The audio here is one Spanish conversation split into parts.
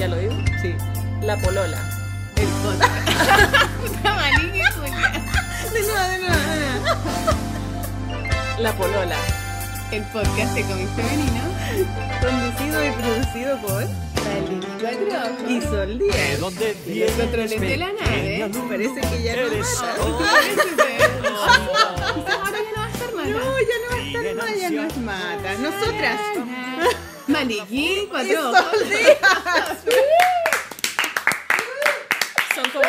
¿Ya lo digo? Sí. La polola. El Julia. De nuevo, de nuevo, de nuevo. La polola. El podcast de cómic femenino. Conducido y producido por cuatro y Sol Díaz. ¿Dónde Los vienes, controles de la nave. pequeña Parece que ya no Eres mata. Ahora ya no va a estar mal. No, ya no va a estar mal, ya no es mata. Nosotras. Maniquí, cuatro. Díaz. Son como,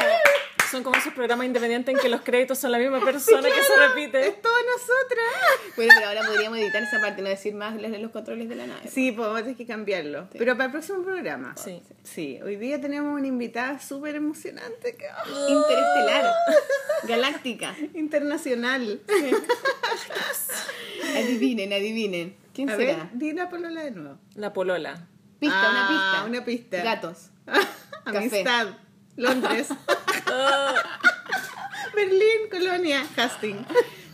son como esos programas independientes en que los créditos son la misma persona que se repite. Es todas nosotras. Bueno, pero ahora podríamos editar esa parte, no decir más los, los controles de la nave. Sí, podemos tener que cambiarlo. Pero para el próximo programa. Sí. Sí, hoy día tenemos una invitada súper emocionante. que- Interestelar. Galáctica. Internacional. Adivinen, adivinen. ¿Quién A será? ver, di la polola de nuevo. La polola. Pista, Ah, una pista. una pista. Gatos. Amistad. Londres. Berlín, Colonia, Hastings.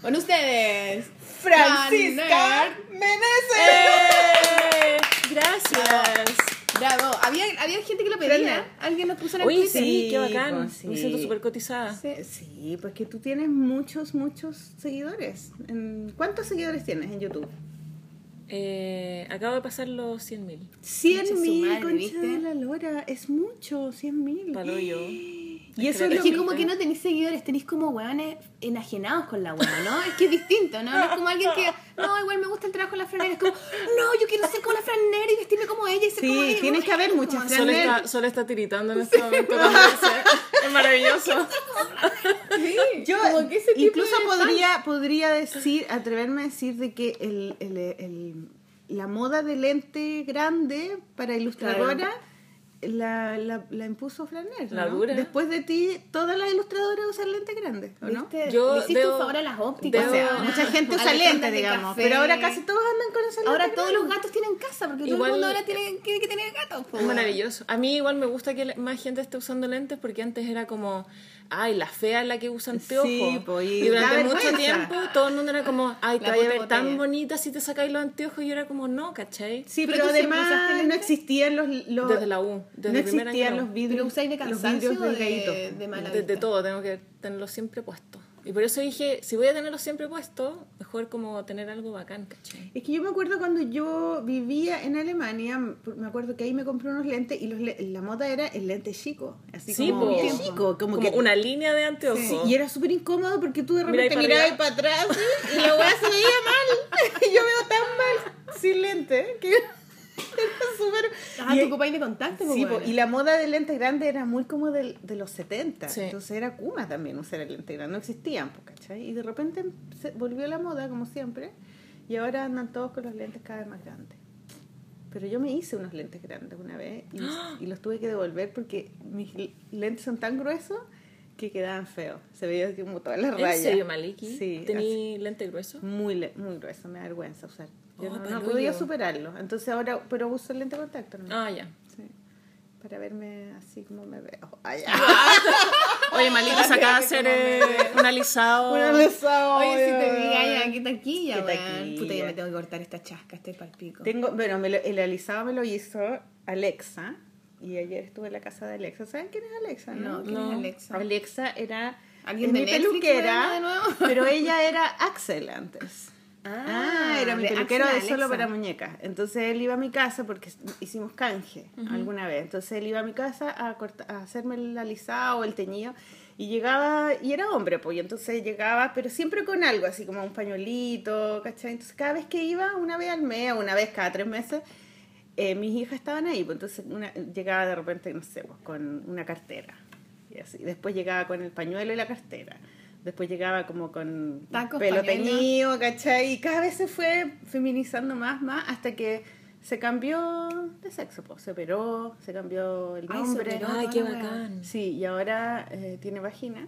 Con ustedes. Francisca Meneses. ¡Eh! Gracias. Bravo. Había, había gente que lo pedía. Alguien nos puso en el Uy, Twitter. sí, qué bacán. sí. Me siento súper cotizada. Sí. Sí, pues que tú tienes muchos, muchos seguidores. ¿Cuántos seguidores tienes en YouTube? Eh, acabo de pasar los 100 mil. 100 Concha su mil, concha ¿viste? de la lora. Es mucho, 100 mil. Palo yo. Y eso es Es lo que mismo. como que no tenéis seguidores, tenéis como hueones enajenados con la hueá, ¿no? Es que es distinto, ¿no? No es como alguien que, no, igual me gusta el trabajo de la franera. Es como, no, yo quiero ser como la franera y vestirme como ella y ser Sí, como ella. tiene que haber muchas así. Sol está, tiritando en este momento Es maravilloso. Yo Como que ese tipo incluso de podría, podría decir, atreverme a decir de que el, el- el- la moda de lente grande para ilustradora la, la, la impuso Flaner. La ¿no? dura. Después de ti, todas las ilustradoras usan lente grande, ¿o no? Yo Le hiciste debo- un favor a las ópticas. debo- o sea, Mucha gente usa a las lente, tiendas de digamos, café. pero ahora casi todos andan con lente Ahora todos grande. los gatos tienen casa, porque todo el mundo ahora tiene, tiene que tener gatos. Es maravilloso. A mí igual me gusta que más gente esté usando lentes porque antes era como, ay, la fea es la que usa anteojos. Sí, po, y y durante mucho tiempo todo el mundo era como, ay, te vas a ver tan bonita si te sacáis los anteojos. Y yo era como, no, ¿cachai? Sí, Pero usaste además no existían los, los Desde la U, desde no el primer año existían los vidrios, ¿Pero usáis de los cansancio vidrios o de, de mala De, de todo, tengo que tenerlo siempre puesto. Y por eso dije, si voy a tenerlo siempre puesto, mejor como tener algo bacán, ¿cachai? Es que yo me acuerdo cuando yo vivía en Alemania, me acuerdo que ahí me compré unos lentes y los le- la moda era el lente chico, así Sí, como bien chico, como, Como, que una línea de anteojos. Sí, y era súper incómodo porque tú de repente para mirabas para atrás ¿sí? y la weá se veía mal. Y yo veo tan mal sin lente que era súper. Ah, y- tú ocupáis de contacto, po, Sí, po, y la moda de lentes grandes era muy como del- de, los 70. Sí. Entonces era Kuma también usar el lente grande. No existían, po, ¿cachai? Y de repente se volvió la moda, como siempre. Y ahora andan todos con los lentes cada vez más grandes. Pero yo me hice unos lentes grandes una vez y, y los tuve que devolver porque mis lentes son tan gruesos que quedaban feos. Se veía como todas las ¿En rayas. serio, Maliki? Sí. ¿Tení lente grueso? Muy, muy grueso, me da vergüenza usar. Yo Oh, no, no podía superarlo. Entonces ahora, pero uso el lente de contacto. ¿no? Ah, ya. Sí. Para verme así como me veo. Ay, Oye, Maliki se acaba de hacer eh, un alisado. Oye, si te diga ya, qué taquilla, Qué taquilla. Puta, yo me tengo que cortar esta chasca, este palpico. Tengo, bueno, me lo- el alisado me lo hizo Alexa. Y ayer estuve en la casa de Alexa. ¿Saben quién es Alexa? No, No. ¿quién No. es Alexa? Alexa era ¿Alguien de mi Netflix, peluquera, de nuevo? pero ella era Axel antes. Ah, era mi de peluquero Axel de solo Alexa. para muñecas. Entonces él iba a mi casa porque hicimos canje alguna vez. Entonces él iba a mi casa a, corta- a hacerme el alisado o el teñido. Y llegaba, y era hombre, pues, y entonces llegaba, pero siempre con algo, así como un pañuelito, ¿cachai? Entonces cada vez que iba, una vez al mes una vez cada tres meses, eh, mis hijas estaban ahí, pues entonces una, llegaba de repente, no sé, pues, con una cartera. Y así. Después llegaba con el pañuelo y la cartera. Después llegaba como con Tacos, pelo teñido, ¿cachai? Y cada vez se fue feminizando más, más, hasta que se cambió de sexo, pues. Se operó, se cambió el nombre. Ay, qué bacán. Sí, y ahora eh, tiene vagina.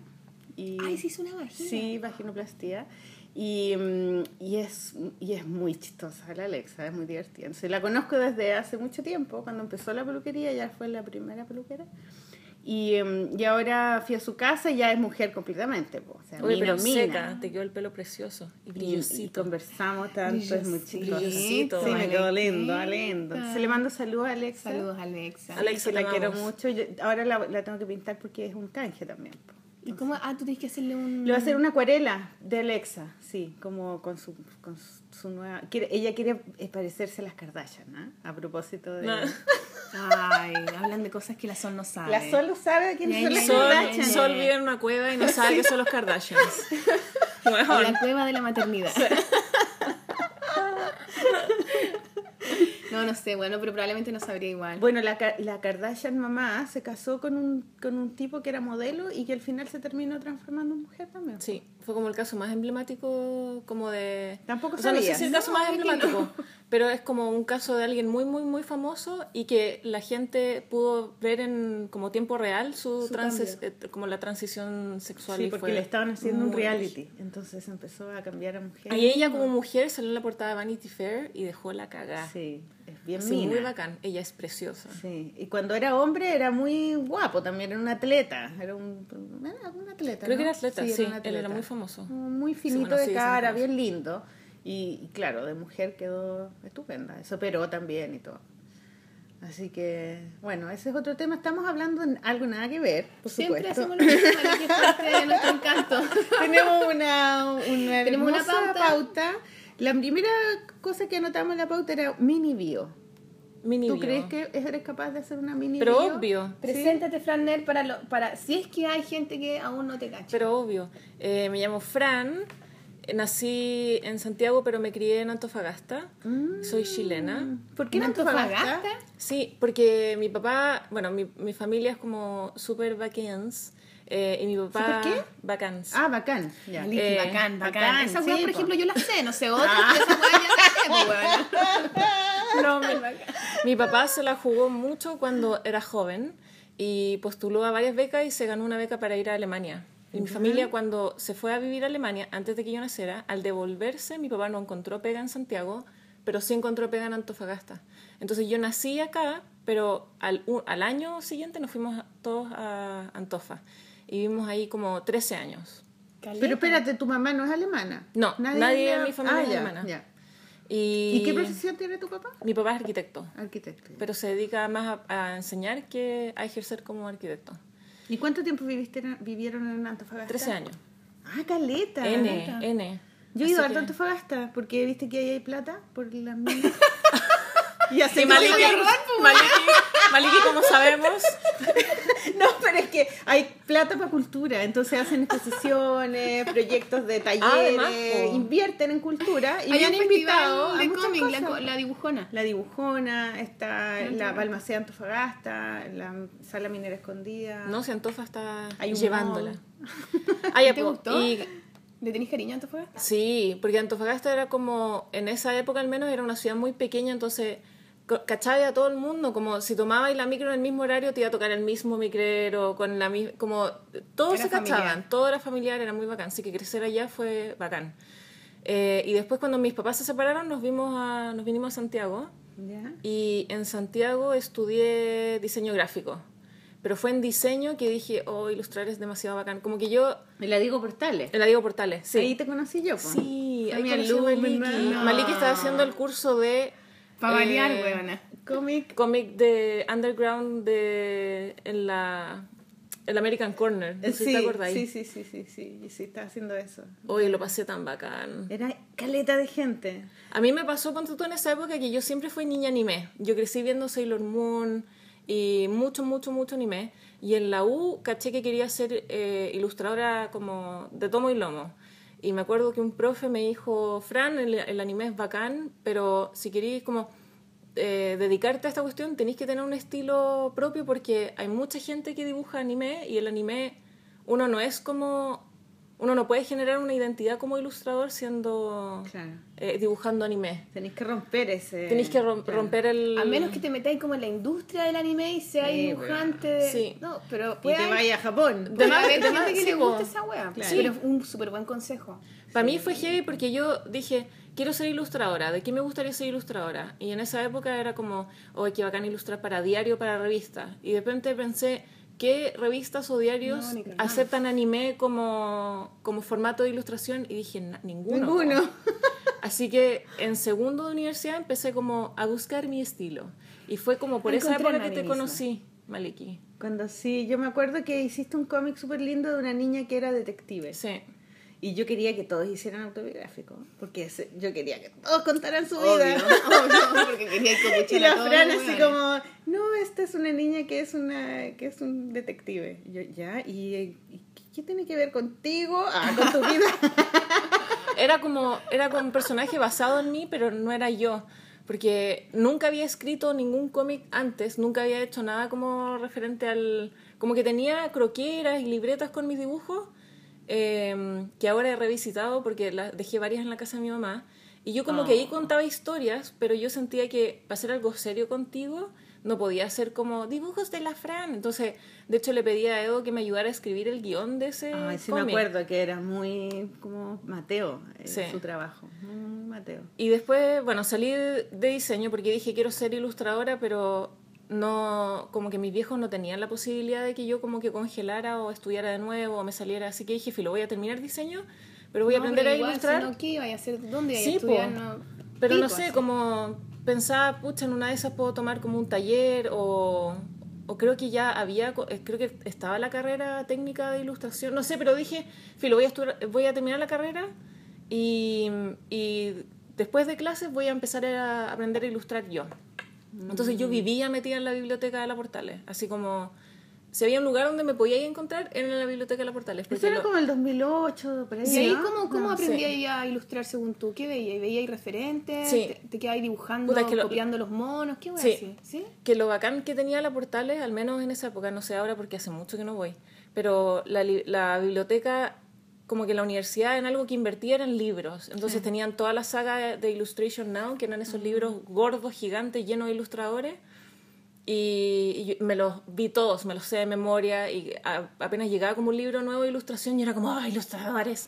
Y, Ay, se hizo una vagina. Sí, vaginoplastia. Y, mm, y, es, y es muy chistosa la Alexa, es muy divertida. Entonces, la conozco desde hace mucho tiempo, cuando empezó la peluquería, ya fue la primera peluquera. Y, em, y ahora fui a su casa y ya es mujer completamente. po. O sea, Oye, mina, pero mina. seca, te quedó el pelo precioso y Y, y brillosito. conversamos tanto, es muy. Brillosito. Sí, me quedó lindo, Alexa. lindo. Se le mando saludos a Alexa. Saludos, Alexa. Ale- Alexa, que la quiero mucho. Yo- ahora la, la tengo que pintar porque es un canje también. po. ¿Y cómo? Ah, tú tienes que hacerle un... Le voy a hacer una acuarela de Alexa, sí, como con su, con su nueva... quiere- ella quiere parecerse a las Kardashian, ¿ah? A propósito de... No. Ay, hablan de cosas que la Sol no sabe. La Sol sabe quiénes son las Sol, Kardashian. Sol vive en una cueva y no sabe que son los Kardashians. En la cueva de la maternidad. No, no sé, bueno, pero probablemente no sabría igual. Bueno, la, la Kardashian mamá se casó con un, con un tipo que era modelo y que al final se terminó transformando en mujer también. Sí, fue como el caso más emblemático como de... Tampoco o sea, no sé sabía. si el caso No, más es emblemático, pero es como un caso de alguien muy, muy, muy famoso y que la gente pudo ver en como tiempo real su, Su eh, como la transición sexual. Sí, y porque fue le estaban haciendo un reality. Entonces empezó a cambiar a mujer. Y ella como mujer salió en la portada de Vanity Fair y dejó la cagada. Sí, es bien Sí, mina. muy bacán. Ella es preciosa. Sí, y cuando era hombre era muy guapo también, era un atleta, era un, era un atleta. Creo ¿no? que era atleta, sí, un él era muy famoso. Muy finito bueno, de sí, sí, cara, sí. bien lindo. Y, y claro, de mujer quedó estupenda, se operó también y todo. Así que, bueno, ese es otro tema. Estamos hablando de algo nada que ver, por Siempre supuesto. hacemos lo mismo, que es parte de nuestro encanto. Tenemos una, una, Tenemos una pauta. La primera cosa que anotamos en la pauta era mini bio. Mini ¿Tú bio. crees que eres capaz de hacer una mini Pero bio? obvio. Preséntate, Franner, para, lo, para si es que hay gente que aún no te cacha. Pero obvio. Eh, me llamo Fran. eh, Nací en Santiago, pero me crié en Antofagasta. Soy chilena. ¿Por qué ¿En Antofagasta? Antofagasta? Sí, porque mi papá, bueno, mi, mi familia es como super vacans. eh, y mi papá. ¿Súper qué? Vacans. Ah, bacán. Ya. Eh, bacán, bacán. bacán, Esa sí, weá, por po. ejemplo, yo la sé, no sé otra, pero esa weá ya la sé. No, mi, mi papá se la jugó mucho cuando era joven y postuló a varias becas y se ganó una beca para ir a Alemania. Y mi familia cuando se fue a vivir a Alemania, antes de que yo naciera, al devolverse mi papá no encontró pega en Santiago, pero sí encontró pega en Antofagasta. Entonces yo nací acá, pero al, al año siguiente nos fuimos todos a Antofa. Y vivimos ahí como 13 años. Caleta. Pero espérate, tu mamá no es alemana. No, nadie habla- mi familia Ah, es ya, alemana. ya. Y, ¿Y qué profesión tiene tu papá? Mi papá es arquitecto. Arquitecto. pero se dedica más a, a enseñar que a ejercer como arquitecto. ¿Y cuánto tiempo viviste en- vivieron en Antofagasta? 13 años. Ah, caleta. N, N. Yo he ido a que- Antofagasta porque viste que ahí hay plata por las minas. y así Maliki, Maliki, Maliki, como sabemos, No, pero es que hay plata para cultura, entonces hacen exposiciones, proyectos de talleres, Además, invierten en cultura y Hay me han invitado a cómic, la, la dibujona. La dibujona, está Ah, la Balmaceda Antofagasta, la sala minera escondida. no, si Antofa está Hay llevándola. ya, ¿Te gustó? y- ¿Le tenés cariño a Antofagasta? sí, porque Antofagasta era como, en esa época al menos, era una ciudad muy pequeña, entonces cachaba a todo el mundo, como si tomabais la micro en el mismo horario, te iba a tocar el mismo micrero, con la misma, como todos Era se cachaban, familiar. todo era familiar, era muy bacán, así que crecer allá fue bacán. Eh, y después cuando mis papás se separaron, nos, vimos a, nos vinimos a Santiago. Y en Santiago estudié diseño gráfico. Pero fue en diseño que dije, oh, ilustrar es demasiado bacán. Como que yo, Me la digo Portales. en la digo Portales, sí. Ahí te conocí yo, po. Sí, ahí conocí a. Maliki estaba haciendo el curso de Para variar, eh, weona. Cómic. cómic de underground de en la el American Corner. No sé si Sí, te acordáis. sí, sí, sí, sí, sí, y sí, estaba haciendo eso. Hoy lo pasé tan bacán. Era caleta de gente. A mí me pasó, ponte tú, en esa época que yo siempre fui niña anime. Yo crecí viendo Sailor Moon y mucho, mucho, mucho anime. Y en la U caché que quería ser eh, ilustradora como de tomo y lomo. Y me acuerdo que un profe me dijo, Fran, el, el anime es bacán, pero si queréis como eh, dedicarte a esta cuestión tenéis que tener un estilo propio porque hay mucha gente que dibuja anime y el anime uno no es como... Uno no puede generar una identidad como ilustrador siendo Claro. eh, dibujando anime. Tenéis que romper ese. Tenéis que rom- claro. romper el... A menos que te metáis como en la industria del anime y seas Sí, dibujante de... Sí. No, pero Y te vayas a Japón. puede más- de gente más- que sí, le po. guste esa wea. Claro. Pero es un súper buen consejo. Para mí fue heavy porque yo dije, quiero ser ilustradora, ¿de qué me gustaría ser ilustradora? Y en esa época era como, oh, qué bacán ilustrar para diario, para revista. Y de repente pensé, qué revistas o diarios No, aceptan anime como, como formato de ilustración y dije, "Na- ninguno. Ninguno. po". Así que en segundo de universidad empecé como a buscar mi estilo. Y fue como por esa Encontré época que te conocí, Maliki. Cuando sí, yo me acuerdo que hiciste un cómic súper lindo de una niña que era detective. Sí. Y yo quería que todos hicieran autobiográfico. Porque yo quería que todos contaran su Obvio, vida. obvio, porque quería Y copuchar la Fran así como, no, esta es una niña que es una que es un detective. Y yo, ya, ¿y, ¿y qué- qué tiene que ver contigo? Ah, con tu vida. Era como, era como un personaje basado en mí, pero no era yo. Porque nunca había escrito ningún cómic antes, nunca había hecho nada como referente al... Como que tenía croqueras y libretas con mis dibujos, eh, que ahora he revisitado porque las dejé varias en la casa de mi mamá. Y yo como que ahí contaba historias, pero yo sentía que para hacer algo serio contigo no podía hacer como dibujos de la Fran. Entonces, de hecho, le pedí a Edo que me ayudara a escribir el guion de ese Ay, sí me acuerdo que era muy como Mateo eh, Sí. su trabajo. Muy Mateo. Y después, bueno, salí de diseño porque dije quiero ser ilustradora, pero no, como que mis viejos no tenían la posibilidad de que yo como que congelara o estudiara de nuevo o me saliera. Así que dije, filo, voy a terminar diseño, pero voy a No, aprender pero a igual, ilustrar. si no, ¿qué iba a hacer? ¿Dónde iba a Sí, estudiar? No, Pero no sé, así. como pensaba, pucha, en una de esas puedo tomar como un taller o, o creo que ya había, eh, creo que estaba la carrera técnica de ilustración, no sé, pero dije, filo, voy a, estudiar- voy a terminar la carrera y, y después de clases voy a empezar a aprender a ilustrar yo. Entonces yo vivía metida en la biblioteca de la Portales, así como si había un lugar donde me podía ir a encontrar era en la biblioteca de la Portales. Eso era lo- como el 2008, por ahí, ¿Y ahí ¿no? cómo, cómo No. aprendí sí. a ilustrar según tú? ¿Qué veías? ¿Veías referentes? Sí. ¿Te, te quedabas dibujando, Puta, es que lo- copiando los monos? ¿Qué voy Sí. ¿Sí? que lo bacán que tenía la Portales, al menos en esa época, no sé ahora porque hace mucho que no voy, pero la, la biblioteca, como que la universidad en algo que invertía eran libros. Entonces tenían toda la saga de, Illustration Now, que eran esos libros gordos, gigantes, llenos de ilustradores. Y, y me los vi todos, me los sé de memoria. Y a- apenas llegaba como un libro nuevo de ilustración, y era como, ¡ah, ilustradores!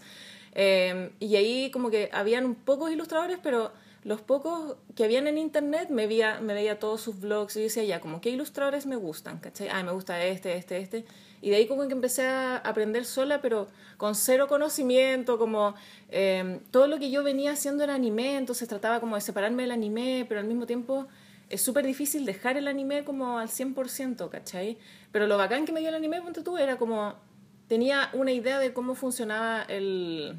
Eh, y ahí como que habían pocos ilustradores, pero los pocos que habían en internet me veía, me veía todos sus blogs y decía, ya, como qué ilustradores me gustan, ¿cachai? Ah, me gusta este, este, este. Y de ahí como que empecé a aprender sola, pero con cero conocimiento, como eh, todo lo que yo venía haciendo era anime, entonces trataba como de separarme del anime, pero al mismo tiempo es súper difícil dejar el anime como al 100%, ¿cachai? Pero lo bacán que me dio el anime, ponte tú, era como, tenía una idea de cómo funcionaba el,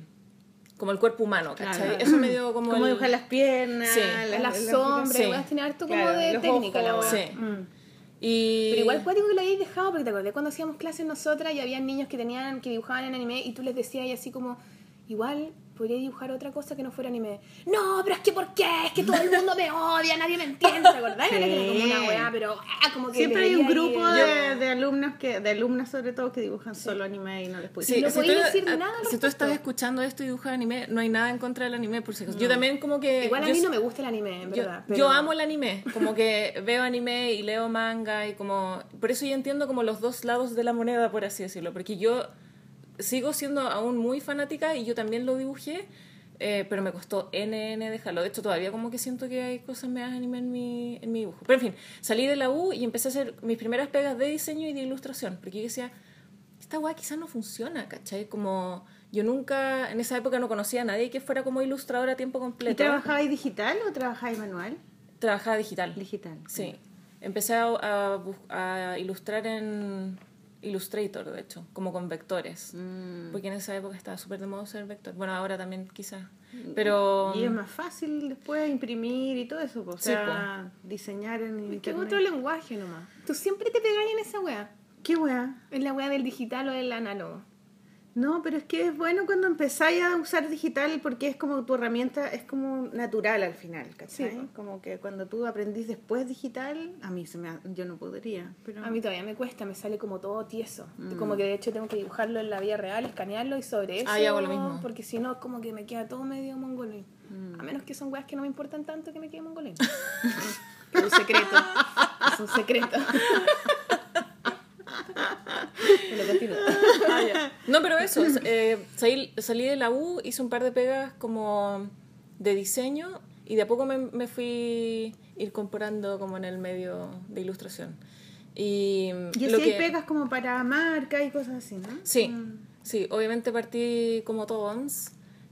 como el cuerpo humano, ¿cachai? Claro. Eso me dio como Como el- dibujar las piernas, Sí. La, las- sombra, sí. tiene harto como Claro, de los técnica la ojos. weá. Sí. Mm. Y... Pero igual cuático que lo habéis dejado, porque te acordé cuando hacíamos clases nosotras y había niños que tenían, que dibujaban en anime y tú les decías así como, igual podría dibujar otra cosa que no fuera anime. No, pero es que ¿por qué? Es que todo el mundo me odia, nadie me entiende, ¿te acordás? Sí. Era como una weá, pero ah, como que Siempre hay un grupo de, de alumnos que, de alumnas sobre todo que dibujan solo anime y no les puedes Sí, no si, podéis tú, decir a- nada al si tú estás escuchando esto y dibujas anime, no hay nada en contra del anime, por si acaso. Yo también como que... Igual a yo mí no me gusta el anime, en yo, verdad. yo pero- amo el anime, como que veo anime y leo manga y como... Por eso yo entiendo como los dos lados de la moneda, por así decirlo, porque yo sigo siendo aún muy fanática y yo también lo dibujé, eh, pero me costó NN dejarlo. De hecho, todavía como que siento que hay cosas me anime en mi, en mi dibujo. Pero en fin, salí de la U y empecé a hacer mis primeras pegas de diseño y de ilustración, porque yo decía, esta weá quizás no funciona, ¿cachai? Como yo nunca, en esa época no conocía a nadie que fuera como ilustradora a tiempo ¿Y completo. trabajabais digital o trabajabais manual? Trabajaba digital. Digital. Sí. Empecé a, a ilustrar en Illustrator, de hecho, como con vectores. Mm. Porque en esa época estaba súper de moda usar vector. Bueno, ahora también quizás. Pero... Y es más fácil después imprimir y todo eso, pues, o Sí, sea, diseñar en Es que es internet. otro lenguaje nomás. Tú siempre te pegáis en esa weá. ¿Qué weá? En la weá del digital o del análogo. No, pero es que es bueno cuando empezáis a usar digital porque es como tu herramienta, es como natural al final, ¿cachai? Sí. Como que cuando tú aprendís después digital, a mí se me, ha- yo no podría, pero A mí todavía me cuesta, me sale como todo tieso. Mm. Como que de hecho tengo que dibujarlo en la vida real, escanearlo y sobre eso. Ah, yo hago lo mismo. Porque si no, como que me queda todo medio mongolín. Mm. A menos que son weas que no me importan tanto que me quede mongolín. es un secreto. Es un secreto. Continúa. No, pero eso, eh, salí, salí de la U, hice un par de pegas como de diseño y de a poco me, me fui incorporando como en el medio de ilustración. Y, Y lo así hay que- pegas como para marca y cosas así, ¿no? Sí, Mm. sí, obviamente partí como todos.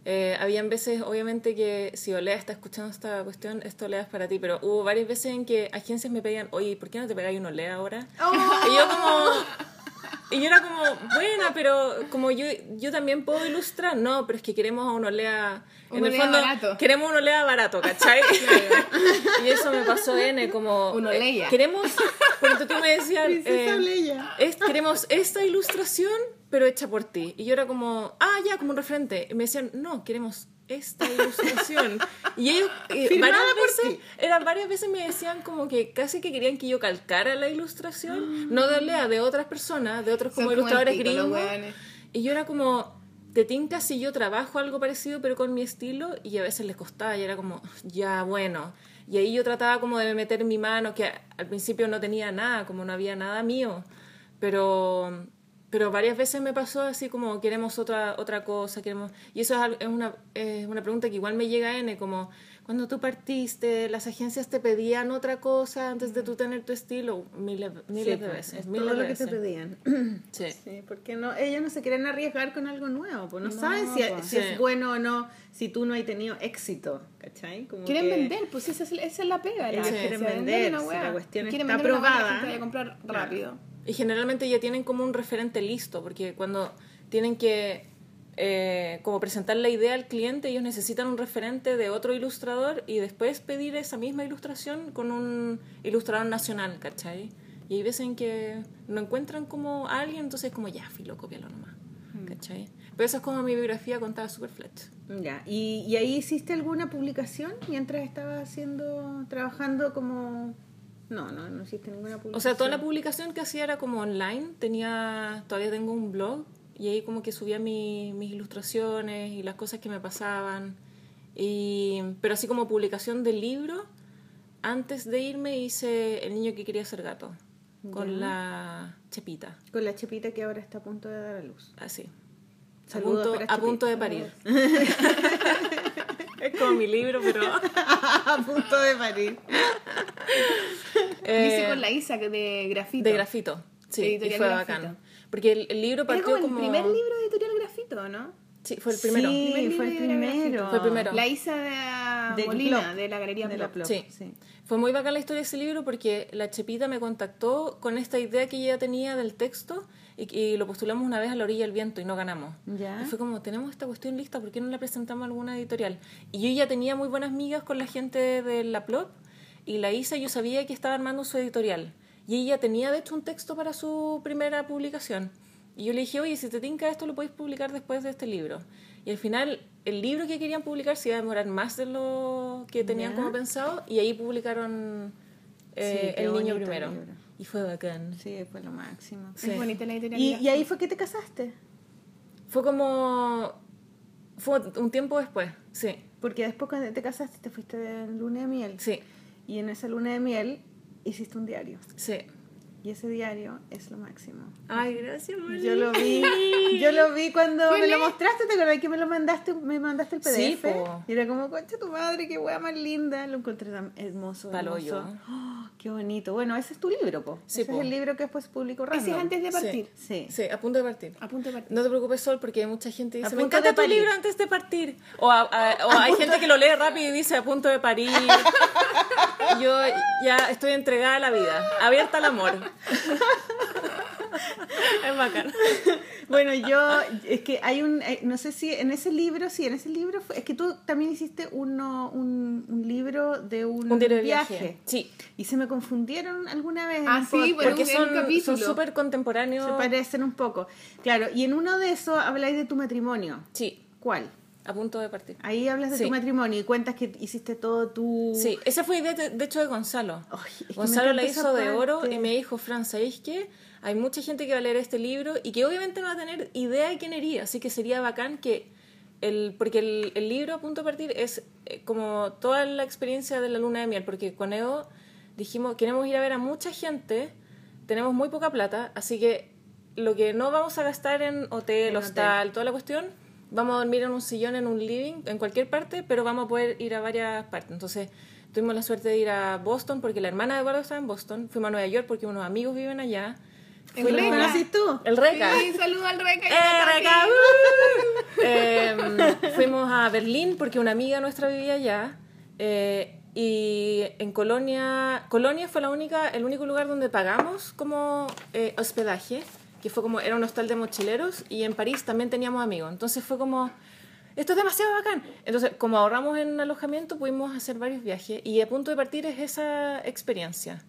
Eh, habían veces, obviamente, que si Olea está escuchando esta cuestión, esto Olea es para ti, pero hubo varias veces en que agencias me pedían, oye, ¿por qué no te pegáis un Olea ahora? Oh. Y yo como... Y yo era como, buena, pero como yo, yo también puedo ilustrar, no, pero es que queremos a un Olea... Un en el Olea fondo, barato. queremos un Olea barato, ¿cachai? y eso me pasó N, como... Un Olea. eh, queremos, porque tú me decías... Eh, Leia. es- queremos esta ilustración, pero hecha por ti. Y yo era como, ah, ya, como un referente. Y me decían, no, queremos esta ilustración. y ellos, eh, varias veces, eran varias veces me decían como que casi que querían que yo calcara la ilustración, Ah. no de Olea, de otras personas, de otros Son como como ilustradores pico, los gringos. Y yo era como, te tinca si yo trabajo algo parecido, pero con mi estilo, y a veces les costaba, y era como, ya, bueno. Y ahí yo trataba como de meter mi mano, que al principio no tenía nada, como no había nada mío, pero, pero varias veces me pasó así como, queremos otra, otra cosa, queremos... Y eso es, una, es una pregunta que igual me llega a N, como, cuando tú partiste, las agencias te pedían otra cosa antes de tú tener tu estilo, miles, miles Sí, de pues, veces, es miles todo de lo que te pedían. Sí. Sí, porque no, ellos no se quieren arriesgar con algo nuevo, pues no, No, saben si, pues. si Sí. es bueno o no, si tú no has tenido éxito, ¿cachai? Como Quieren que vender, pues esa es, esa es la pega. Ellos quieren vender si la cuestión Quieren está una la aprobada. comprar Claro. Y generalmente ya tienen como un referente listo, porque cuando tienen que eh, como presentar la idea al cliente, ellos necesitan un referente de otro ilustrador y después pedir esa misma ilustración con un ilustrador nacional, ¿cachai? Y hay veces en que no encuentran como a alguien, entonces es como, ya, filo, cópialo nomás, ¿cachai? Pero eso es como mi biografía contada super flat. Ya, ¿Y, y ahí hiciste alguna publicación mientras estabas haciendo, trabajando como... No, no, no hiciste ninguna publicación. O sea, toda la publicación que hacía era como online, tenía, todavía tengo un blog y ahí como que subía mi- mis ilustraciones y las cosas que me pasaban. Y, pero así como publicación del libro, antes de irme hice El niño que quería ser gato, con Ya. la chepita, Con la chepita que ahora está a punto de dar a luz. así. A Saludos punto, para a punto de parir. es como mi libro, pero... a punto de parir. eh, Dice con la Isa que de grafito. de grafito, sí, y Editorial fue Grafito. bacán. Porque el, el libro Era partió como el como... primer libro de editorial grafito, ¿no? Sí, fue el primero. Sí, Primer fue el de primero. Fue el primero. La Isa de Del Molina, Plop. de la Galería De la Plop. Plop, Sí. sí. Fue muy bacán la historia de ese libro porque la Chepita me contactó con esta idea que ella tenía del texto y, y lo postulamos una vez a la orilla del viento y no ganamos. Ya. Y fue como, tenemos esta cuestión lista, ¿por qué no la presentamos a alguna editorial? Y yo ya tenía muy buenas migas con la gente de la Plop y la Isa yo sabía que estaba armando su editorial. Y ella tenía de hecho un texto para su primera publicación. Y yo le dije, oye, si te tinca esto lo podéis publicar después de este libro. Y al final, el libro que querían publicar se iba a demorar más de lo que tenían Ya. como pensado. Y ahí publicaron eh, Sí, El Niño primero. el. Y fue bacán. Sí, fue lo máximo. Sí. Es bonita la. ¿Y, y ahí fue que te casaste? Fue como... Fue un tiempo después, sí. Porque después cuando te casaste te fuiste de luna de miel. Sí, Y en esa luna de miel hiciste un diario. sí. Y ese diario es lo máximo. Ay, gracias, Moni. Yo lo vi, yo lo vi cuando me ¿Cuál lo mostraste, ¿te acordás que me lo mandaste, me mandaste el Sí, PDF? po. y era como, concha tu madre, qué wea más linda, lo encontré tan hermoso, Palo hermoso. yo. Oh, qué bonito. Bueno, ese es tu libro, po. Sí, ese po. es el libro que después publicó Random. Ese es antes de partir. Sí. Sí, a punto de partir. A punto de partir. No te preocupes, Sol, porque hay mucha gente que dice, me encanta tu parir". libro antes de partir. O, a- a- o hay gente que lo lee rápido y dice, a punto de parir. Yo ya estoy entregada a la vida, abierta al amor. es bacán. Bueno, yo, es que hay un, eh, no sé si en ese libro, sí, en ese libro, fue- es que tú también hiciste uno, un, un libro de un, Un viaje. viaje. Sí, Y se me confundieron alguna vez. en Ah, un sí, bueno, porque un- son súper contemporáneos. Se parecen un poco. Claro, y en uno de esos habláis de tu matrimonio. Sí, ¿Cuál? A punto de partir. Ahí hablas de Sí. tu matrimonio y cuentas que hiciste todo tu... Sí, esa fue idea de, de hecho de Gonzalo. Gonzalo la hizo de oro y me dijo, Fran, ¿sabéis qué? Hay mucha gente que va a leer este libro y que obviamente no va a tener idea de quién ería, así que sería bacán que... El, porque el, el libro a punto de partir es eh, como toda la experiencia de la luna de miel, porque con Edo dijimos, queremos ir a ver a mucha gente, tenemos muy poca plata, así que lo que no vamos a gastar en hotel, En hostal, toda la cuestión, vamos a dormir en un sillón, en un living, en cualquier parte, pero vamos a poder ir a varias partes. Entonces, Tuvimos la suerte de ir a Boston porque la hermana de Eduardo estaba en Boston. Fuimos a Nueva York porque unos amigos viven allá. ¿El Fuimos Reca? ¿Conocís tú? El Reca. Sí, saludo al Reca. y ¡Eh, Reca! ¡Uh! Eh, fuimos a Berlín porque una amiga nuestra vivía allá. eh, y en Colonia, Colonia fue la única, el único lugar donde pagamos como eh, hospedaje, que fue como, era un hostal de mochileros, y en París también teníamos amigos. Entonces fue como, esto es demasiado bacán. Entonces, como ahorramos en alojamiento, pudimos hacer varios viajes, y a punto de partir es esa experiencia.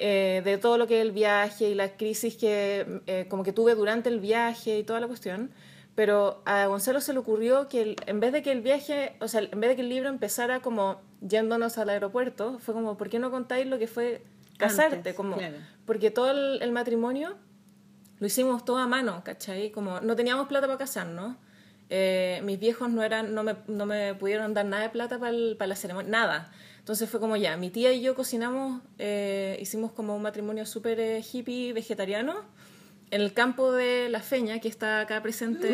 eh, de todo lo que es el viaje y la crisis que eh, como que tuve durante el viaje y toda la cuestión. Pero a Gonzalo se le ocurrió que el- en vez de que el viaje, o sea, en vez de que el libro empezara como yéndonos al aeropuerto, fue como, ¿por qué no contáis lo que fue casarte? Antes, como, claro. Porque todo el, el matrimonio lo hicimos todo a mano, ¿cachai? Como no teníamos plata para casarnos. Eh, mis viejos no eran no me, no me pudieron dar nada de plata para, el- para la ceremonia, nada. Entonces fue como ya, mi tía y yo cocinamos, eh, hicimos como un matrimonio súper eh, hippie vegetariano en el campo de La Feña, que está acá presente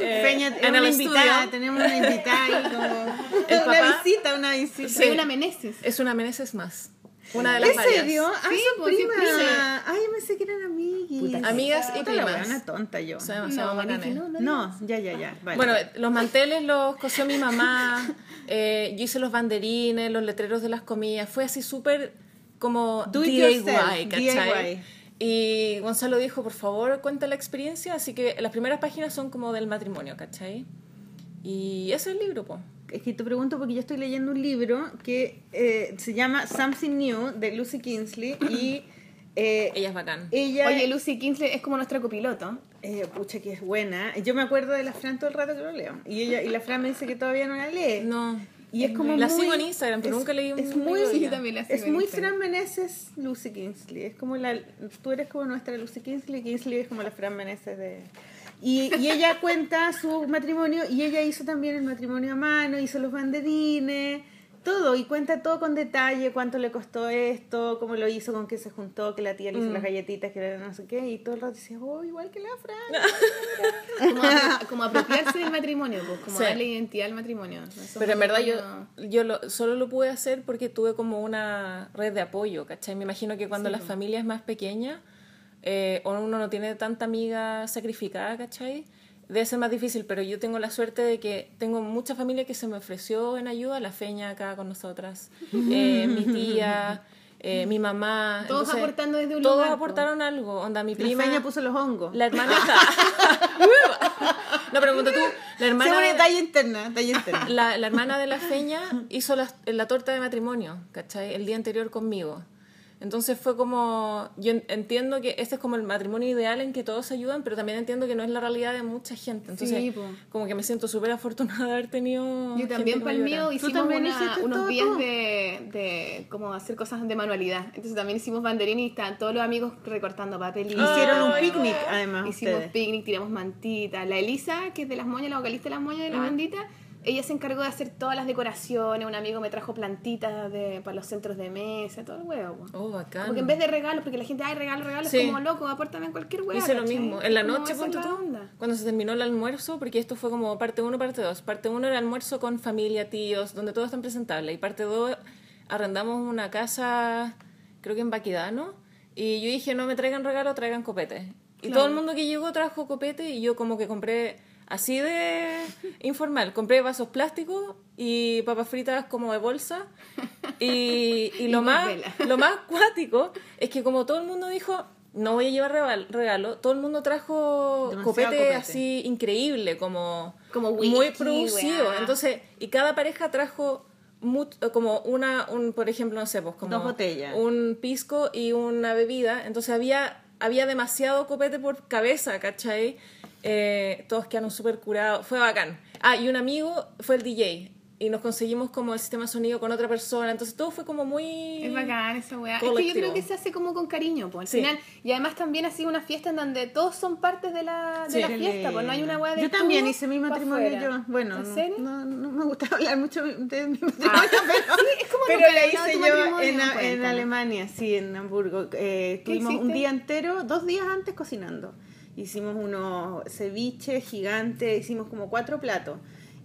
eh, Peña, es en una el invitada, estudio. tenemos una invitada ahí como... El una visita, una visita. Sí. Hay una Meneses. Es una Meneses más. Una de las ¿En varias. serio? Ah, Sí, son pues, sí, primas. prima. Ay, yo pensé que eran amiguis. Amigas y primas. weona tonta yo. Son demasiado No, no, no. No, ya, ya, ya. Vale. Bueno, los manteles los cosió mi mamá, eh, yo hice los banderines, los letreros de las comidas, fue así súper como Do DIY, yourself, ¿cachai? DIY. Y Gonzalo dijo, por favor, cuenta la experiencia, así que las primeras páginas son como del matrimonio, ¿cachai? Y ese es el libro, po. Es que te pregunto porque yo estoy leyendo un libro que eh, se llama Something New de Lucy Kingsley y eh, Ella es bacán. ella... Oye, Lucy Kingsley es como nuestra copiloto. Eh, pucha, que es buena. Yo me acuerdo de la Fran todo el rato que lo leo. Y ella y la Fran me dice que todavía no la lee. No. Y es como La muy, sigo en Instagram, pero es- nunca leí un es libro muy, de ella. Sí, yo también la sigo Es en muy. Fran Meneses, Lucy Kingsley. Es como la, tú eres como nuestra Lucy Kingsley, Kingsley es como la Fran Meneses de... Y, y ella cuenta su matrimonio y ella hizo también el matrimonio a mano, hizo los banderines, todo, y cuenta todo con detalle, cuánto le costó esto, cómo lo hizo, con qué se juntó, que la tía le hizo las galletitas, que era no sé qué, y todo el rato decía, oh, igual que la Fran. Como, como apropiarse del matrimonio, pues, como Sí. darle identidad al matrimonio. Eso Pero en verdad yo, yo lo- solo lo pude hacer porque tuve como una red de apoyo, ¿cachai? Me imagino que cuando la familia es más pequeña eh, o uno no tiene tanta amiga sacrificada, ¿cachai? Debe ser más difícil, pero yo tengo la suerte de que tengo mucha familia que se me ofreció en ayuda, la feña acá con nosotras, eh, mi tía, eh, mi mamá. Todos aportando desde un Todos lugar, po. aportaron algo, onda mi La prima. Feña puso los hongos. La hermana... no, pero tú, la hermana... Según de- talla interna, talla interna. la, la hermana de la feña hizo la, la torta de matrimonio, ¿cachai? El día anterior conmigo. Entonces fue como, yo en- entiendo que este es como el matrimonio ideal en que todos se ayudan, pero también entiendo que no es la realidad de mucha gente. Entonces, Sí, como que me siento súper afortunada de haber tenido... Yo también para el mío hicimos también una- unos todo días de, de como hacer cosas de manualidad. Entonces también hicimos banderín y estaban todos los amigos recortando papelitos. Hicieron un picnic, además. Hicimos ustedes. picnic, tiramos mantitas. La Elisa, que es de las moñas, la vocalista de las moñas de la bandita, ella se encargó de hacer todas las decoraciones. Un amigo me trajo plantitas de, para los centros de mesa, todo el huevo. Oh, bacán. Porque en vez de regalos, porque la gente, ay, regalo, regalo, Sí. es como loco, apórtame en cualquier huevo. Hice lo mismo. En la noche, onda. cuando se terminó el almuerzo, porque esto fue como parte 1, parte 2. Parte 1 era almuerzo con familia, tíos, donde todos están presentables. Y parte 2, arrendamos una casa, creo que en Baquidano. Y yo dije, no me traigan regalo, traigan copete. Y todo el mundo que llegó trajo copete y yo como que compré así de informal. Compré vasos plásticos y papas fritas como de bolsa. Y, y lo, Y más, vela. lo más cuático es que como todo el mundo dijo, no voy a llevar regal- regalo, todo el mundo trajo copete, copete. así increíble, como, Como muy producido. Entonces, y cada pareja trajo como una, un, por ejemplo, no sé, pues como Dos botellas. un pisco y una bebida. Entonces había, había demasiado copete por cabeza, ¿cachai? Eh, todos quedaron súper curados. Fue bacán. Ah, y un amigo fue el DJ. Y nos conseguimos como el sistema de sonido con otra persona. Entonces todo fue como muy... Es bacán esa weá. Es que yo creo que se hace como con cariño, pues al Sí. final. Y además también ha sido una fiesta en donde todos son partes de la, de Sí. la fiesta, pues no hay una weá de Yo también hice mi matrimonio yo. Bueno, ¿En no, serio? No, no me gusta hablar mucho de mi matrimonio, Ah. pero, Sí, es como pero la hice yo en. Alemania, sí, en Hamburgo. Eh, tuvimos un día entero, dos días antes cocinando. Hicimos unos ceviches gigantes, hicimos como cuatro platos.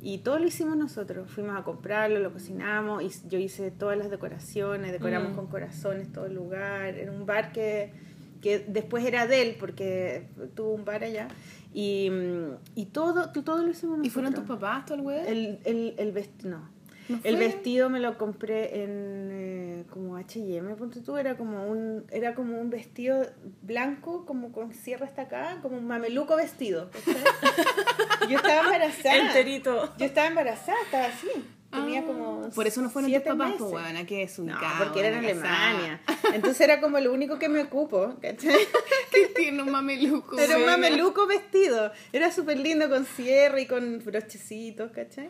Y todo lo hicimos nosotros. Fuimos a comprarlo, lo cocinamos. Y yo hice todas las decoraciones. Decoramos Mm. con corazones todo el lugar. Era un bar que, que después era de él porque tuvo un bar allá. Y, mm, y todo, todo lo hicimos nosotros. ¿Y fueron tus papás todo el weón? El, el, el vestido, no. ¿No El vestido me lo compré en eh, como H&M, ponte tú, era como un era como un vestido blanco, como con cierre hasta acá, como un mameluco vestido. ¿cachai? Yo estaba embarazada. Enterito. Yo estaba embarazada, estaba así. Tenía Ah, como Por eso no fueron tus papás, pues, weón, que es No, porque era en casada. Alemania. Entonces era como lo único que me ocupo, ¿cachai? que tiene un mameluco. Era un mameluco vestido. Era súper lindo con cierre y con brochecitos, ¿cachai?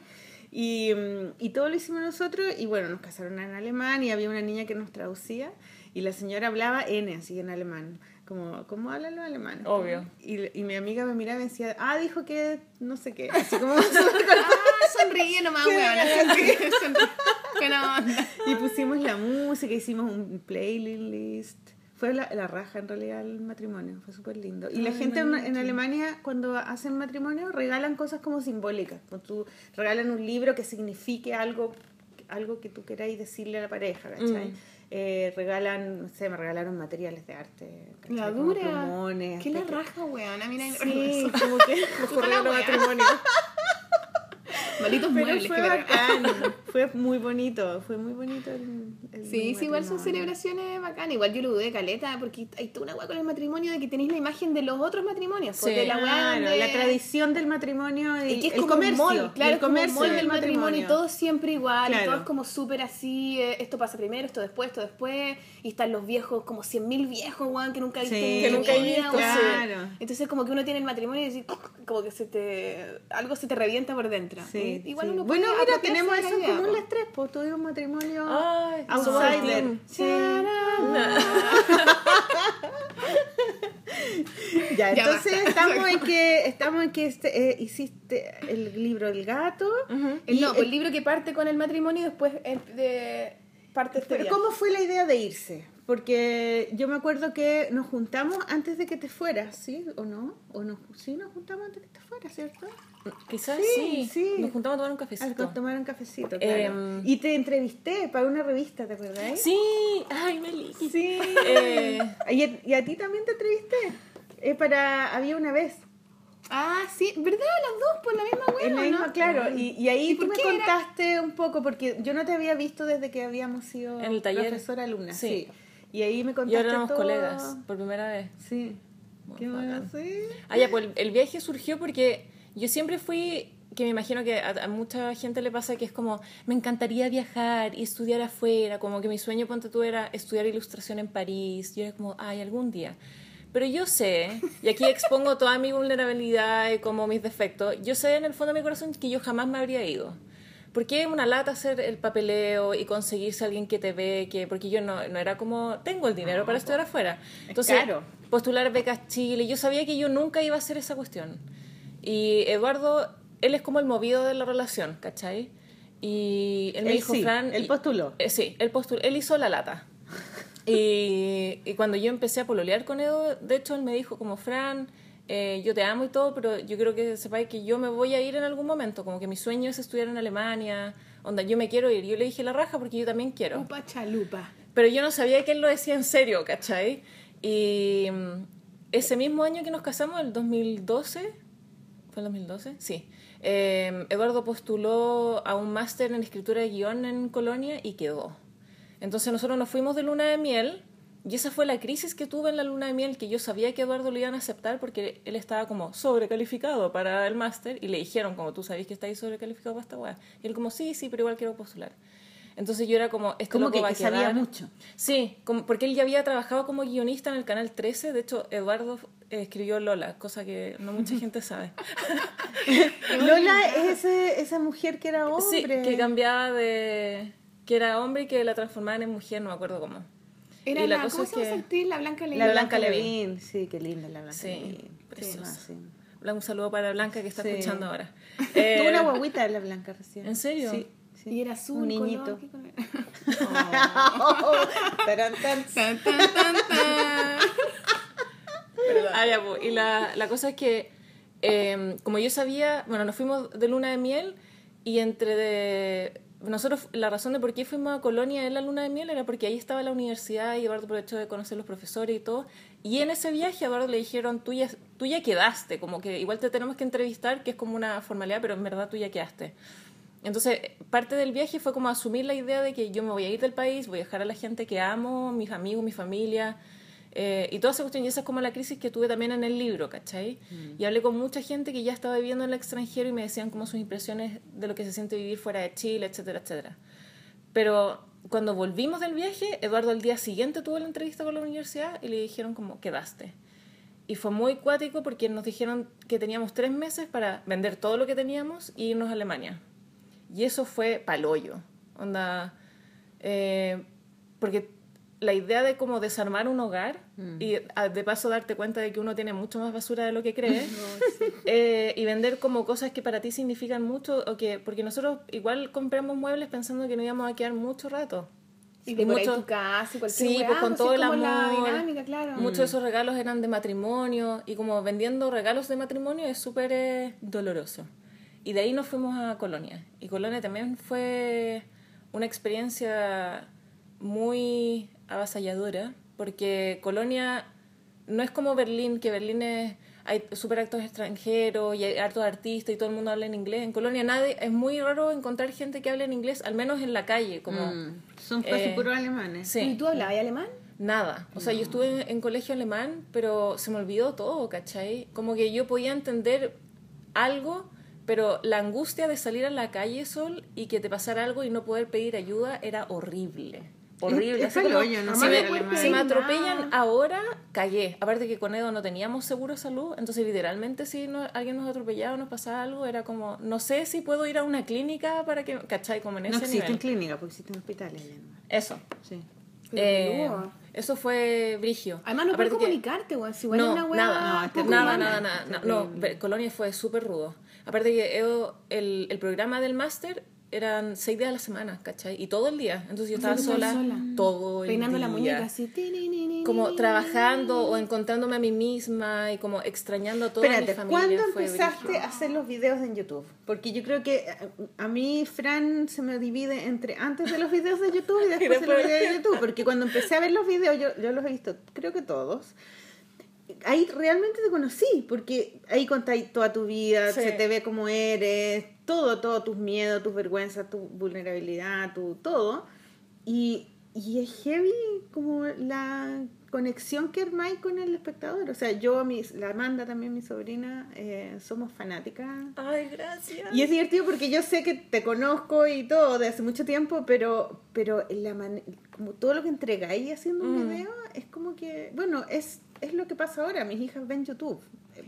Y, mm, y todo lo hicimos nosotros. Y bueno, nos casaron en alemán y había una niña que nos traducía. Y la señora hablaba N, así en alemán. Como, ¿cómo hablan los alemanes? Obvio. Y, y mi amiga me miraba y me decía, ah, dijo que no sé qué. Así como Ah, sonríe nomás, weón. Sonríe. Buena onda. Y pusimos la música, hicimos un playlist. Fue la, la raja en realidad el matrimonio, fue súper lindo. Y la gente en. Alemania cuando hacen matrimonio regalan cosas como simbólicas. Como tú regalan un libro que signifique algo, algo que tú queráis decirle a la pareja, ¿cachai? Mm. Eh, regalan, no sé, me regalaron materiales de arte. ¿cachai? La Como dura. plumones, ¿Qué la raja, weón? A mí nadie me Sí, como que... Mejor matrimonio. Malditos Pero muebles fue que bacán, fue muy bonito, fue muy bonito el, el Sí, sí, igual son celebraciones bacanas. Igual yo lo dudé caleta, porque hay toda una weá con el matrimonio de que tenéis la imagen de los otros matrimonios. pues, Sí. de la Claro, la tradición del matrimonio y, Y que es el como comercio, mall, claro, el como comercio mall del matrimonio, y todo siempre igual, y todo es como súper así, eh, esto pasa primero, esto después, esto después, y están los viejos, como cien mil viejos, weón, que nunca Sí, en que nunca vida, visto, claro. Entonces como que uno tiene el matrimonio y dice, como que se te, algo se te revienta por dentro. Sí, Y igual uno bueno, mira, tenemos eso en común po. las tres, pues tuvimos un matrimonio Ay, outsider. Sí. Ya, Ya entonces estamos en que estamos en que este, eh, hiciste el libro El gato. El, y no, pues el- el libro que parte con el matrimonio y después eh, de, parte Pero. ¿cómo fue la idea de irse? Porque yo me acuerdo que nos juntamos antes de que te fueras, ¿sí? ¿O no? ¿O no? Sí, nos juntamos antes de que te fueras, ¿cierto? Quizás Sí, sí, sí. Nos juntamos a tomar un A cafecito. tomar un cafecito, claro. Em, y te entrevisté para una revista, ¿te acuerdas? Sí, ay, Meli. Sí. Eh, ¿Y, a, y a ti también te entrevisté? Eh, para Había una vez. Ah, sí, ¿verdad? Las dos, por la misma hueá. La misma, ¿no? claro. Y, y ahí ¿Y tú me era? contaste un poco, porque yo no te había visto desde que habíamos sido En el taller. profesora alumna. Sí. Sí. Y ahí me y contaste ahora éramos colegas por primera vez. Sí. Muy Qué bueno, sí. Ah, ya, pues el viaje surgió porque yo siempre fui, que me imagino que a, a mucha gente le pasa que es como, me encantaría viajar y estudiar afuera, como que mi sueño, ponte tú, era estudiar ilustración en París. Yo era como, ay, algún día. Pero yo sé, y aquí expongo toda mi vulnerabilidad y como mis defectos, yo sé en el fondo de mi corazón que yo jamás me habría ido. Porque es una lata hacer el papeleo y conseguirse a alguien que te ve, que porque yo no, no era como, tengo el dinero para estudiar afuera. Entonces, postular becas Chile, yo sabía que yo nunca iba a hacer esa cuestión. Y Eduardo, él es como el movido de la relación, ¿cachai? Y él me Él dijo, sí, Fran... él postuló. eh, sí, él postuló, él hizo la lata. Y, y cuando yo empecé a pololear con Edu, de hecho, él me dijo como, Fran, eh, yo te amo y todo, pero yo creo que sepáis que yo me voy a ir en algún momento, como que mi sueño es estudiar en Alemania, onda, yo me quiero ir. Yo le dije la raja porque yo también quiero. Upa chalupa. Pero yo no sabía que él lo decía en serio, ¿cachai? Y mm, ese mismo año que nos casamos, el 2012, ¿fue el 2012? Sí. Eh, Eduardo postuló a un máster en escritura de guion en Colonia y quedó. Entonces nosotros nos fuimos de luna de miel y esa fue la crisis que tuve en la luna de miel, que yo sabía que Eduardo lo iban a aceptar porque él estaba como sobrecalificado para el máster y le dijeron como tú sabes que estáis sobrecalificado para esta weá. Y él como sí, sí, pero igual quiero postular. Entonces yo era como, este Como loco que, va a que sabía mucho. Sí, como, porque él ya había trabajado como guionista en el Canal 13. De hecho, Eduardo eh, escribió Lola, cosa que no mucha gente sabe. Lola es ese- esa mujer que era hombre. Sí, que cambiaba de... que era hombre y que la transformaban en mujer, no me acuerdo cómo. Era Y la la, cosa ¿cómo es que-? La Blanca Levin. La La Blanca. Sí, qué linda la Blanca Sí, Levin. preciosa. Sí, Un saludo para Blanca que está Sí. escuchando ahora. Eh, Tuvo una guaguita de la Blanca recién. ¿En serio? Sí. Sí. Y era azul, Un niñito. color, ¿qué color? Tarán, tan. Tan, tan, tan, tan. Ah, ya, pues, Y la, la cosa es que, eh, como yo sabía, bueno, nos fuimos de luna de miel y entre de... Nosotros, la razón de por qué fuimos a Colonia en la luna de miel era porque ahí estaba la universidad y Eduardo aprovechó de conocer los profesores y todo. Y en ese viaje a Eduardo le dijeron, tú ya, tú ya quedaste, como que igual te tenemos que entrevistar, que es como una formalidad, pero en verdad tú ya quedaste. Entonces, parte del viaje fue como asumir la idea de que yo me voy a ir del país, voy a dejar a la gente que amo, mis amigos, mi familia, eh, y toda esa cuestión, y esa es como la crisis que tuve también en el libro, ¿cachai? Y hablé con mucha gente que ya estaba viviendo en el extranjero y me decían como sus impresiones de lo que se siente vivir fuera de Chile, etcétera, etcétera. Pero cuando volvimos del viaje, Eduardo al día siguiente tuvo la entrevista con la universidad y le dijeron como, quedaste. Y fue muy cuático porque nos dijeron que teníamos tres meses para vender todo lo que teníamos e irnos a Alemania. Y eso fue palollo. Onda. eh, porque la idea de como desarmar un hogar y a- de paso darte cuenta de que uno tiene mucho más basura de lo que cree eh, y vender como cosas que para ti significan mucho o que porque nosotros igual compramos muebles pensando que no íbamos a quedar mucho rato Y de por ahí mucho- tu casa y cualquier Sí, pues con pues, todo el como la amor. dinámica, claro. Muchos de esos regalos eran de matrimonio y como vendiendo regalos de matrimonio es súper eh, doloroso. Y de ahí nos fuimos a Colonia. Y Colonia también fue una experiencia muy avasalladora porque Colonia no es como Berlín, que Berlín es hay súper actos extranjeros y hay hartos artistas y todo el mundo habla en inglés. En Colonia nadie, es muy raro encontrar gente que hable en inglés, al menos en la calle, como Mm, Son casi Eh, puros alemanes. sí. ¿Y tú hablabas alemán? Nada. O sea, yo estuve en, en colegio alemán, pero se me olvidó todo, ¿cachai? Como que yo podía entender algo, pero la angustia de salir a la calle sol y que te pasara algo y no poder pedir ayuda era horrible. Horrible. Es- es Así como, palollo, no si, me, si atropellan ahora, cagué. Aparte que con Edo no teníamos seguro de salud, entonces literalmente si no- alguien nos atropellaba o nos pasaba algo, era como, no sé si puedo ir a una clínica para que, ¿cachai? Como en No ese existen nivel. clínicas, porque existen hospitales. Eso. Sí. Eh. Eso fue brigio. Además, no puedes comunicarte, weón. Si no, una nada, No, nada, nada, nada, na- No, Colonia fue súper rudo. Aparte que el, el programa del máster eran seis días a la semana, ¿cachai? Y todo el día. Entonces yo estaba sola, sola. todo el Peinando día. la muñeca así. Como trabajando o encontrándome a mí misma y como extrañando a toda Espérate, mi familia. ¿cuándo fue empezaste brígido. a hacer los videos en YouTube? Porque yo creo que a, a mí, Fran, se me divide entre antes de los videos de YouTube y después, de los después. videos de YouTube. Porque cuando empecé a ver los videos, yo, yo los he visto, creo que todos. Ahí realmente te conocí, porque ahí contáis toda tu vida, Sí. se te ve como eres, todo, todo, tus miedos, tus vergüenzas, tu vulnerabilidad, tu todo. Y, y es heavy como la conexión que armáis con el espectador. O sea, yo, mis, la Amanda también, mi sobrina, eh, somos fanáticas. Ay, gracias. Y es divertido porque yo sé que te conozco y todo de hace mucho tiempo, pero, pero la man- como todo lo que entregáis haciendo un Mm. video es como que, bueno, es, es lo que pasa ahora. Mis hijas ven YouTube.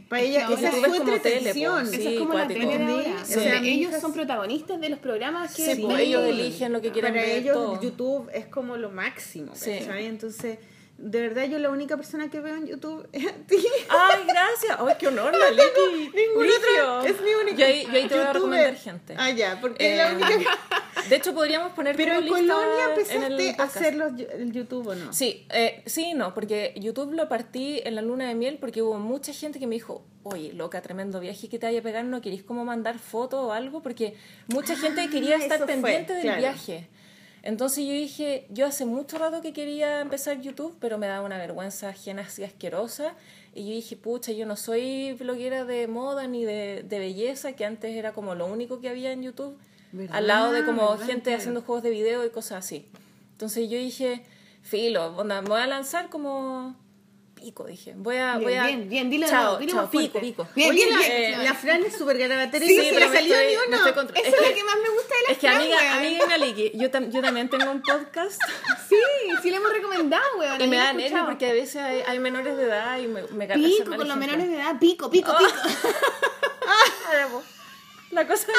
Para ellas, esa es su entretención. Esa Sí, es como la tele de. O sea, mis ellos hijas- son protagonistas de los programas que Sí, ven. ellos eligen lo que quieren Para ver. ellos todo. YouTube es como lo máximo, Sí. ¿cachai? Entonces, de verdad yo la única persona que veo en YouTube es a ti. Ay, gracias. Ay, qué honor, la Liki. Ningún otro, es mi única. Yo ahí, yo ahí te voy a recomendar gente. Ah, ya, porque es Eh, la única que... De hecho, podríamos poner Pero en en empezaste el a hacer los, el YouTube o no? Sí, eh, sí y no, porque YouTube lo partí en la luna de miel porque hubo mucha gente que me dijo, oye, loca, tremendo viaje que te vaya a pegar, ¿no querés como mandar fotos o algo? Porque mucha gente quería estar eso fue, pendiente del claro. viaje. Entonces yo dije, yo hace mucho rato que quería empezar YouTube, pero me daba una vergüenza ajena así asquerosa. Y yo dije, pucha, yo no soy bloguera de moda ni de, de belleza, que antes era como lo único que había en YouTube, ¿Verdad? al lado de como ¿Verdad? gente haciendo juegos de video y cosas así. Entonces yo dije, filo, onda, me voy a lanzar como pico, dije. Voy a, Bien, voy a. bien, bien, dilo chao, dilo chao, pico, pico. Bien, Oye, bien, la, bien. la Fran es súper garabatera y Sí, no me salió estoy- ni uno. estoy contra- Eso es que- lo que más me gusta de la Es que Fran, amiga, weón. amiga yo, tam- yo también tengo un podcast Sí, sí le hemos recomendado, weón. y me da escuchado. porque a veces hay, hay menores de edad y me, me Pico con los menores de edad, pico, pico, Oh. pico. La cosa es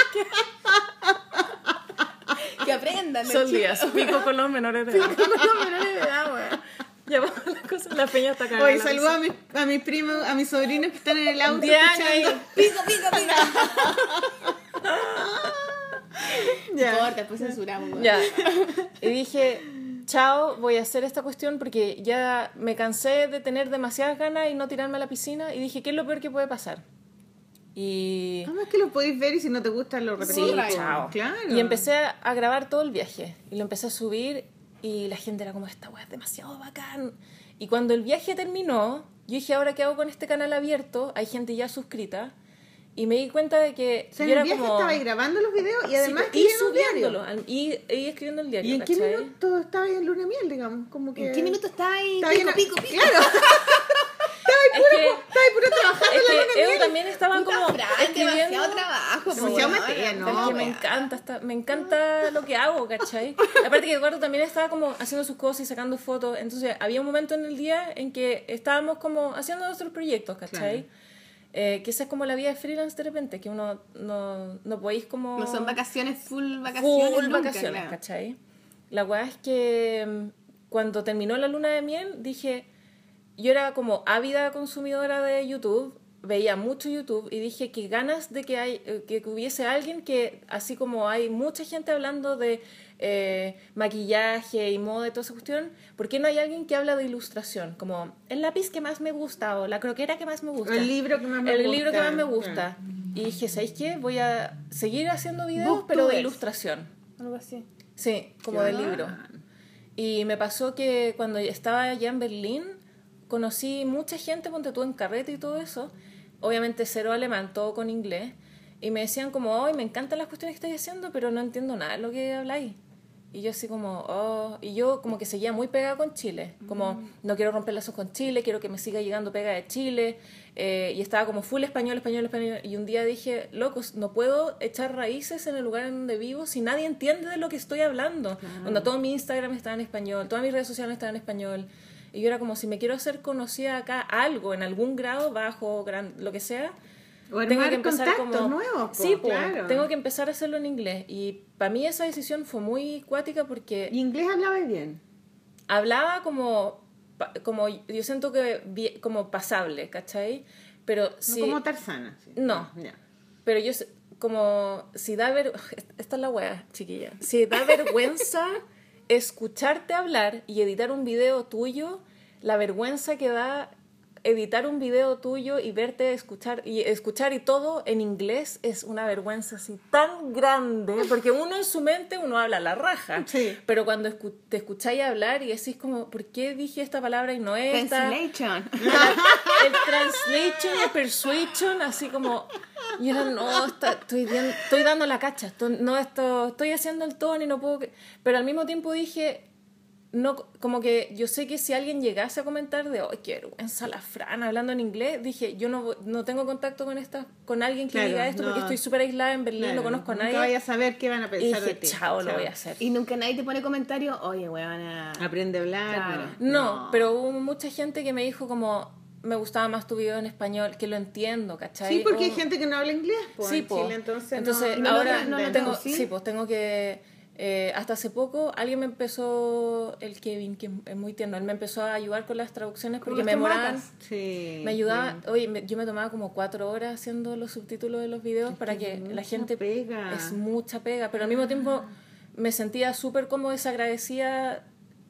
Que aprendan. que son chicos. días, pico con los menores de edad. Con los menores de edad, weón. Ya vamos, la cosa, la peña está cagada. Oye, la saluda a mis a mis primos, a mis sobrinos que están en el auto Diana escuchando. Pico, pico, pico. Ya. Corta, después censuramos. Ya. Y dije, chao, voy a hacer esta cuestión porque ya me cansé de tener demasiadas ganas y no tirarme a la piscina. Y dije, ¿qué es lo peor que puede pasar? Y, Además que lo podéis ver y si no te gusta lo repetís. Sí, chao. Claro. y empecé a grabar todo el viaje. Y lo empecé a subir y la gente era como, esta weá es demasiado bacán. Y cuando el viaje terminó, yo dije, ¿ahora qué hago con este canal abierto? Hay gente ya suscrita. Y me di cuenta de que O sea, yo en era el viaje como... estabais grabando los videos y Sí, además y un diario. subiéndolo, y, y escribiendo el diario. ¿Y en qué ¿cachai? minuto estaba en luna de miel, digamos? Como que... ¿En qué minuto está ahí? Estaba Pico, pico, pico. Claro. Es que, Estabais puro trabajando es en la luna que miel. también estaba Puta, como Fran, escribiendo... demasiado trabajo. Demasiado Es no, que me encanta, está- me encanta lo que hago, ¿cachai? Aparte que Eduardo también estaba como haciendo sus cosas y sacando fotos, entonces había un momento en el día en que estábamos como haciendo nuestros proyectos, ¿cachai? Claro. Eh, que esa es como la vida de freelance de repente, que uno no, no podéis como... No son vacaciones, full vacaciones. Full nunca, vacaciones, claro. ¿cachai? La weá es que mm, cuando terminó la luna de miel dije, yo era como ávida consumidora de YouTube, veía mucho YouTube y dije que ganas de que, hay, eh, que hubiese alguien que, así como hay mucha gente hablando de eh, maquillaje y moda y toda esa cuestión, ¿por qué no hay alguien que habla de ilustración? Como el lápiz que más me gusta o la croquera que más me gusta. El libro que más me El gusta. libro que más me gusta. Y dije, ¿sabéis qué? Voy a seguir haciendo videos, pero de ilustración. Algo así. Sí, como de libro. Y me pasó que cuando estaba allá en Berlín, conocí mucha gente, ponte tú en carrete y todo eso. Obviamente cero alemán, todo con inglés. Y me decían como, ay, me encantan las cuestiones que estáis haciendo, pero no entiendo nada de lo que habláis. Y yo así como, oh, y yo como que seguía muy pegada con Chile, como no quiero romper lazos con Chile, quiero que me siga llegando pega de Chile, eh, y estaba como full español, español, español, y un día dije, locos, no puedo echar raíces en el lugar en donde vivo si nadie entiende de lo que estoy hablando. Cuando todo mi Instagram está en español, todas mis redes sociales están en español, y yo era como, si me quiero hacer conocida acá algo, en algún grado, bajo, gran, lo que sea, O armar contactos como- nuevos, po, sí, po, claro. tengo que empezar a hacerlo en inglés. Y para mí esa decisión fue muy cuática porque Y inglés hablaba bien. hablaba como, como yo siento que como pasable, ¿cachai? Pero No sí, como Tarzana. sí. No. Ya. pero yo como si da ver, esta es la wea, chiquilla. Si da vergüenza escucharte hablar y editar un video tuyo, la vergüenza que da editar un video tuyo y verte escuchar y escuchar y todo en inglés es una vergüenza así tan grande porque uno en su mente uno habla la raja Sí. pero cuando escu- te escucháis hablar y decís como ¿por qué dije esta palabra y no esta? Translation. el translation el persuasion, así como, y era, no, está- estoy, estoy dando la cacha, estoy, no, esto, estoy haciendo el tono y no puedo, que-". pero al mismo tiempo dije, no, como que yo sé que si alguien llegase a comentar de, ¡ay, qué vergüenza la Fran hablando en inglés! Dije, yo no, no tengo contacto con esta, con alguien que Claro, diga esto porque no. estoy súper aislada en Berlín, Claro, no conozco a nunca nadie. vayas a saber qué van a Y pensar de dije, ti. chao, lo voy a hacer. Y nunca nadie te pone comentarios, oye, weona. Aprende a hablar. Claro. No, pero hubo mucha gente que me dijo como, me gustaba más tu video en español, que lo entiendo, ¿cachai? Sí, porque hay gente que no habla inglés, pues, Sí, en po. Chile, entonces, Entonces, no, ahora no tengo, sí, pues tengo que eh, hasta hace poco alguien me empezó el Kevin que es muy tierno, él me empezó a ayudar con las traducciones porque me. Sí. me ayudaba, bien. oye, me- yo me tomaba como cuatro horas haciendo los subtítulos de los videos para que la mucha gente pega. es mucha pega, pero al mismo tiempo me sentía súper como desagradecida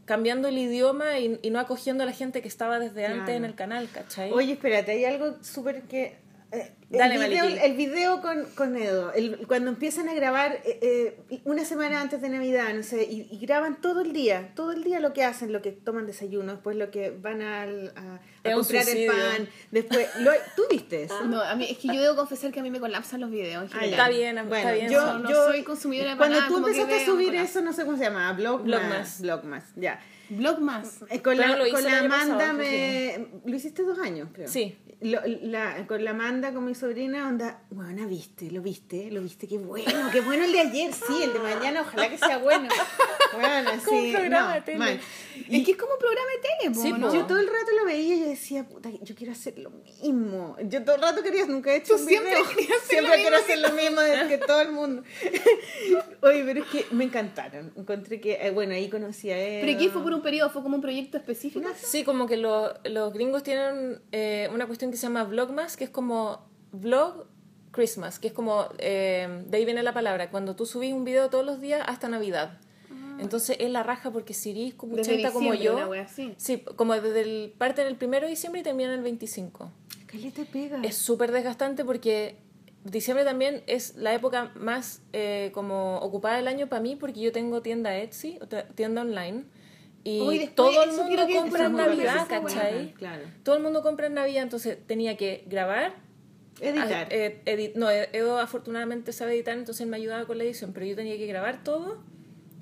cambiando el idioma y, y no acogiendo a la gente que estaba desde antes Claro. en el canal, ¿cachai? Oye, espérate, hay algo súper que... eh, Dale, el, video, el video con, con Edo, el- cuando empiezan a grabar eh, eh, una semana antes de Navidad, no sé, y, y graban todo el día, todo el día lo que hacen, lo que toman desayuno, después lo que van al- a, comprar el pan, después... Lo, ¿Tú viste eso? No, a mí, es que yo debo confesar que a mí me colapsan los videos. en Ah. Está bien, está bueno, bien, Yo, no yo- soy consumidora de Cuando nada, tú empezaste a subir eso, no sé cómo se llama, Blogmas. Blogmas. Blogmas, ya. Blog más. Eh, Con Pero la, con la Amanda pasado, me... Lo hiciste dos años, creo. Sí. Lo- la- con la Amanda, con mi sobrina, onda, bueno, viste, lo viste, lo viste, qué bueno, qué bueno el de ayer, sí, el de mañana, ojalá que sea bueno. Bueno, Como sí, un programa no, de tele. mal. Es que es como un programa de tele. Yo todo el rato lo veía y yo decía, puta, yo quiero hacer lo mismo. Yo todo el rato quería, nunca he hecho Tú un siempre video. hacer Siempre lo quiero mismo hacer lo mismo que todo el mundo. Oye, pero es que me encantaron. Encontré que, eh, bueno, ahí conocí a él. ¿Pero qué fue por un periodo? ¿Fue como un proyecto específico? Sí, como que lo- los gringos tienen eh, una cuestión que se llama Vlogmas, que es como Vlog Christmas, que es como, eh, de ahí viene la palabra, cuando tú subís un video todos los días hasta Navidad. Entonces es la raja porque si eres como Desde 80 como yo, sí, como desde el, parte del primero de diciembre y termina el 25. Caleta pega. Es súper desgastante porque diciembre también es la época más eh, como ocupada del año para mí porque yo tengo tienda Etsy, tienda online. Y después, todo el mundo compra en Navidad. ¿cachai? Claro. Todo el mundo compra en Navidad, entonces tenía que grabar. Editar. ah, eh, edit- no, Edo afortunadamente sabe editar, entonces él me ayudaba con la edición, pero yo tenía que grabar todo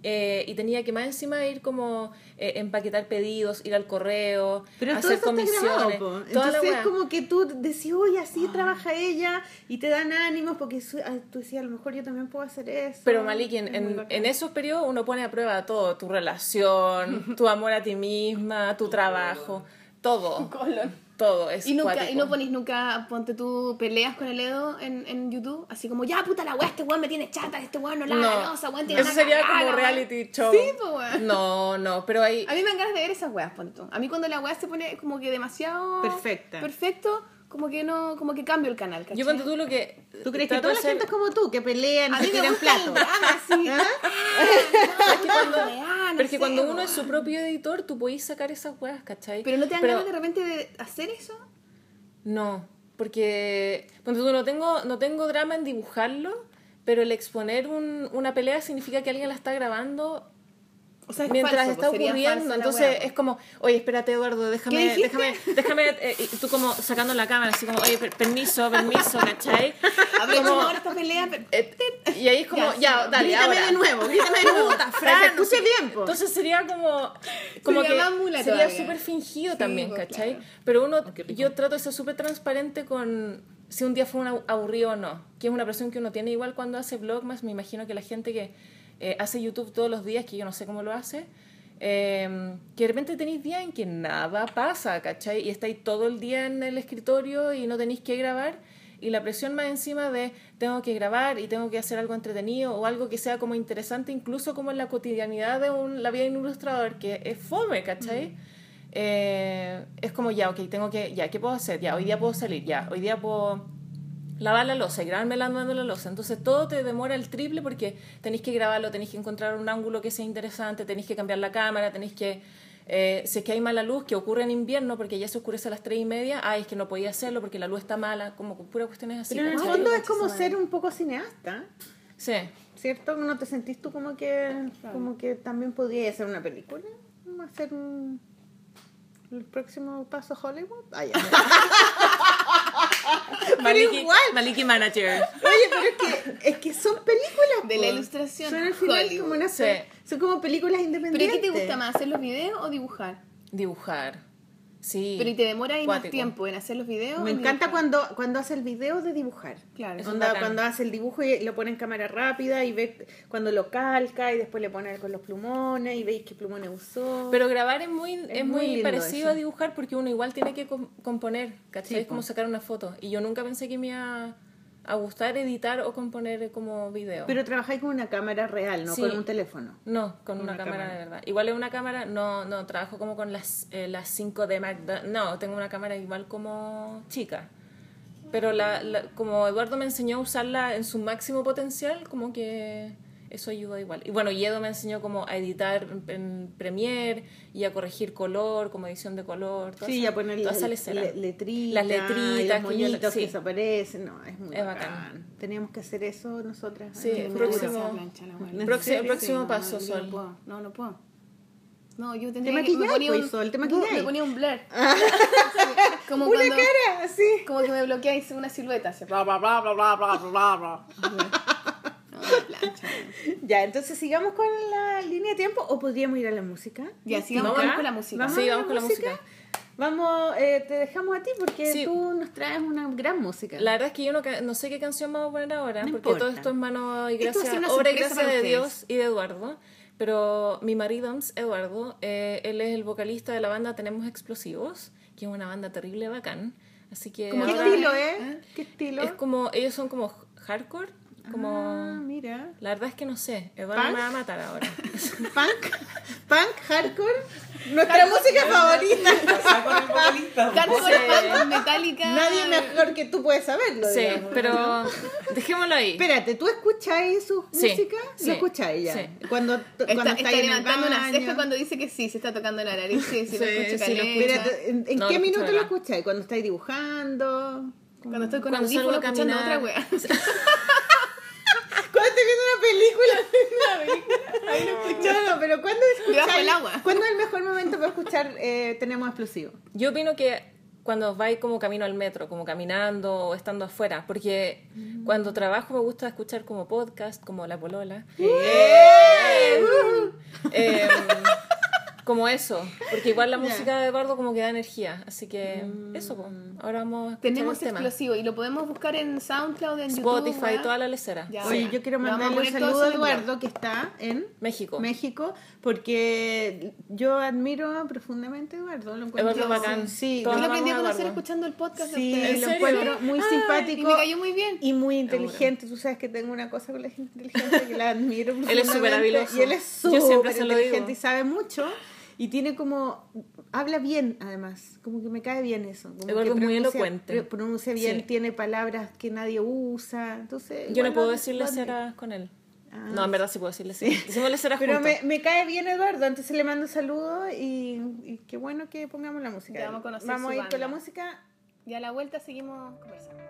eh, y tenía que más encima ir como eh, empaquetar pedidos, ir al correo, Pero todo hacer eso está grabado, po. Entonces es como que tú decís, uy, así trabaja ella y te dan ánimos porque su- ah, tú decías, a lo mejor yo también puedo hacer eso. Pero Maliki, en, Es en esos periodos uno pone a prueba todo, tu relación, tu amor a ti misma, tu trabajo, todo, Colon. Todo es Y, nunca, y no ponís nunca, ponte tú, peleas con el Edo en, en YouTube, así como, ya puta la weá, este weón me tiene chata, este weón no la No, la losa, weón tiene eso una sería cagada, como weón". reality show. Sí, pues weón. No, no, pero ahí... A mí me dan ganas de ver esas weas, ponte tú. A mí cuando la weá se pone como que demasiado... Perfecta. Perfecto, como que no, como que cambio el canal, ¿cachai? Yo ponte tú lo que... ¿Tú crees que toda la hacer- gente es como tú, que pelean, A que mí me tiran drama, sí. ¿Ah? Es que cuando, Ah, no pero es que sé, cuando uno es su propio editor, tú podés sacar esas weas, ¿cachai? Pero no te dan Pero- ganas de repente de hacer eso. No, porque ponte tú, no tengo, no tengo drama en dibujarlo, pero el exponer un- una pelea significa que alguien la está grabando O sea, es mientras falso, está pues, ocurriendo. Entonces es como, oye, espérate Eduardo, déjame, déjame, déjame, eh, y tú como sacando la cámara, así como, oye, per- permiso, permiso, ¿cachai? Como- ahora esta pelea. pero- Eh, y ahí es como, Ya, ya, sí, dale, grítame ahora. de nuevo, grítame de nuevo. Fran, no sé- bien. Entonces sería como, como Sería que sería súper fingido Sí, también, pues, ¿cachai? claro. Pero uno, qué rico. yo trato de ser súper transparente con si un día fue un abu- aburrido o no, que es una presión que uno tiene igual cuando hace vlogmas, me imagino que la gente que eh, hace YouTube todos los días, que yo no sé cómo lo hace, eh, que de repente tenéis días en que nada pasa, ¿cachai? Y estáis todo el día en el escritorio y no tenéis que grabar. Y la presión más encima de tengo que grabar y tengo que hacer algo entretenido o algo que sea como interesante, incluso como en la cotidianidad de un, la vida de un ilustrador, que es fome, ¿cachai? Eh, es como ya, ok, tengo que, ya, ¿qué puedo hacer? Ya, hoy día puedo salir, ya, hoy día puedo lavar la losa y grabarme lavando la losa. Entonces todo te demora el triple porque tenéis que grabarlo, tenéis que encontrar un ángulo que sea interesante, tenéis que cambiar la cámara, tenéis que... eh, si es que hay mala luz, que ocurre en invierno porque ya se oscurece a las tres y media, ay, es que no podía hacerlo porque la luz está mala, como pura cuestiones así. Pero en el fondo es como ser un poco cineasta, Sí. ¿cierto? ¿No te sentís tú como que, como que también podría hacer una película? ¿Hacer un... el próximo paso Hollywood? Ah, ya. Maliki, igual. Maliki Manager. Oye, pero es que, es que son películas. De la ilustración, Son al final Hollywood. como una Sí. Son como películas ¿Pero independientes. qué te gusta más, hacer los videos o dibujar? Dibujar. Sí. Pero ¿y te demora ahí más tiempo en hacer los videos? Me en encanta dibujar? cuando, cuando hace el video de dibujar. Claro, Onda, es cuando hace el dibujo y lo pone en cámara rápida y ve cuando lo calca y después le pone con los plumones y veis qué plumones usó. Pero grabar es muy, es muy parecido eso. a dibujar porque uno igual tiene que com- componer, ¿cachai? Sí, es como sacar una foto. Y yo nunca pensé que me iba a gustar editar o componer como video. Pero trabajáis con una cámara real, no Sí. con un teléfono. no, con una, Una cámara, cámara. de verdad. Igual es una cámara, no, no, trabajo como con las, eh, las 5 de Magda. No, tengo una cámara igual como chica. Pero la, la- como Eduardo me enseñó a usarla en su máximo potencial, como que eso ayuda igual. Y bueno, Yedo me enseñó como a editar en, Premiere y a corregir color, como edición de color. toda Sí, esa- a poner toda las esa le- letritas, Las y letritas los que yo- sí. que desaparecen. No, es muy Es bacán. bacán. Teníamos que hacer eso nosotras. Sí, Qué me me próximo- plancha, la ¿En buena. Próximo- próximo no, paso, yo Sol. No, puedo, no, no puedo. No, yo Te tendría que... me ponía pues, un- Sol, te no. Me ponía un blur. como Una cuando... cara, así. Como que me bloqueáis una silueta. Así, bla, bla, bla, bla, bla, bla, bla, bla. Plancha. Ya, entonces sigamos con la línea de tiempo o podríamos ir a la música. Ya, sigamos vamos con la música. Vamos Sí, vamos con la música. Vamos, eh, te dejamos a ti porque Sí. tú nos traes una gran música. La verdad es que yo no, no sé qué canción vamos a poner ahora, No porque importa. todo esto es mano y gracia, obra y gracia de. Dios y de Eduardo. Pero mi marido, Eduardo, eh, él es el vocalista de la banda Tenemos Explosivos, que es una banda terrible bacán. Así que ¿Qué ahora estilo, eh? ¿Qué estilo? es como, ellos son como hardcore, como... Ah, mira. La verdad es que no sé, Eduardo ¿Punk? me va a matar ahora. Punk, punk, hardcore. Nuestra música favorita. Vocalista. Hardcore, punk, metálica. Nadie mejor que tú puede saberlo. sí, digamos. pero dejémoslo ahí. Espérate, ¿tú escucháis su Sí, música? sí, ¿Lo escucháis ya? sí. Cuando, Está, cuando está estáis en el levantando una ceja cuando dice que sí, se está tocando la nariz. Sí, sí, lo escucho. Espérate, ¿en, en No, qué minuto lo escucháis? ¿Cuando estáis dibujando? Cuando estoy con Cuando audífono a escuchando otra wea. Estoy viendo una película. No, no, pero ¿cuándo escucháis? Debajo del agua. ¿Cuándo es el mejor momento para escuchar eh, Tenemos Explosivo? Yo opino que cuando vais como camino al metro, como caminando o estando afuera, porque cuando trabajo me gusta escuchar como podcast, como La Polola. Eh, como eso, porque igual la música de Eduardo como que da energía, así que eso, pues. ahora vamos a escuchar Tenemos el tema. explosivo y lo podemos buscar en SoundCloud, en YouTube. Spotify, wea. toda la lecera. Ya. Oye, Sí. yo quiero mandarle un saludo a eso. Eduardo que está en México. México, porque yo admiro profundamente a Eduardo. Lo encuentro Eduardo bacán. Sí, Yo lo aprendí a conocer escuchando el podcast sí, de ¿En ustedes. lo encuentro muy Ay, simpático. y me cayó muy bien. Y muy inteligente. Tú sabes que tengo una cosa con la gente inteligente que la admiro. Él es súper profundamente, habiloso. Y él es súper inteligente y sabe mucho. Y tiene como. Habla bien, además. Como que me cae bien eso. Como Eduardo que es muy pronuncia- elocuente. pro- Pronuncia bien, Sí. tiene palabras que nadie usa. Entonces. Yo no puedo decirle ceras con él. Ah, no, en verdad sí puedo decirle ceras Pero me, me cae bien Eduardo, entonces le mando saludos y, y qué bueno que pongamos la música. Ya vamos a conocer Vamos a ir con la música. Y a la vuelta seguimos conversando.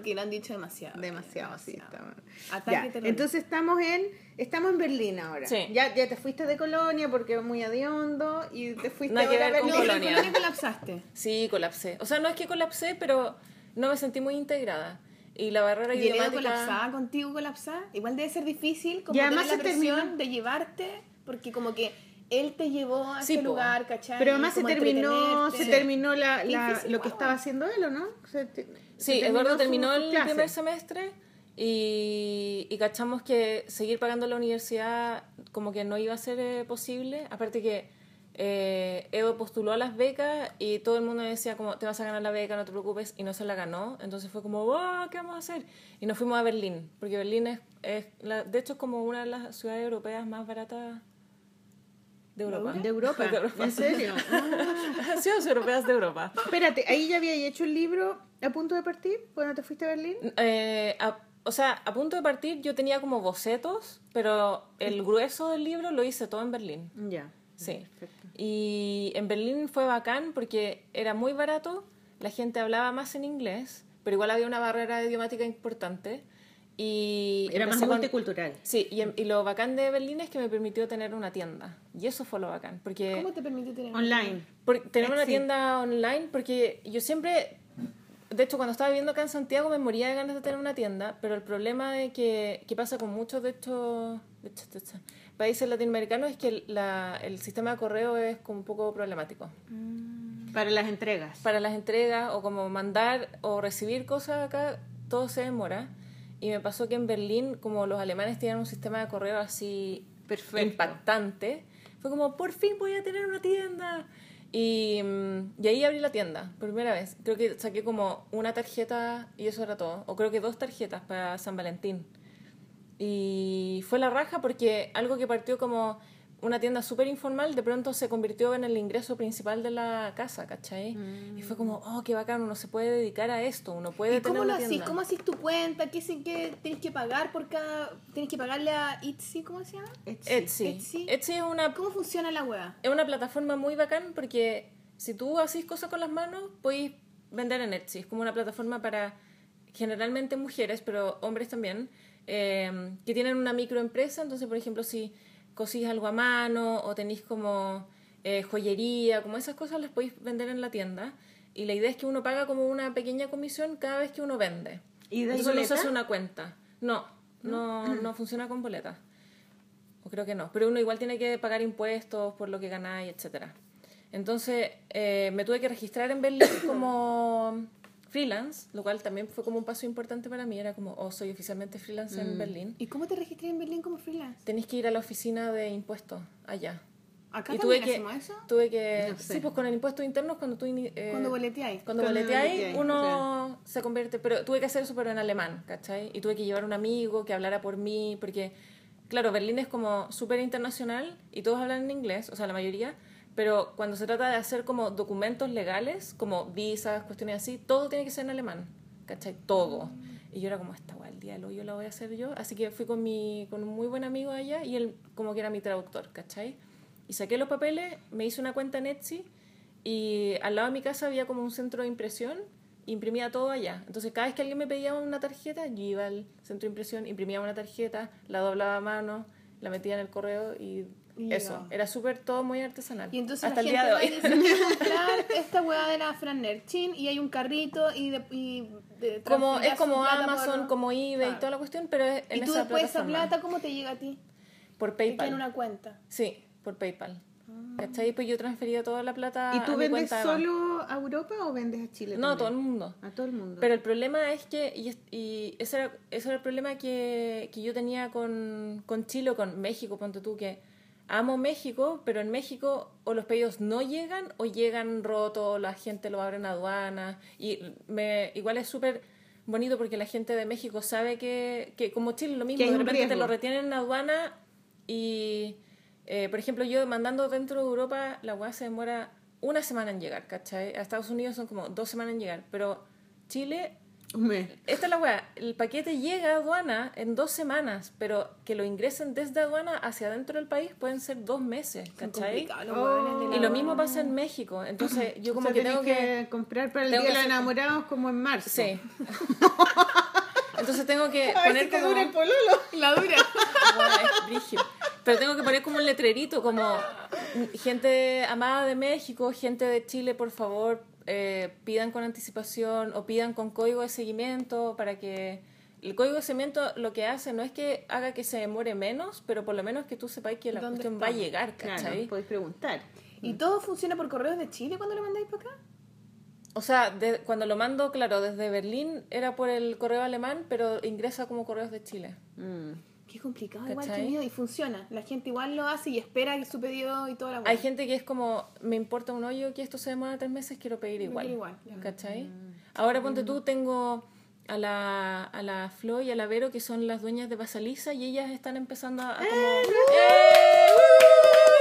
Porque lo han dicho demasiado. Demasiado, sí. Está. Ataque Ya, terrorista. entonces estamos en estamos en Berlín ahora. Sí. Ya, ya te fuiste de Colonia porque es muy adiondo y te fuiste que ahora a con no, Berlín. Colonia. Colonia colapsaste. Sí, colapsé. O sea, no es que colapsé, pero no me sentí muy integrada. Y la barrera Y idiomática... colapsada contigo colapsada. Igual debe ser difícil como Y además la presión de llevarte, porque como que él te llevó a Sí, ese po. lugar, ¿cachai? Pero además se terminó, se terminó la, la- Difícil, lo que estaba haciendo él, ¿o no? Se te- se Sí, Eduardo su- terminó el primer semestre y, y cachamos que seguir pagando la universidad como que no iba a ser eh, posible. Aparte que eh, Edo postuló a las becas y todo el mundo decía como te vas a ganar la beca, no te preocupes, y no se la ganó. Entonces fue como, "Wow, ¿qué vamos a hacer? Y nos fuimos a Berlín, porque Berlín es, es la- de hecho es como una de las ciudades europeas más baratas de Europa. De Europa, De Europa. ¿en serio? ciudades europeas de Europa. Espérate, ahí ya había hecho el libro a punto de partir cuando te fuiste a Berlín. Eh, a- o sea, a punto de partir yo tenía como bocetos, pero el grueso del libro lo hice todo en Berlín. Ya. Sí. Y en Berlín fue bacán porque era muy barato, la gente hablaba más en inglés, pero igual había una barrera idiomática importante. Y Era más empecé con- multicultural. Sí, y, y lo bacán de Berlín es que me permitió tener una tienda. Y eso fue lo bacán, porque... ¿Cómo te permitió tener Online. Por- tener una tienda online, porque yo siempre, de hecho, cuando estaba viviendo acá en Santiago me moría de ganas de tener una tienda, pero el problema de que, que pasa con muchos de estos, de estos- de estos países latinoamericanos es que el, la- el sistema de correo es como un poco problemático. Para las entregas. Para las entregas o como mandar o recibir cosas acá, todo se demora. Y me pasó que en Berlín, como los alemanes tienen un sistema de correo así Perfecto. impactante, fue como, por fin voy a tener una tienda. Y, mm, y ahí abrí la tienda, por primera vez. Creo que saqué como una tarjeta y eso era todo. O creo que dos tarjetas para San Valentín. Y fue la raja porque algo que partió como una tienda súper informal, de pronto se convirtió en el ingreso principal de la casa, ¿cachai? Y fue como, oh, qué bacán, uno se puede dedicar a esto, uno puede ¿Y tener cómo lo hacís? ¿Cómo hacís tu cuenta? ¿Qué, sí que tenés que pagar por cada... Tenés que pagarle a Etsy, ¿cómo se llama? Etsy. Etsy. Etsy es una ¿Cómo funciona la web? es una plataforma muy bacán porque si tú haces cosas con las manos, puedes vender en Etsy. Es como una plataforma para generalmente mujeres, pero hombres también, eh, que tienen una microempresa. Entonces, por ejemplo, si cosís algo a mano o tenéis como eh, joyería, como esas cosas las podéis vender en la tienda. Y la idea es que uno paga como una pequeña comisión cada vez que uno vende. ¿Y de Entonces se hace una cuenta. No, no, no funciona con boleta. O creo que no. Pero uno igual tiene que pagar impuestos por lo que ganáis, etcétera. Entonces eh, me tuve que registrar en Berlín como freelance, lo cual también fue como un paso importante para mí. Era como, oh, soy oficialmente freelance Mm. en Berlín. ¿Y cómo te registré en Berlín como freelance? Tenéis que ir a la oficina de impuestos allá. ¿Acá y tuve que, eso? tuve que, No sé. sí, pues con el impuesto interno cuando tú eh, Cuando boleteáis. cuando Cuando boleteáis, boleteáis, uno se convierte, pero tuve que hacer eso pero en alemán, ¿cachai? Y tuve que llevar un amigo que hablara por mí, porque, claro, Berlín es como súper internacional y todos hablan en inglés, o sea, la mayoría, pero cuando se trata de hacer como documentos legales, como visas, cuestiones así, todo tiene que ser en alemán, ¿cachai? Todo. Y yo era como, esta guay, el día hoyo la voy a hacer yo, así que fui con, mi, con un muy buen amigo allá y él como que era mi traductor, ¿cachai? Y saqué los papeles, me hice una cuenta en Etsy y al lado de mi casa había como un centro de impresión, imprimía todo allá. Entonces cada vez que alguien me pedía una tarjeta, yo iba al centro de impresión, imprimía una tarjeta, la doblaba a mano, la metía en el correo y, Y eso. Era súper todo muy artesanal. Y entonces Hasta la el gente día de hoy. comprar esta hueá de la Fran Nerchin y hay un carrito y, de, y de- como, es como Amazon, por- como eBay Claro. y toda la cuestión, pero es en Y tú esa después esa plata, ¿cómo te llega a ti? Por PayPal. en una cuenta. Sí, por PayPal. ¿Cachai? Pues yo transfería toda la plata ¿Y tú a mi vendes solo a Europa o vendes a Chile? No, también? todo el mundo. A todo el mundo. Pero el problema es que, y, y ese, era, ese era el problema que, que yo tenía con, con Chile o con México, ponte tú, que amo México, pero en México o los pedidos no llegan o llegan rotos, la gente lo abre en aduana. Y me, igual es súper bonito porque la gente de México sabe que, que como Chile lo mismo, de repente te riesgo. lo retienen en aduana y, eh, por ejemplo, yo mandando dentro de Europa, la weá se demora una semana en llegar, ¿cachai? A Estados Unidos son como dos semanas en llegar, pero Chile Esta es la weá. El paquete llega a aduana en dos semanas, pero que lo ingresen desde aduana hacia adentro del país pueden ser dos meses, ¿cachai? Y lo mismo pasa en México. Entonces, yo como O sea, que tengo tenés que... comprar para el Día de que los Enamorados como en marzo. Sí. Entonces tengo que A poner si te como... dura el pololo. La dura. Bueno, es brígido. Pero tengo que poner como un letrerito, como gente amada de México, gente de Chile, por favor, eh, pidan con anticipación o pidan con código de seguimiento para que... El código de seguimiento lo que hace no es que haga que se demore menos, pero por lo menos que tú sepáis que la ¿Dónde cuestión está? va a llegar, Claro, ¿cachai? podéis preguntar. ¿Y todo funciona por correos de Chile cuando lo mandáis para acá? O sea, de- cuando lo mando, claro, desde Berlín era por el correo alemán, pero ingresa como correos de Chile. Mm. Qué complicado, igual que ¿Cachai? mío, y funciona. La gente igual lo hace y espera que su pedido y toda la Hay hueá. gente que es como, me importa un hoyo que esto se demora tres meses, quiero pedir igual. quiero igual. ¿Cachai? Ahora ponte tú, tengo a la, a la Flo y a la Vero, que son las dueñas de Basaliza, y ellas están empezando a, a como...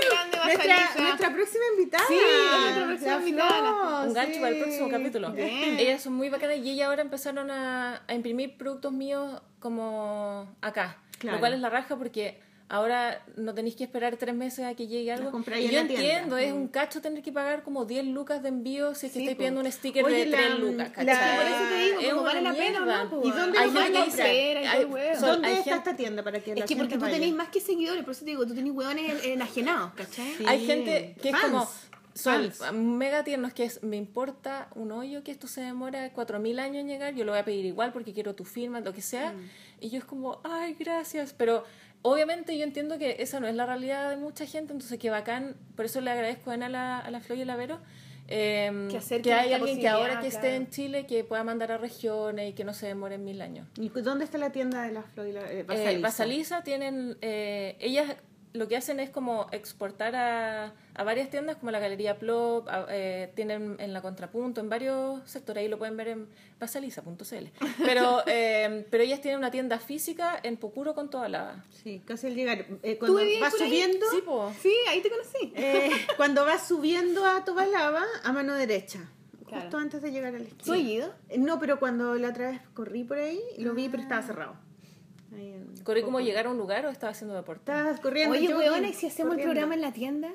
Grande Nuestra, Basaliza. nuestra próxima invitada. Sí, nuestra próxima La invitada. Flo, un gancho sí. para el próximo capítulo. Bien. Ellas son muy bacanas y ellas ahora empezaron a, a imprimir productos míos como acá. Claro. Lo cual es la raja porque ahora no tenéis que esperar tres meses a que llegue algo. Y en yo la tienda. Mm. entiendo, es un cacho tener que pagar como 10 lucas de envío si es que Sí, estáis pidiendo un sticker Oye, de la- 3 lucas. la- ¿cachai? Por eso te digo, Es como vale la pena no, ¿Y dónde Hay lo gente que que dice- espera y todo hay- el huevo. son- ¿Dónde hay está gente- esta tienda para que la Es que porque tú tenés más que seguidores, por eso te digo, tú tenés hueones en- enajenados, ¿cachai? Sí. Hay gente que es Fans. como son Fans. mega tiernos que es me importa un hoyo que esto se demora 4000 años en llegar, yo lo voy a pedir igual porque quiero tu firma, lo que sea. Mm. Y yo es como, "Ay, gracias", pero obviamente yo entiendo que esa no es la realidad de mucha gente, entonces que bacán, por eso le agradezco a la a la Flo y a la Vero. eh, Que que hay alguien que ahora que esté claro. en Chile que pueda mandar a regiones y que no se demoren mil años. ¿Y dónde está la tienda de la Flo y la eh, Eh, Basaliza? Basaliza tienen, eh, ellas lo que hacen es como exportar a, a varias tiendas como la Galería Plop, a- eh, tienen en la Contrapunto, en varios sectores, ahí lo pueden ver en basaliza.cl. Pero, eh, pero ellas tienen una tienda física en Pocuro con toda la... Sí, casi al llegar. Eh, cuando vas subiendo, Sí. Sí, ahí te conocí. eh, cuando vas subiendo a Tobalaba, a mano derecha. Claro. Justo antes de llegar a la esquina. ¿Tú has ido? No, pero cuando la otra vez corrí por ahí, lo vi, pero estaba cerrado. Ahí en- Corrí como llegar a un lugar o estaba haciendo deporte. Estabas corriendo. Oye, weona, ¿y si hacemos corriendo. el programa en la tienda?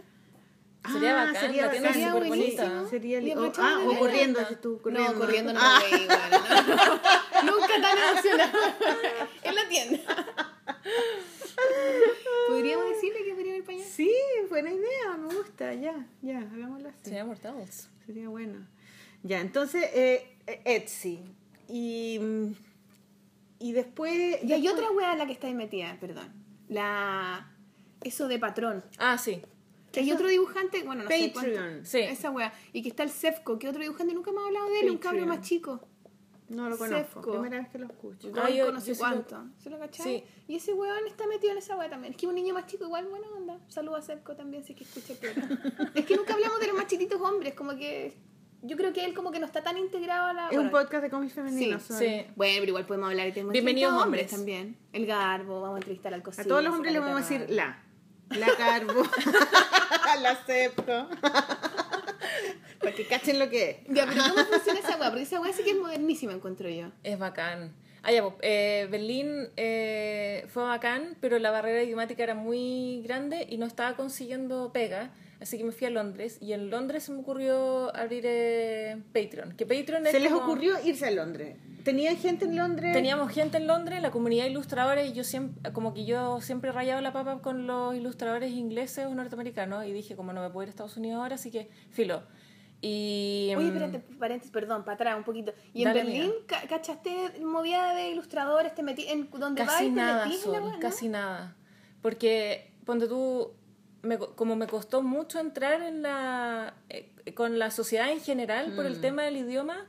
Sería Ah, bacán, sería la tienda bacán. bonita. Sería Y li- o- aprovechamos ah, o corriendo, si tú corriendo. No, corriendo no Ah, me no. Nunca tan emocionada. en la tienda. ¿Podríamos decirle que podría ir para allá? Sí, buena idea, me gusta, ya, ya, hagámoslo así. Sería mortales. Sería bueno. Ya, entonces, eh, eh, Etsy. Y, mm, y después... Y hay después- otra wea en la que estáis metida, perdón. La... Eso de patrón. Ah, sí. Que hay otro dibujante, bueno, no sé Patreon. cuánto. Sí. Esa wea. Y que está el Sefco, que otro dibujante nunca me ha hablado de él, un cabro Patreon. más chico. No lo conozco, Sefco. primera vez que lo escucho. Yo- no sé lo- cuánto. ¿Se lo cachai? Sí. Y ese weón está metido en esa wea también. Es que un niño más chico igual, buena onda. Saluda a Sefco también, si es que escucha el programa. es que nunca hablamos de los más chiquitos hombres, como que... Yo creo que él como que no está tan integrado a la... Es un bueno, podcast de cómics femeninos. Sí, sí. Bueno, pero igual podemos hablar y tenemos Bienvenidos, entrevistar a hombres. también. El Garbo, vamos a entrevistar al A cocina. todos los hombres le vamos a decir la. La carbo. la acepto. Para que cachen lo que es. Ya, pero ¿cómo funciona esa weá? Porque esa weá sí que es modernísima, encuentro yo. Es bacán. Ah, ya, pues, eh, Berlín eh, fue bacán, pero la barrera idiomática era muy grande y no estaba consiguiendo pega. Así que me fui a Londres y en Londres se me ocurrió abrir eh, Patreon. Que Patreon es Se les como- ocurrió irse a Londres. ¿Tenían gente en Londres? Teníamos gente en Londres, la comunidad de ilustradores, y yo siempre, como que yo siempre he rayado la papa con los ilustradores ingleses o norteamericanos, y dije, como no me puedo ir a Estados Unidos ahora, así que filo. Y, Oye, mm, espérate, paréntesis, perdón, para atrás un poquito. ¿Y en Berlín ca- cachaste movida de ilustradores? ¿Te metí en donde vas Casi y te nada, en la Sol, no? casi nada. Porque, ponte tú, me co- como me costó mucho entrar en la, eh, con la sociedad en general por Mm. el tema del idioma,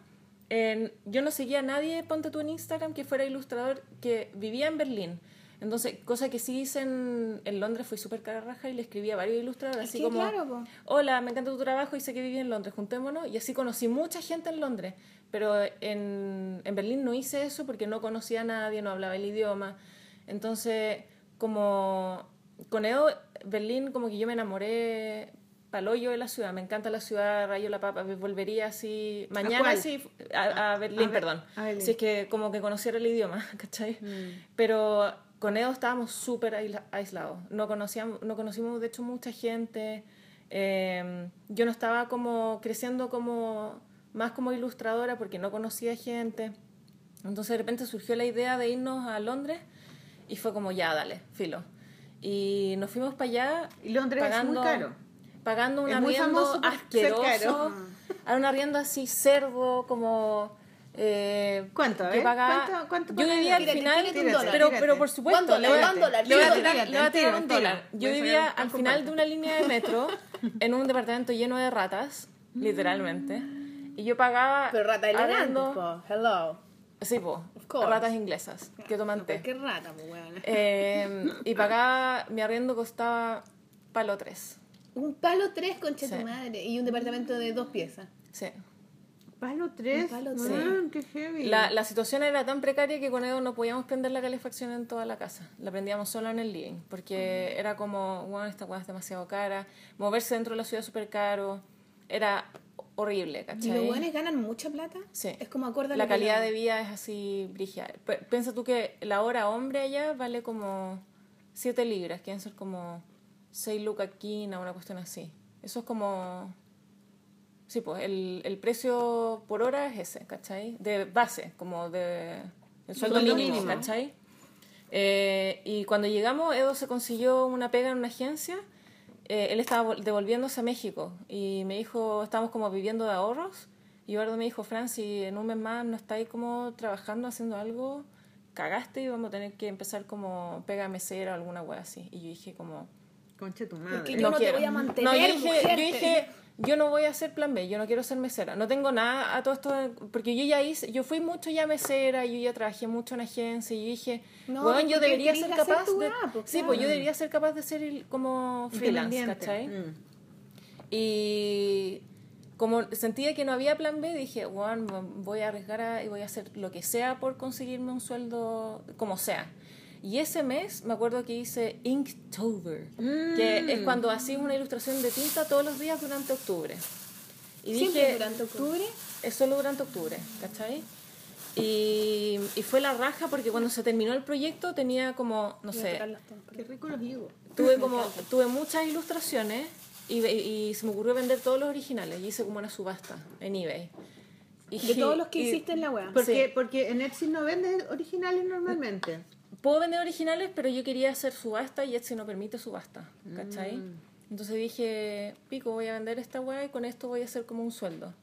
yo no seguía a nadie, ponte tú en Instagram, que fuera ilustrador que vivía en Berlín. Entonces, cosa que sí hice en, en Londres, fui súper cara raja y le escribí a varios ilustradores, Es así que como, claro, hola, me encanta tu trabajo y sé que viví en Londres, juntémonos. Y así conocí mucha gente en Londres, pero en, en Berlín no hice eso porque no conocía a nadie, no hablaba el idioma. Entonces, como con Edo, Berlín como que yo me enamoré paloyo de la ciudad. Me encanta la ciudad, rayo la papa. Volvería así mañana cuál? sí, a, a Berlín, a Ber- perdón. a Berlín. Si es que como que conociera el idioma, ¿cachai? Mm. Pero con Edo estábamos súper aisla- aislados. No conocíamos, no conocimos de hecho mucha gente. Eh, yo no estaba como creciendo como más como ilustradora porque no conocía gente. Entonces de repente surgió la idea de irnos a Londres y fue como ya, dale, filo. Y nos fuimos para allá. Y Londres es muy caro. Pagando un Es arriendo asqueroso. Era un arriendo así cerdo, como. Eh, ¿Cuánto, a que pagaba- ¿Cuánto- cuánto Yo vivía al final. tírate un dólar. pero, Tírate. pero por supuesto. ¿Cuánto le voy a- dólar? ¿Cuánto le voy a dólar? tirar- Tírate, le voy a tirar tira, un tira. dólar. Yo Voy a vivía saber al con final cuánto. de una línea de metro en un departamento lleno de ratas, literalmente. Y yo pagaba. Pero rata. Hello. Sí, po. Ratas inglesas que toman té. Qué rata, pues. Eh, y pagaba, mi arriendo costaba palo 3. Un palo tres, concha Sí. tu madre. Y un departamento de dos piezas. Sí. Palo 3. palo Man, tres. qué heavy. La, la situación era tan precaria que con Edo no podíamos prender la calefacción en toda la casa. La prendíamos solo en el living. Porque era como, bueno, esta weá es demasiado cara. Moverse dentro de la ciudad es súper caro. Era horrible, Y ¿cachai? los weones ganan mucha plata. Sí. Es como acorde a La calidad de vida es así brígida. P- Piensa tú que la hora hombre allá vale como 7 libras, quieren ser como 6 lucas quina, una cuestión así. Eso es como... Sí, pues el, el precio por hora es ese, ¿cachai? De base, como de... El sueldo Sueldo mínimo, mínimo. ¿cachai? Eh, y cuando llegamos, Edo se consiguió una pega en una agencia. Eh, él estaba vol- devolviéndose a México y me dijo, estamos como viviendo de ahorros. Y Eduardo me dijo, Fran, si en un mes más no estáis como trabajando, haciendo algo, cagaste y vamos a tener que empezar como pega mesera o alguna wea así. Y yo dije como, Concha tu madre. Porque yo no te quiero. voy a mantener, No, yo dije, mujer, yo te dije, yo no voy a hacer plan B, yo no quiero ser mesera. No tengo nada a todo esto, porque yo ya hice, yo fui mucho ya mesera, yo ya trabajé mucho en agencia, y dije, No, bueno, yo debería ser capaz de... pues, sí, pues yo debería ser capaz de ser el- como freelance. ¿cachai? Mm. Y como sentía que no había plan B, dije, bueno, voy a arriesgar a- y voy a hacer lo que sea por conseguirme un sueldo como sea. Y ese mes me acuerdo que hice Inktober, que es cuando hacías una ilustración de tinta todos los días durante octubre. Y Siempre dije, durante octubre. es solo durante octubre, ¿cachai? Y, y fue la raja porque cuando se terminó el proyecto tenía como, no sé. Qué rico los higos. tuve como tuve muchas ilustraciones y, y se me ocurrió vender todos los originales y hice como una subasta en eBay y, De todos los que y hiciste en la wea. Porque, Sí. porque en Etsy no vendes originales normalmente. Puedo vender originales pero yo quería hacer subasta y Etsy no permite subasta ¿cachai? Mm. entonces dije pico voy a vender esta weá y con esto voy a hacer como un sueldo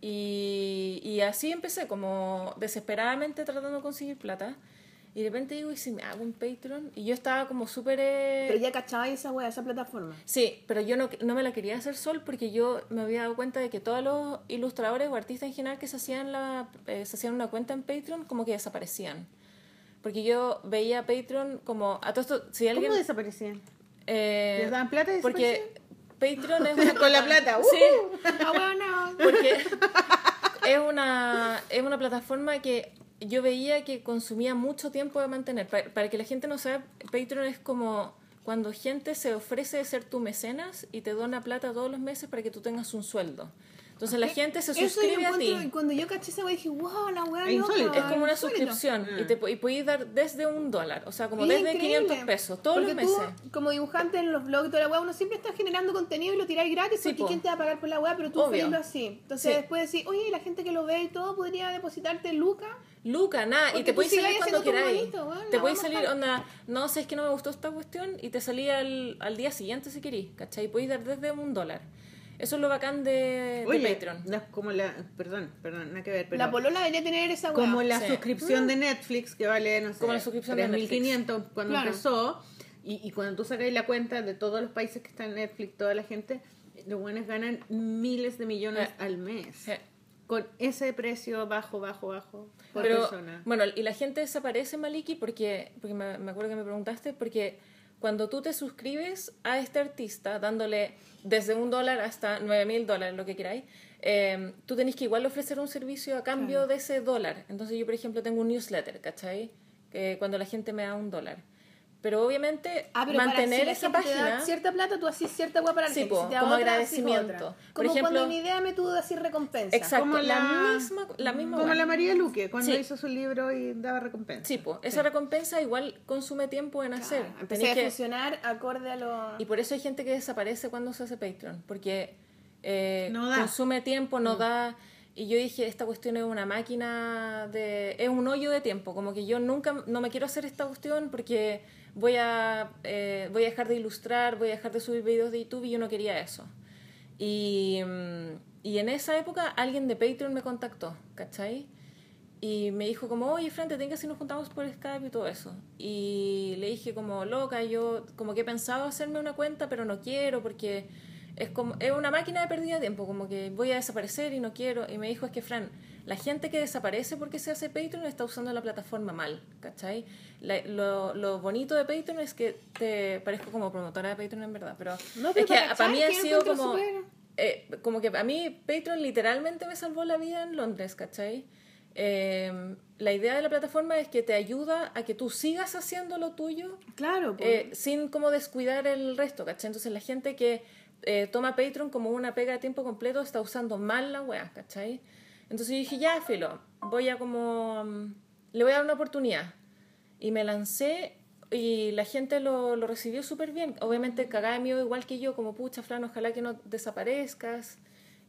y, y así empecé como desesperadamente tratando de conseguir plata y de repente digo y si me hago un Patreon y yo estaba como súper eh, Pero ya cachaba esa wea, esa plataforma. Sí, pero yo no, no me la quería hacer sol porque yo me había dado cuenta de que todos los ilustradores o artistas en general que se hacían, la, eh, se hacían una cuenta en Patreon como que desaparecían. Porque yo veía Patreon como... A todo esto, si alguien... ¿Cómo desaparecían? eh, ¿Les daban plata y Porque Patreon es una... Con la plata, Sí, Ah, bueno, porque es una, es una plataforma que yo veía que consumía mucho tiempo de mantener. Para, para que la gente no sepa, Patreon es como cuando gente se ofrece de ser tu mecenas y te dona plata todos los meses para que tú tengas un sueldo. Entonces la gente se Eso suscribe a ti. Y cuando yo caché esa wea dije, wow, la wea Es loca. insólito. Es como una insólito. suscripción y, te, y podéis dar desde un dólar, o sea, como Y es desde increíble, 500 pesos, todos porque los meses. Tú, como dibujante en los blogs y toda la wea, uno siempre está generando contenido y lo tiráis gratis Sí, porque po. ¿quién te va a pagar por la wea? Pero tú feliz así. Entonces Sí. después decís, oye, la gente que lo ve y todo podría depositarte lucas. Luca, nada, y te podéis salir cuando queráis. te podéis salir, onda, no sé, es que no me gustó esta cuestión y te salí al, al día siguiente si querís, ¿cachai? Podéis dar desde un dólar. Eso es lo bacán de, de Oye, Patreon. la- como la, perdón, perdón, nada que ver, pero La polola debería tener esa wea. como la Sí. suscripción de Netflix que vale, no sé, Como la suscripción de 3.500 cuando Claro. empezó y, y cuando tú sacas la cuenta de todos los países que están en Netflix, toda la gente, los buenos ganan miles de millones Sí. al mes. Sí. Con ese precio bajo, bajo, bajo por Pero, persona. bueno, y la gente desaparece, Maliki, porque, porque me, me acuerdo que me preguntaste, porque cuando tú te suscribes a este artista, dándole desde un dólar hasta nueve mil dólares, lo que queráis, eh, tú tenés que igual ofrecer un servicio a cambio de ese dólar. Entonces yo, por ejemplo, tengo un newsletter, ¿cachai? Que cuando la gente me da un dólar. Pero obviamente Ah, pero para mantener si esa te página... da cierta plata, tú haces cierta hueá para la Sí, gente. po, si te da como otra, agradecimiento. otra. Por Como ejemplo- cuando en idea me tú decir recompensa. Exacto, Como la, la- misma, la misma Como hueá. la María Luque, cuando Sí. hizo su libro y daba recompensa. Sí, pues, esa recompensa igual consume tiempo en hacer. Claro, empecé a que- funcionar acorde a lo... Y por eso hay gente que desaparece cuando se hace Patreon, porque eh, No da. consume tiempo, no da. Y yo dije, esta cuestión es una máquina de... es un hoyo de tiempo, como que yo nunca, no me quiero hacer esta cuestión porque voy a, eh, voy a dejar de ilustrar, voy a dejar de subir videos de YouTube y yo no quería eso. Y, mm, y en esa época alguien de Patreon me contactó, ¿cachai? Y me dijo como, oye, Fran, te tengo si nos juntamos por Skype y todo eso. Y le dije como, loca, yo como que he pensado hacerme una cuenta, pero no quiero porque es como es una máquina de pérdida de tiempo, como que voy a desaparecer y no quiero. Y me dijo, es que Fran, la gente que desaparece porque se hace Patreon está usando la plataforma mal, ¿cachai? La- lo, lo bonito de Patreon es que te parezco como promotora de Patreon en verdad, pero, No, es pero que para mí ha sido como... eh, como que a mí Patreon literalmente me salvó la vida en Londres, ¿cachai? Eh, la idea de la plataforma es que te ayuda a que tú sigas haciendo lo tuyo Claro, po. eh, sin como descuidar el resto, ¿cachai? Entonces la gente que eh, toma Patreon como una pega de tiempo completo está usando mal la wea, ¿cachai? Entonces yo dije, ya, filo, voy a como... mm, le voy a dar una oportunidad. Y me lancé y la gente lo, lo recibió súper bien. Obviamente cagada de miedo igual que yo, como pucha, Fran, ojalá que no desaparezcas.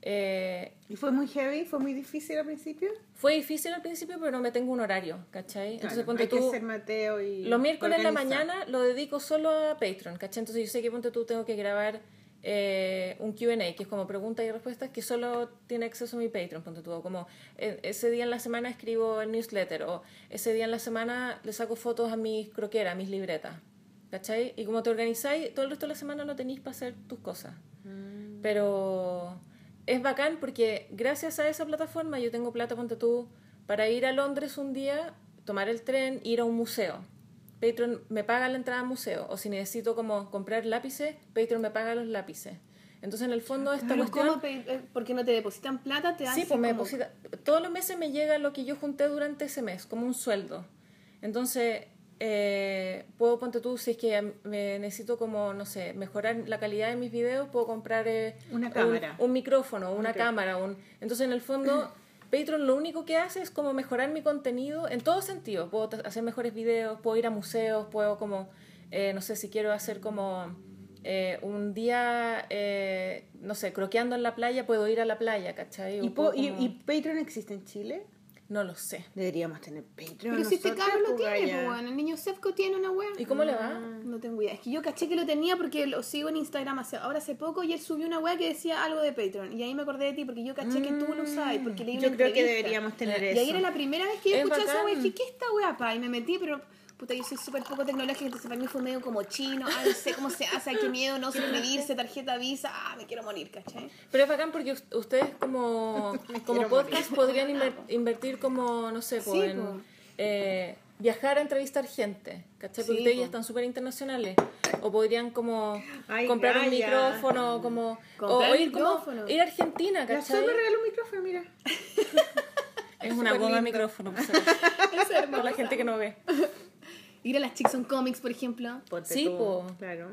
Eh, ¿Y fue muy heavy? ¿Fue muy difícil al principio? fue difícil al principio, pero no me tengo un horario, ¿cachai? Entonces Claro, ponte hay tú... que ser Mateo y Los miércoles en la mañana lo dedico solo a Patreon, ¿cachai? Entonces yo sé que ponte tú tengo que grabar eh, un QA, que es como preguntas y respuestas, que solo tiene acceso a mi Patreon, ponte tú. Como eh, ese día en la semana escribo el newsletter, o ese día en la semana le saco fotos a mis croqueras, a mis libretas, ¿cachai? Y como te organizáis, todo el resto de la semana no tenéis para hacer tus cosas. Pero es bacán porque gracias a esa plataforma yo tengo plata, ponte tú, para ir a Londres un día, tomar el tren, ir a un museo. Patreon me paga la entrada al museo. O si necesito como comprar lápices, Patreon me paga los lápices. Entonces, en el fondo, esta Pero cuestión... ¿cómo eh, porque no te depositan plata, te Sí, pues me como- deposita. Todos los meses me llega lo que yo junté durante ese mes, como un sueldo. Entonces, eh, puedo, ponte tú, si es que me necesito como, no sé, mejorar la calidad de mis videos, puedo comprar eh, Una un- cámara. Un, micrófono, una cámara. Un... Entonces, en el fondo, Patreon lo único que hace es como mejorar mi contenido en todo sentido. Puedo hacer mejores videos, puedo ir a museos, puedo como, eh, no sé, si quiero hacer como eh, un día, eh, no sé, croqueando en la playa, puedo ir a la playa, ¿cachai? O ¿Y, puedo y Patreon existe en Chile? No lo sé. Deberíamos tener Patreon. Pero si este cabro lo pues, tiene, pues, bueno, el niño Sefco tiene una web. ¿Y cómo le va? No tengo idea. Es que yo caché que lo tenía porque lo sigo en Instagram hace, ahora hace poco y él subió una web que decía algo de Patreon. Y ahí me acordé de ti porque yo caché que tú lo usabas y porque leí una Yo creo que deberíamos tener Y eso. ahí era la primera vez que yo Es escuché esa web y dije, ¿qué es esta wea, pa? Y me metí, pero puta, yo soy súper poco tecnológica, entonces para mí fue medio como chino. Ah, no sé cómo se hace, qué miedo, no sé medirse, tarjeta Visa. Ah, me quiero morir, ¿cachai? Pero es bacán porque us- ustedes como, como podcast podrían inver- invertir como, no sé, Sí, en eh, viajar a entrevistar gente, ¿cachai? Porque Sí, ustedes po. ya están súper internacionales. O podrían como Ay, comprar un micrófono, como... Comprar o ir, micrófono. como ir a Argentina, La ¿cachai? Sol me regaló un micrófono, mira. Es una de lindo. micrófono, por la gente que no ve. Ir a las Chickson Comics, por ejemplo. Ponte Sí, po. Claro.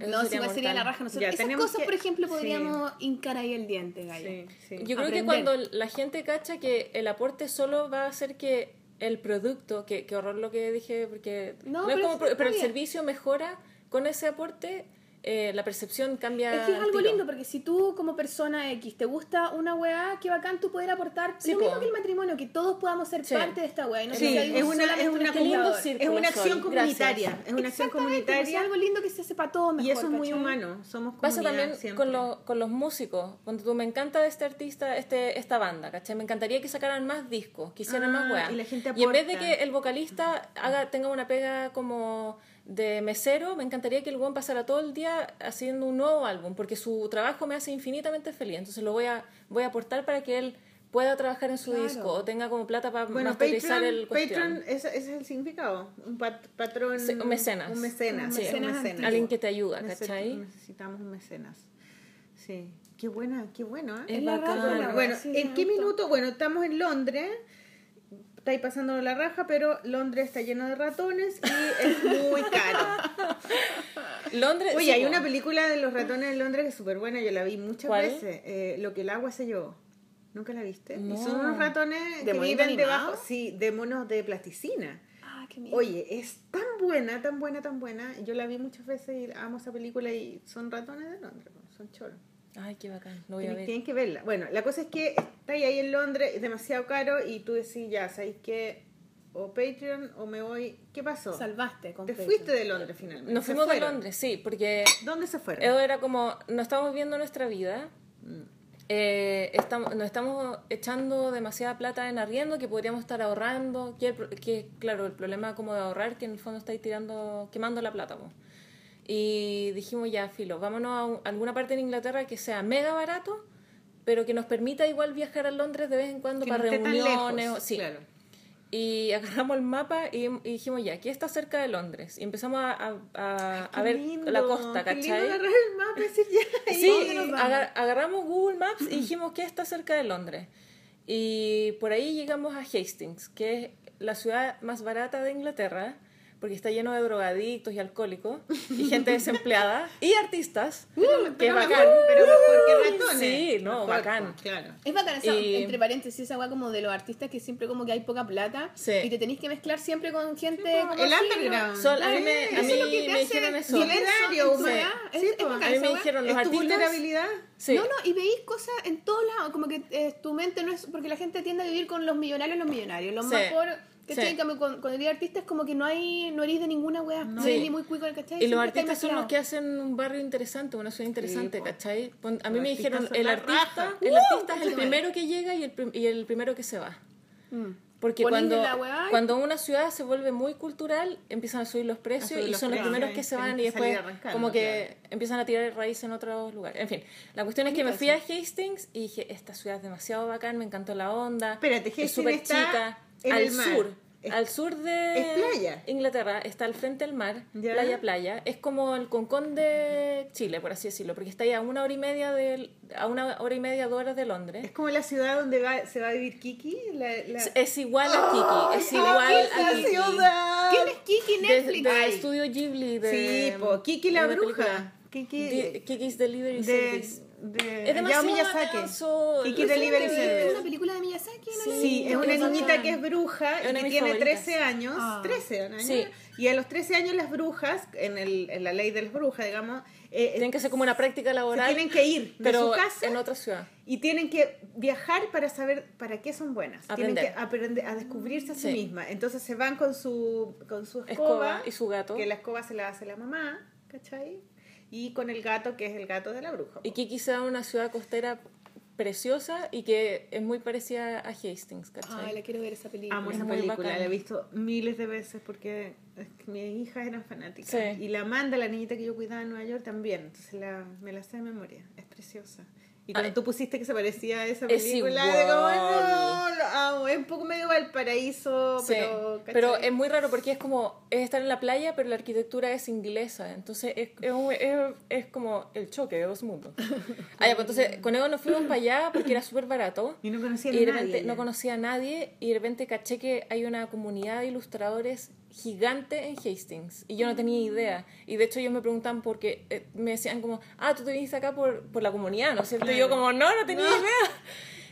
Eso no, si igual sería la raja. Nosotros, Ya, esas cosas, que- por ejemplo, sí. podríamos hincar ahí el diente, Gaya. Sí, sí. Yo creo que cuando la gente cacha que el aporte solo va a hacer que el producto, que, que horror lo que dije, porque No, no, es pero como, pero el servicio mejora con ese aporte, eh, la percepción cambia. Es que es al algo tiro. lindo, porque si tú como persona X te gusta una weá, qué bacán tú poder aportar Sí, lo mismo que el matrimonio, que todos podamos ser Sí. parte de esta weá. y no Sí, es una, es una, lindo círculo. es una acción comunitaria. gracias. Es una acción pues, es comunitaria. algo lindo que se hace para todos mejor, Y eso es muy ¿cachai? humano. Somos Pasa también siempre. con, lo- con los músicos. Cuando tú me encanta este artista, este, esta banda, ¿cachai? Me encantaría que sacaran más discos, que hicieran Ah, más weas. y la gente en vez de que el vocalista haga, tenga una pega como de mesero, me encantaría que el weón pasara todo el día haciendo un nuevo álbum, porque su trabajo me hace infinitamente feliz. Entonces lo voy a, voy a aportar para que él pueda trabajar en su Claro. disco o tenga como plata para Bueno, masterizar Patreon, el cuestión. Patreon ese, ese es el significado. Un pat- patrón. Sí, un mecenas. Un mecenas. Un sí, mecenas un antiguo. Alguien que te ayuda, ¿cachai? Necesitamos un mecenas. Sí. Qué buena, qué bueno, ¿eh? Es bacán. la Bueno, Sí, ¿en qué minuto? Bueno, estamos en Londres. Estáis pasando la raja, pero Londres está lleno de ratones y es muy caro. Londres. Oye, sí, hay una película de los ratones en Londres que es súper buena, yo la vi muchas ¿Cuál? veces. eh, Lo que el agua se llevó. ¿Nunca la viste? No. Y son unos ratones ¿De que viven debajo, sí, de monos de plasticina. Ah, qué miedo. Oye, es tan buena, tan buena, tan buena. Yo la vi muchas veces y amo esa película y son ratones de Londres, son choros. Ay, qué bacán. Lo voy a Tienen, ver. tienen que verla. Bueno, la cosa es que estáis ahí en Londres, es demasiado caro y tú decís, ya, ¿sabéis qué? O Patreon o me voy. ¿Qué pasó? Salvaste con Te Patreon. fuiste de Londres finalmente. Nos fuimos de. Londres, sí, porque ¿Dónde se fueron? Era como, no estamos viendo nuestra vida, eh, estamos, nos estamos echando demasiada plata en arriendo que podríamos estar ahorrando, que, claro, el problema como de ahorrar, que en el fondo estáis tirando, quemando la plata. po. Y dijimos ya, filo, vámonos a, un- a alguna parte en Inglaterra que sea mega barato, pero que nos permita igual viajar a Londres de vez en cuando Que para no reuniones. lejos, o- sí. claro. Y agarramos el mapa y, y dijimos ya, aquí está cerca de Londres. Y empezamos a, a- a- Qué a ver lindo, la costa, qué lindo ¿cachai? agarrar el mapa y decir, ya, Sí, agarramos Google Maps y dijimos que está cerca de Londres. Y por ahí llegamos a Hastings, que es la ciudad más barata de Inglaterra, porque está lleno de drogadictos y alcohólicos, y gente desempleada, y artistas, que es Pero bacán. mejor, pero porque ratones. Sí, no, Mejor, bacán. pues, Claro. Es bacán esa, Y- entre paréntesis, esa weá como de los artistas que siempre como que hay poca plata Sí. y te tenéis que mezclar siempre con gente Sí, como el underground. Sol- a mí me, Eso a es mí lo que te me hace dijeron eso. Solidario, Sí. humano. Es- Sí, es pues. bacán A mí me dijeron los ¿Es artistas... vulnerabilidad? Sí. No, no, y veis cosas en todos lados, como que eh, tu mente no es, porque la gente tiende a vivir con los millonarios los millonarios, los Sí. más pobres, ¿cachai? Sí. En cambio, con, con el artista es como que no hay, no eres de ninguna wea, no, Sí. eres ni muy cuico, ¿cachai? Y los Siempre artistas son los que hacen un barrio interesante, una ciudad interesante, po. ¿cachai? A mí Los me dijeron, el artista, el ¡Uh! artista es el primero que llega y el, prim- y el primero que se va. Mm. Porque cuando, weá y- cuando una ciudad se vuelve muy cultural, empiezan a subir los precios subir y los son los precios, primeros que se van y después como que empiezan a tirar raíz en otros lugares. En fin, la cuestión es que me fui a Hastings y dije, esta ciudad es demasiado bacán, me encantó la onda. Espérate, es súper chica. En al el mar. sur. Es- al sur de es playa. Inglaterra, está al frente del mar, Ya. playa, playa. Es como el concón de Chile, por así decirlo, porque está ahí a una hora y media de, a una hora y media, dos horas de Londres. Es como la ciudad donde va, se va a vivir Kiki. La, la... Es igual a Kiki, es igual ¡Esa a Kiki. ciudad! ¿Quién es Kiki De, Netflix? de Ay. estudio Ghibli de Sí, po, Kiki la de bruja. película. Kiki Kiki's Delivery de, Service. De Es Hayao demasiado Miyazaki. denso. Kiki Es Delivery una- ¿Es Service. una película de Miyazaki? ¿no? Sí, es una niñita que es bruja y que tiene favoritas. 13 años. Ah. 13 años. Sí. Y a los 13 años las brujas, en, el, en la ley de las brujas, digamos, eh, Tienen que hacer como una práctica se laboral. tienen que ir de pero su casa en otra ciudad. y tienen que viajar para saber para qué son buenas. Aprender. Tienen que aprender a descubrirse a sí, Sí. mismas. Entonces se van con su, con su escoba, Escoba y su gato. que la escoba se la hace la mamá, ¿cachai? Y con el gato, que es el gato de la bruja. Y va a una ciudad costera preciosa y que es muy parecida a Hastings, ¿cachai? Ay, la quiero ver esa película. Amo Es esa muy película, bacán. la he visto miles de veces porque es que mis hijas eran fanáticas. Sí. Y la Amanda, la niñita que yo cuidaba en Nueva York, también. Entonces la, me la sé de memoria. Es preciosa. Y cuando Ay. tú pusiste que se parecía a esa Es película, igual. digo, no, lo amo. Es un poco medio Valparaíso, Sí, pero. ¿cachai? pero es muy raro porque es como es estar en la playa pero la arquitectura es inglesa entonces es, es, es- es como el choque de dos mundos ah, ya, pues entonces con Evo nos fuimos para allá porque era súper barato Y no conocía a y de nadie. repente no conocía a nadie y de repente caché que hay una comunidad de ilustradores gigante en Hastings y yo no tenía idea. Y de hecho ellos me preguntan porque eh, me decían como ah tú te viniste acá por, por la comunidad ¿no es cierto? y yo como no no tenía idea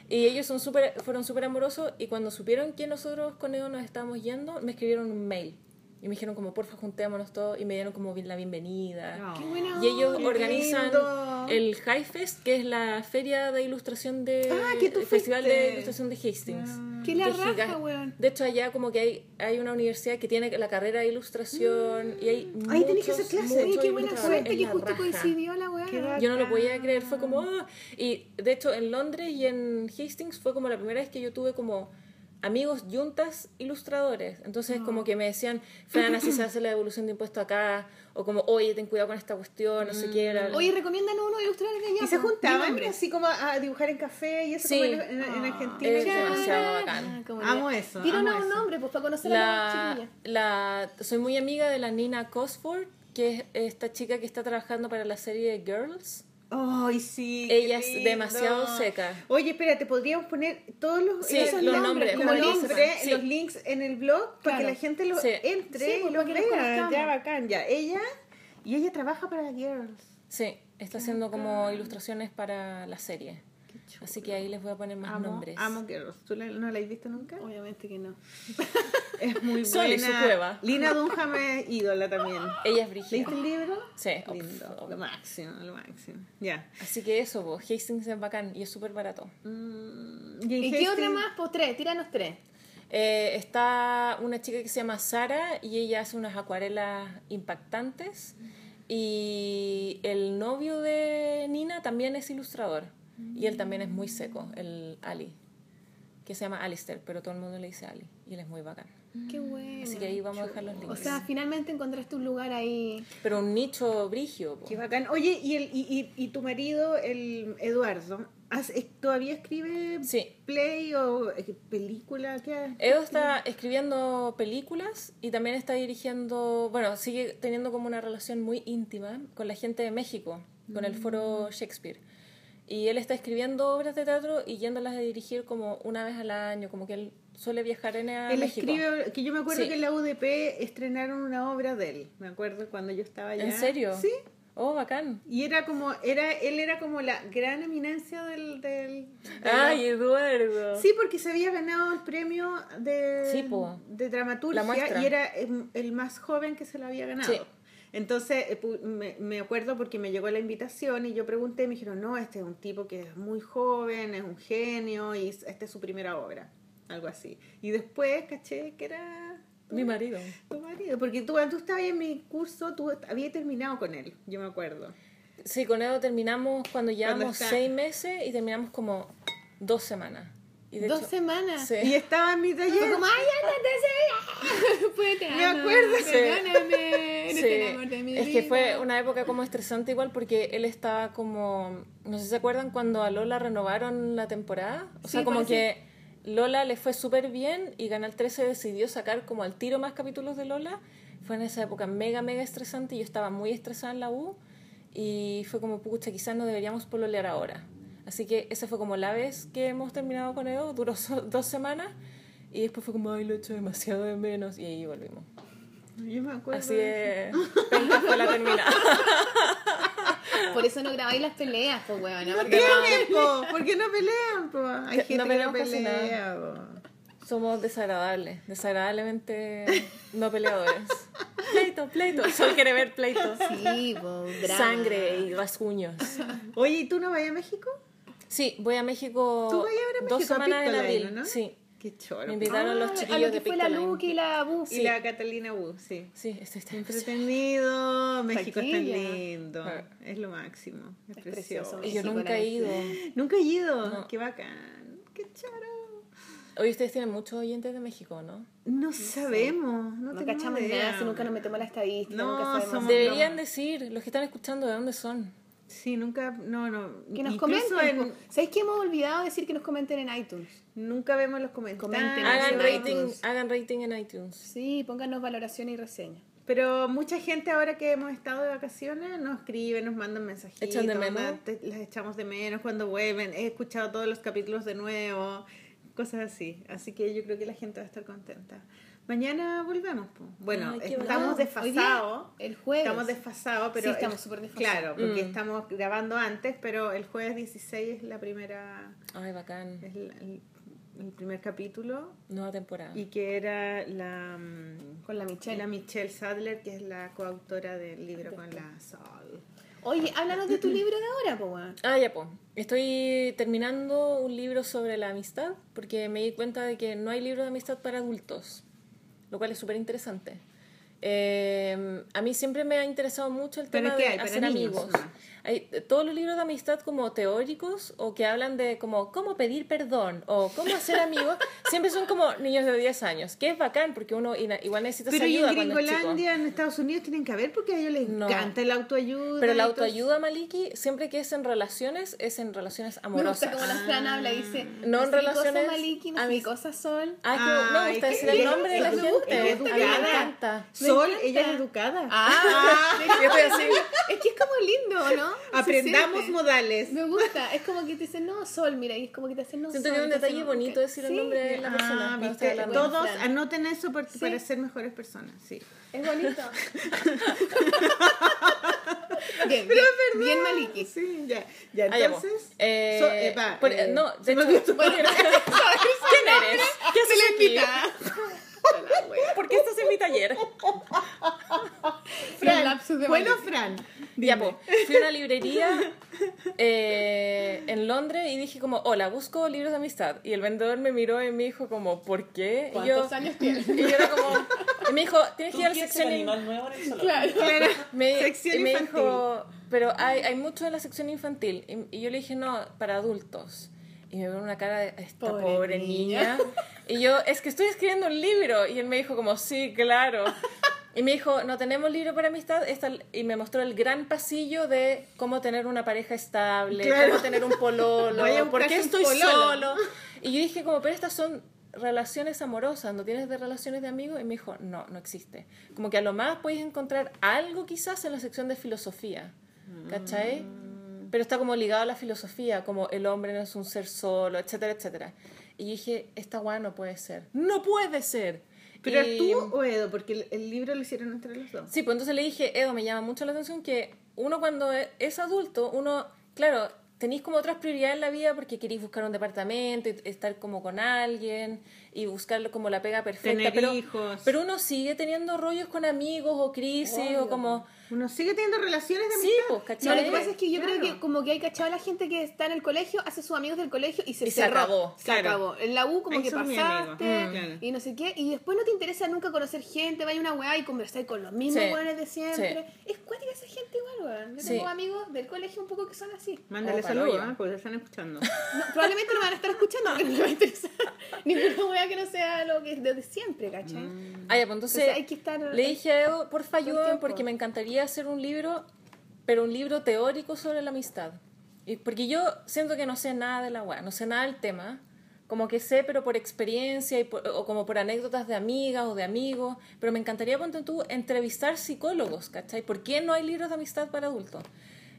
y ellos son súper fueron súper amorosos y cuando supieron que nosotros con Edo nos estábamos yendo me escribieron un mail y me dijeron como porfa juntémonos todos y me dieron como bien la bienvenida No. Qué buena y ellos Qué organizan lindo. el High Fest, que es la feria de ilustración de Ah, que tú el festival fuiste. de ilustración de Hastings. Qué la raja, giga- weón. De hecho, allá como que hay, hay una universidad que tiene la carrera de ilustración y hay Ahí tenés que muchos, hacer Oye, qué buena suerte que justo raja. coincidió la weá. Yo no lo podía creer, fue como... "Ah". Y de hecho en Londres y en Hastings fue como la primera vez que yo tuve como amigos yuntas ilustradores. Entonces Ah. como que me decían, Fran, así se hace la devolución de impuesto acá, o como, oye, ten cuidado con esta cuestión, no sé qué. bla, bla". Oye, recomiendan uno ilustradores de allá. Y se po? juntaban así como a, a dibujar en café y eso Sí. como en, en- en Argentina. es demasiado bacán. como Amo eso, Tíranos amo un nombre, pues, para conocer a la la, chiquilla. la, soy muy amiga de la Nina Cosford, que es esta chica que está trabajando para la serie Girls Ay, sí. Ella es lindo. demasiado seca. Oye, espérate, podríamos poner todos los, Sí, esos los nombres, nombres, los, nombres. Sí. links en el blog para que la gente los Sí. entre Sí, y pues, los vea. Ya, bacán, ya. Ella, y ella trabaja para Girls. Sí, está haciendo como ilustraciones para la serie. Chulo. Así que ahí les voy a poner más Amo, nombres. amo Girls. ¿Tú la- no la has visto nunca? Obviamente que no. Es muy y buena. su cueva. Lina Dunham es ídola también. Ella es brígida. ¿Leíste el libro? Sí. Lindo, pf, lo máximo, lo máximo. Ya. Así que eso, pues, Hastings es bacán y es súper barato. Mm, ¿Y en qué otra más? Pues tres, tíranos tres. Eh, está una chica que se llama Sara y ella hace unas acuarelas impactantes. Y el novio de Nina también es ilustrador. Y él también es muy seco, el Ali. Que se llama Alistair, pero todo el mundo le dice Ali. Y él es muy bacán. Qué bueno. Así que ahí vamos a dejar los O links. sea, finalmente encontraste un lugar ahí. pero un nicho brigio. po. Qué bacán. Oye, ¿y, el, y, y, y tu marido, el Eduardo, ¿has- es- todavía escribe Sí. play o eh, película? ¿Qué? Edo está escribiendo películas y también está dirigiendo, bueno, sigue teniendo como una relación muy íntima con la gente de México, con el foro Shakespeare. Y él está escribiendo obras de teatro y yéndolas a dirigir como una vez al año, como que él suele viajar en a Él México. escribe, que yo me acuerdo Sí. que en la UDP estrenaron una obra de él, me acuerdo cuando yo estaba allá. ¿En serio? Sí. Oh, bacán. Y era como, era, él era como la gran eminencia del... del de Ay, la- Eduardo. Sí, porque se había ganado el premio de, Sí, de dramaturgia y era el, el más joven que se lo había ganado. Sí. Entonces eh, me, me acuerdo porque me llegó la invitación y yo pregunté me dijeron, no, este es un tipo que es muy joven, es un genio y esta es su primera obra, algo así. Y después caché que era Mi marido. tu marido, porque tú cuando tú estabas en mi curso, tú habías terminado con él, yo me acuerdo. Sí, con Edo terminamos cuando llevamos está- seis meses y terminamos como dos semanas. Y de Dos hecho- semanas. Sí. Y estaba en mi Fue taller. como, ay, ándate, Fue te Me acuerdo, sí. Perdóname, Sí, de mi es que fue una época como estresante igual porque él estaba como, no sé si se acuerdan cuando a Lola renovaron la temporada, o sea, como que Lola le fue súper bien y Canal 13 decidió sacar como al tiro más capítulos de Lola, fue en esa época mega, mega estresante y yo estaba muy estresada en la U y fue como, pucha, quizás no deberíamos pololear ahora. Así que esa fue como la vez que hemos terminado con Edo, duró so- dos semanas y después fue como, ay, lo echo demasiado de menos y ahí volvimos. Yo me acuerdo. Así de... penca fue la terminada. Por eso no grabáis las peleas, pues, weón. ¿Por porque no- po? ¿Por qué no pelean, po? Hay Que gente no que no pelea, po. Somos desagradables, desagradablemente no peleadores. Pleito, pleito. Solo quiere ver pleitos. Sí, drama. Sangre y rasguños. Oye, ¿y tú no vas a México? Sí, voy a México ¿Tú vas a ir a dos México a semanas en abril. no? Sí, Qué choro. me invitaron los Ah, chiquillos a lo que de fue la. Luke y la Bu. Y la Catalina Wu, sí. Sí, estoy, estoy Entretenido, México es tan lindo. Ah. Es lo máximo. Es, Es precioso. precioso. Y yo nunca he ido. Nunca he ido. No. Qué bacán. Qué choro. Hoy ustedes tienen muchos oyentes de México, ¿no? No sabemos. No, No cachamos idea. nada si nunca nos metemos a la estadística. No, nunca sabemos. somos- Deberían no. decir, los que están escuchando, de dónde son. Sí, nunca. No, no. Que nos Incluso comenten. en-. ¿Sabéis que hemos olvidado decir que nos comenten en iTunes? Nunca vemos los comentarios. Comenten, Hagan en rating, iTunes. hagan rating en iTunes. Sí, pónganos valoración y reseña. Pero mucha gente ahora que hemos estado de vacaciones nos escribe, nos mandan mensajitos. ¿Echan de menos? las echamos de menos cuando vuelven. He escuchado todos los capítulos de nuevo, cosas así. Así que yo creo que la gente va a estar contenta. Mañana volvemos. po. Bueno, Ay, estamos desfasados. el jueves. Estamos desfasados, pero. Sí, estamos súper desfasados. Claro, porque Mm. estamos grabando antes, pero el jueves 16 es la primera. Ay, bacán. Es el, el- el primer capítulo. Nueva temporada. Y que era la. mm, Con la Michelle. la Michelle Sadler, que es la coautora del libro con la Sol. Oye, háblanos de tu libro de ahora, po. Ah, ya, pues. Estoy terminando un libro sobre la amistad porque me di cuenta de que no hay libro de amistad para adultos, lo cual es súper interesante. Eh, a mí siempre me ha interesado mucho el ¿Pero tema de hacer amigos. Hay todos los libros de amistad como teóricos o que hablan de como cómo pedir perdón o cómo hacer amigos, siempre son como niños de 10 años, que es bacán porque uno igual necesita Pero y ayuda en. Gringolandia, en Estados Unidos, tienen que haber porque a ellos les No. encanta el autoayuda. Pero la autoayuda, Maliki, siempre que es en relaciones, es en relaciones Me amorosas. gusta como la Fran habla y dice, No en relaciones cosa Maliki, no mis- cosa Sol. Ah, que me Ay, gusta decir el ella- nombre de la gente. edu- ella es A mí me educada. encanta. Me Sol, encanta. ella es educada. Ah, Yo estoy así. es que es como lindo, ¿no? Aprendamos siente. modales. Me gusta, es como que te dicen, no, Sol, mira, y es como que te hacen, no, Siento Sol. que es un detalle bonito decir el Sí, nombre de la persona. Ah, viste, hablando. todos anoten eso por- para ser mejores personas, sí. Es bonito. bien, bien, bien maliki. Sí, ya. Ya, entonces. Eh, so- eh, va, por- eh, no, se de hecho, bueno. ¿quién eres? ¿Qué aquí? La wea. ¿Por qué estás en mi taller? Fran, de Bueno. Fran. Ya, po. Fui a una librería eh, en Londres y dije como, hola, busco libros de amistad. Y el vendedor me miró y me dijo como, ¿por qué? Y yo, ¿Cuántos años tienes? y yo era como, y me dijo, tienes ¿Tú que ir a la quieres sección... in- animal nuevo en el salón? Claro. Claro. Me, Sección y me infantil. dijo, pero hay, hay mucho en la sección infantil. Y, y yo le dije, no, para adultos. Y me vio una cara de esta Pobre pobre, niña. niña. Y yo, es que estoy escribiendo un libro. Y él me dijo como, sí, claro. Y me dijo, no tenemos libro para amistad. Esta- y me mostró el gran pasillo de cómo tener una pareja estable, Claro. cómo tener un pololo, por qué estoy pololo. solo. Y yo dije como, pero estas son relaciones amorosas, ¿no tienes de relaciones de amigos? Y me dijo, no, no existe. Como que a lo más podéis encontrar algo quizás en la sección de filosofía, ¿cachai? Pero está como ligado a la filosofía, como el hombre no es un ser solo, etcétera, etcétera. Y yo dije, esta guay no puede ser. ¡No puede ser! ¿Pero Y- tú o Edo? Porque el, el libro lo hicieron entre los dos. Sí, pues entonces le dije, Edo, me llama mucho la atención que uno cuando e- es adulto, uno, claro, tenéis como otras prioridades en la vida porque queréis buscar un departamento, y estar como con alguien y buscar como la pega perfecta. Tener pero, hijos. pero uno sigue teniendo rollos con amigos o crisis o como... Uno sigue teniendo relaciones de Sí, amistad. pues, No, ¿cachai? lo que pasa es que yo creo que como que hay cachado a la gente que está en el colegio, hace sus amigos del colegio y se Y se cerró. acabó, Se claro. acabó. En la U como Ahí que pasaste. Mm. Claro. y no sé qué, y después no te interesa nunca conocer gente, vaya a una weá y conversar con los mismos Sí. weones de siempre. Es cuática esa gente igual, weón. Yo Sí. tengo amigos del colegio un poco que son así. Mándale Oh, saludos. ¿eh? porque te están escuchando. No, probablemente no van a estar escuchando porque no me va a interesar ninguna weá que no sea lo que es de siempre, ¿cachai? Ah, ya, pues entonces Entonces hay que estar- le dije porfa ayúdame porque me encantaría hacer un libro, pero un libro teórico sobre la amistad. Y porque yo siento que no sé nada de la no sé nada del tema. Como que sé, pero por experiencia o como por anécdotas de amigas o de amigos. Pero me encantaría, ponte tú, entrevistar psicólogos, ¿cachai? ¿Por qué no hay libros de amistad para adultos?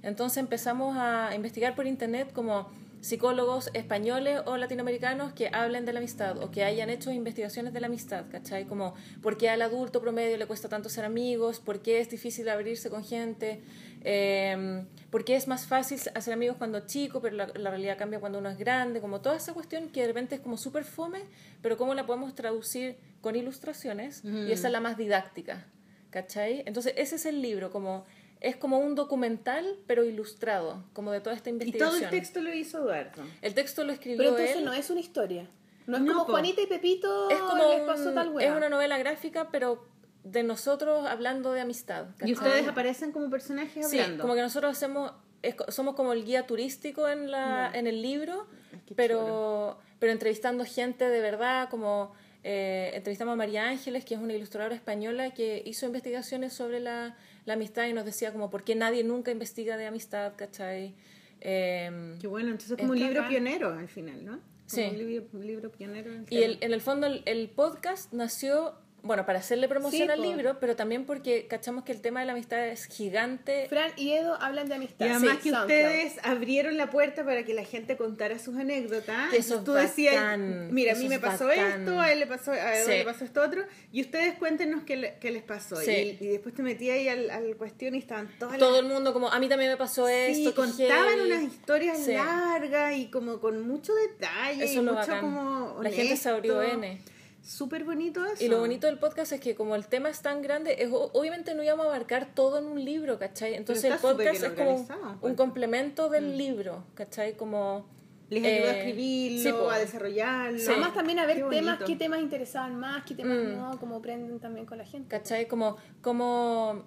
Entonces empezamos a investigar por internet como psicólogos españoles o latinoamericanos que hablen de la amistad o que hayan hecho investigaciones de la amistad, ¿cachai? Como por qué al adulto promedio le cuesta tanto ser amigos, por qué es difícil abrirse con gente, eh, por qué es más fácil hacer amigos cuando es chico, pero la, la realidad cambia cuando uno es grande, como toda esa cuestión que de repente es como súper fome, pero cómo la podemos traducir con ilustraciones y esa es la más didáctica, ¿cachai? Entonces ese es el libro, como es como un documental, pero ilustrado, como de toda esta Y investigación. todo el texto lo hizo Eduardo. El texto lo escribió Pero entonces él. no es una historia. No es No, como po. Juanita y Pepito es como les pasó un- tal es weá. una novela gráfica, pero de nosotros hablando de amistad. Y ustedes aparecen como personajes Sí, hablando. como que nosotros hacemos, es somos como el guía turístico en, la, en el libro, qué pero, pero entrevistando gente de verdad, como eh, entrevistamos a María Ángeles, que es una ilustradora española que hizo investigaciones sobre la, la amistad y nos decía como por qué nadie nunca investiga de amistad, ¿cachai? Eh, Qué bueno, entonces es como un libro pionero al final, ¿no? Como Sí. Un libro, un libro pionero. en Y el, en el fondo el, el podcast nació, bueno, para hacerle promoción Sí, al libro, pero también porque cachamos que el tema de la amistad es gigante. Fran y Edo hablan de amistad. Y además Sí, que SoundCloud. ustedes abrieron la puerta para que la gente contara sus anécdotas. Eso es Tú decías, bacán, mira, a mí me pasó bacán. esto, a él le pasó, a Edo Sí. le pasó esto otro, y ustedes cuéntenos qué, le- qué les pasó. Sí. Y, y después te metí ahí al, al cuestión y estaban todas Todo las... el mundo como, a mí también me pasó esto. qué contaban heavy". unas historias Sí. largas y como con mucho detalle Eso y mucho bacán. como La gente se abrió. N. Súper bonito eso. Y lo bonito del podcast es que como el tema es tan grande, es, obviamente no íbamos a abarcar todo en un libro, ¿cachai? Entonces el podcast es como un pues. complemento del libro, ¿cachai? Como... Les ayudó a eh, escribirlo, sí, po. a desarrollarlo. Sí. Además también a ver Qué temas, bonito. qué temas interesaban más, qué temas Mm. no, como aprenden también con la gente. ¿Cachai? Como, como,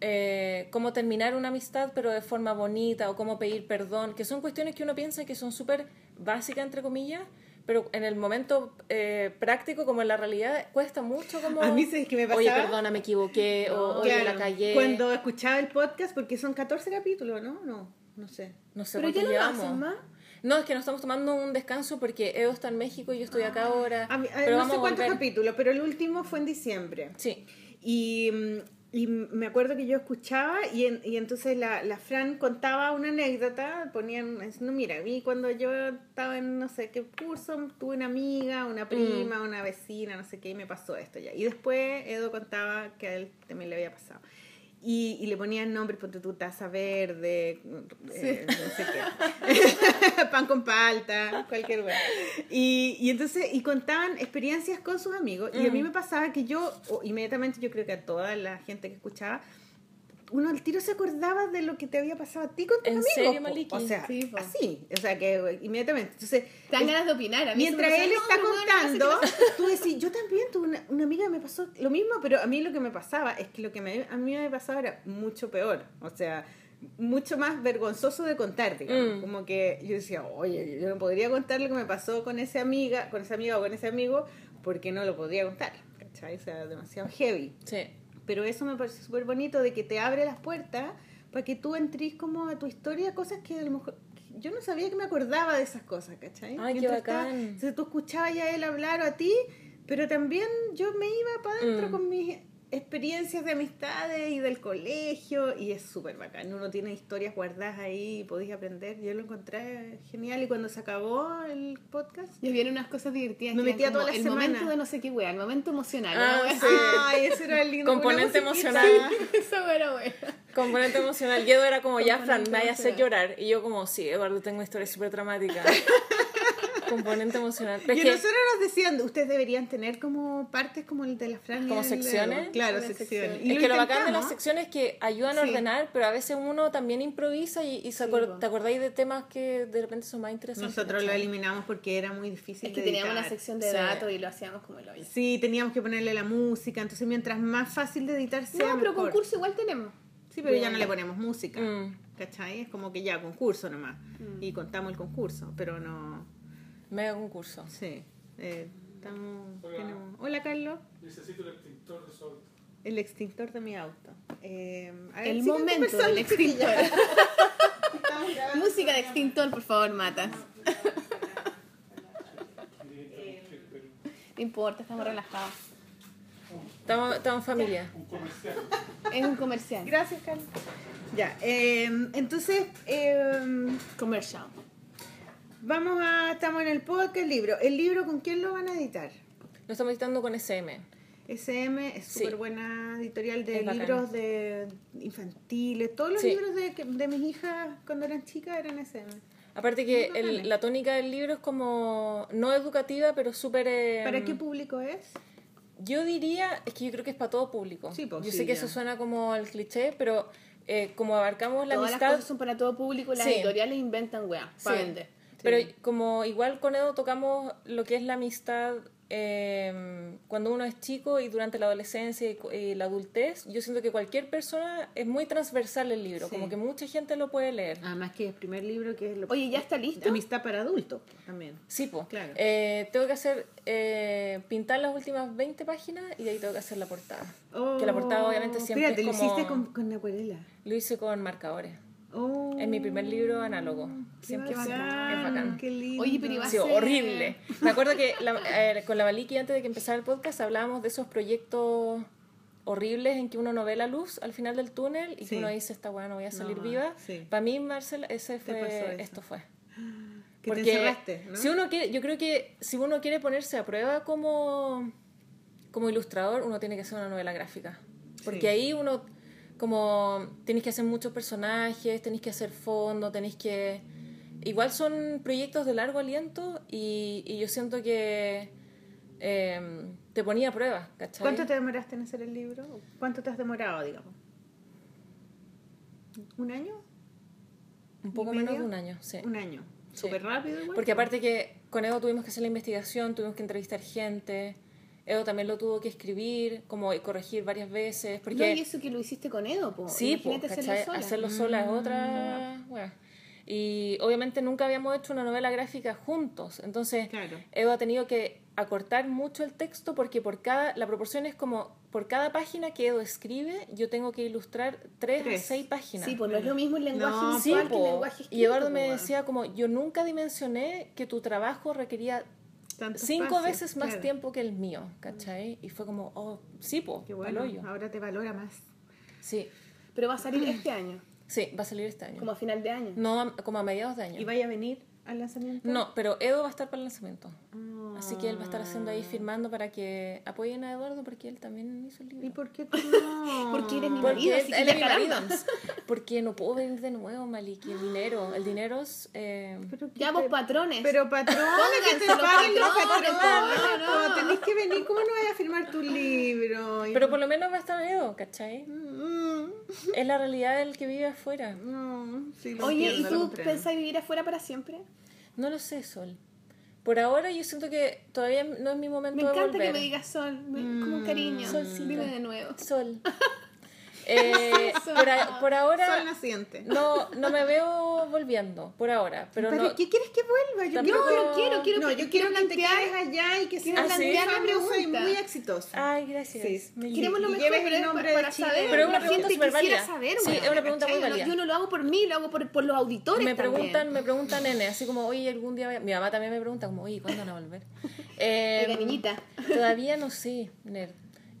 eh, cómo terminar una amistad pero de forma bonita o cómo pedir perdón, que son cuestiones que uno piensa que son súper básicas, entre comillas, pero en el momento eh, práctico, como en la realidad, cuesta mucho como... A mí, ¿sabes qué me Oye, pasaba? perdona, me equivoqué, o oye, Claro, la callé. Cuando escuchaba el podcast, porque son 14 capítulos, ¿no? No, no sé. No sé Pero ya no lo hacen más. No, es que nos estamos tomando un descanso porque Edo está en México y yo estoy acá ahora. A mí- a- pero no vamos sé cuántos capítulos, pero el último fue en diciembre. Sí. Y mm, y me acuerdo que yo escuchaba y, en- y entonces la, la Fran contaba una anécdota, ponían, no, mira, a mí cuando yo estaba en no sé qué curso, tuve una amiga, una prima, una vecina, no sé qué, y me pasó esto ya. Y después Edo contaba que a él también le había pasado. Y, y le ponían nombres, ponte tu taza verde, eh, no sé qué, pan con palta, cualquier cosa. Y, y entonces, y contaban experiencias con sus amigos. Y a mí me pasaba que yo, inmediatamente yo creo que a toda la gente que escuchaba, uno al tiro se acordaba de lo que te había pasado a ti con tus ¿En amigos. serio. Maliki? O sea, Sí, así. O sea, que inmediatamente. Entonces, Te dan ganas de opinar. A mí Mientras él está "No, pero bueno, no sé contando, tú decís, yo también tuve una, una amiga que me pasó lo mismo, pero a mí lo que me pasaba es que lo que me, a mí me pasaba era mucho peor. O sea, mucho más vergonzoso de contar, digamos. Mm. Como que yo decía, oye, yo no podría contar lo que me pasó con esa amiga, con esa amiga o con ese amigo, porque no lo podría contar. ¿Cachai? O sea, demasiado heavy. Sí. Pero eso me parece súper bonito de que te abre las puertas para que tú entres como a tu historia cosas que a lo mejor yo no sabía que me acordaba de esas cosas, ¿cachai? Ay, qué estaba- bacán. entonces tú escuchabas ya él hablar o a ti, pero también yo me iba para adentro Mm. con mis experiencias de amistades y del colegio y es súper bacán. Uno tiene historias guardadas ahí y podéis aprender. Yo lo encontré genial y cuando se acabó el podcast... Y habían unas cosas divertidas. Me metía toda la El semana. momento de no sé qué wea, el momento emocional. Ah, sí. Ay, eso era lindo. Componente emocional. así. Eso era bueno. Componente emocional. Y era como, ya, Fran, me vaya a hacer llorar. Y yo como, sí, Eduardo, tengo una historia súper dramática. Componente emocional. Pero Y que- nosotros nos decían, ustedes deberían tener como partes como el de la Fran. y ¿Como secciones? Claro, secciones. Y es que lo bacán de las secciones es que ayudan a Sí. ordenar, pero a veces uno también improvisa y, y se Sí, acor- te acordáis de temas que de repente son más interesantes. Nosotros lo eliminamos porque era muy difícil Es que de teníamos una editar. sección de Sí. datos y lo hacíamos como el hoyo. Sí, teníamos que ponerle la música, entonces mientras más fácil de editar sea No, pero mejor. concurso igual tenemos. Sí, pero ya no le ponemos música. Mm. ¿Cachai? Es como que ya, concurso nomás. Mm. Y contamos el concurso, pero no... Mega concurso. Sí. eh, estamos... Hola. tenemos- Hola, Carlos. Necesito el extintor de su auto. El extintor de mi auto. Eh, a ver, El momento del extintor. Música de extintor, por favor, Matas. No importa, estamos relajados. Estamos, estamos en familia. Un comercial. Es un comercial. Gracias, Carlos. Ya, eh, entonces, eh, Comercial. Vamos a... Estamos en el podcast, el libro. ¿El libro con quién lo van a editar? Lo estamos editando con SM. SM es Sí. súper buena editorial de Es bacán. libros de infantiles. Todos los Sí. libros de, de mis hijas cuando eran chicas eran SM. Aparte que el- la tónica del libro es como no educativa, pero súper... eh, ¿Para qué público es? Yo diría, es que yo creo que es para todo público. Sí, pues, yo sí, sé que ya. eso suena como el cliché, pero eh, como abarcamos la Todas las amistad... cosas son para todo público y las Sí. editoriales inventan weá. Sí. Para vender. Pero como igual con Edo tocamos lo que es la amistad eh, cuando uno es chico y durante la adolescencia y, la adultez, yo siento que cualquier persona es muy transversal el libro, Sí. como que mucha gente lo puede leer. Además que es el primer libro que es lo Oye, ¿ya está listo? Amistad para adultos también. Sí, pues. Claro. tengo que hacer, eh, pintar las últimas 20 páginas y de ahí tengo que hacer la portada. que la portada obviamente siempre Espérate, es lo como... hiciste con, con acuarela. Lo hice con marcadores. Oh, Es mi primer libro análogo. qué Siempre es bacán, bacán. Qué lindo. Oye, pero iba a Sí, ser- horrible. Me acuerdo que la- eh, con la Maliki antes de que empezara el podcast hablábamos de esos proyectos horribles en que uno no ve la luz al final del túnel y Sí. que uno dice esta weá no voy a salir No, viva. sí. Para mí, Marcel, ese fue, esto fue. Que te ¿no? si uno quiere, yo creo que si uno quiere ponerse a prueba como, como ilustrador, uno tiene que hacer una novela gráfica. Porque Sí. ahí uno, como, tenéis que hacer muchos personajes, tenéis que hacer fondo, tenéis que... Igual son proyectos de largo aliento y, y yo siento que eh, te ponía a prueba, ¿cachai? ¿Cuánto te demoraste en hacer el libro? ¿Cuánto te has demorado, digamos? ¿Un año? Un poco ¿Y menos medio? de un año, sí. Un año. Sí. Súper rápido igual. Porque aparte que con Edo tuvimos que hacer la investigación, tuvimos que entrevistar gente. Edo también lo tuvo que escribir, como corregir varias veces. Porque No, y eso que lo hiciste con Edo, po. sí, po, Imagínate ¿cachai? hacerlo sola. hacerlo sola es otra. wea. Y obviamente nunca habíamos hecho una novela gráfica juntos. Entonces, Claro. Edo ha tenido que acortar mucho el texto porque por cada la proporción es como por cada página que Edo escribe, yo tengo que ilustrar tres, Tres. a seis páginas. Sí, pues no es lo mismo el lenguaje No, Sí, que el po. lenguaje escrito. y Eduardo po, me decía como yo nunca dimensioné que tu trabajo requería Tanto cinco espacio, veces más claro. tiempo que el mío, ¿cachai? Y fue como, oh, sí, po, Qué bueno, ahora te valora más. Sí, Pero va a salir este año, sí, va a salir este año. como a final de año. No, como a mediados de año. ¿Y vaya a venir al lanzamiento? No, pero Edo va a estar para el lanzamiento. Ah. Así que él va a estar haciendo ahí firmando para que apoyen a Eduardo porque él también hizo el libro. ¿Y por qué tú no? Porque eres mi Porque marido, él, así que él es mi caramba. marido. Porque no puedo venir de nuevo, Maliki. El dinero, el dinero es... eh, Pero Ya vos patrones. Pero patrones, que te Pónganse los paguen los patrones, patrones. po, no, no. po, Tenés que venir, ¿cómo no vas a firmar tu libro? Pero por lo menos va a estar Edo, ¿cachai? Mm, Es la realidad del que vive afuera. No, sí, lo Oye, entiendo, ¿y tú pensás vivir afuera para siempre? No lo sé, Sol. Por ahora yo siento que todavía no es mi momento Me de encanta volver. que me digas sol, me- como un cariño. Solcita. Dime de nuevo. Sol. Eh, por, a- por ahora Sol naciente. no, no me veo volviendo, por ahora. Pero, Pero, no, ¿qué quieres que vuelva? Yo Tampoco- quiero, No, no quiero, quiero, no, yo quiero quiero que te plantear- quedes allá y que seas la famosa y pregunta. muy exitosa. Ay, gracias. Sí. Queremos lo mejor, pero el nombre para, de Chile. saber. Pero es una pregunta súper válida. saber, Sí, es una pregunta muy válida. Yo no lo hago por mí, lo hago por, por los auditores me también. preguntan, me preguntan nene, así como, oye, algún día, voy a-". mi mamá también me pregunta como, oye, ¿cuándo van a volver? Eh, Oiga, niñita. Todavía no sé, Ner,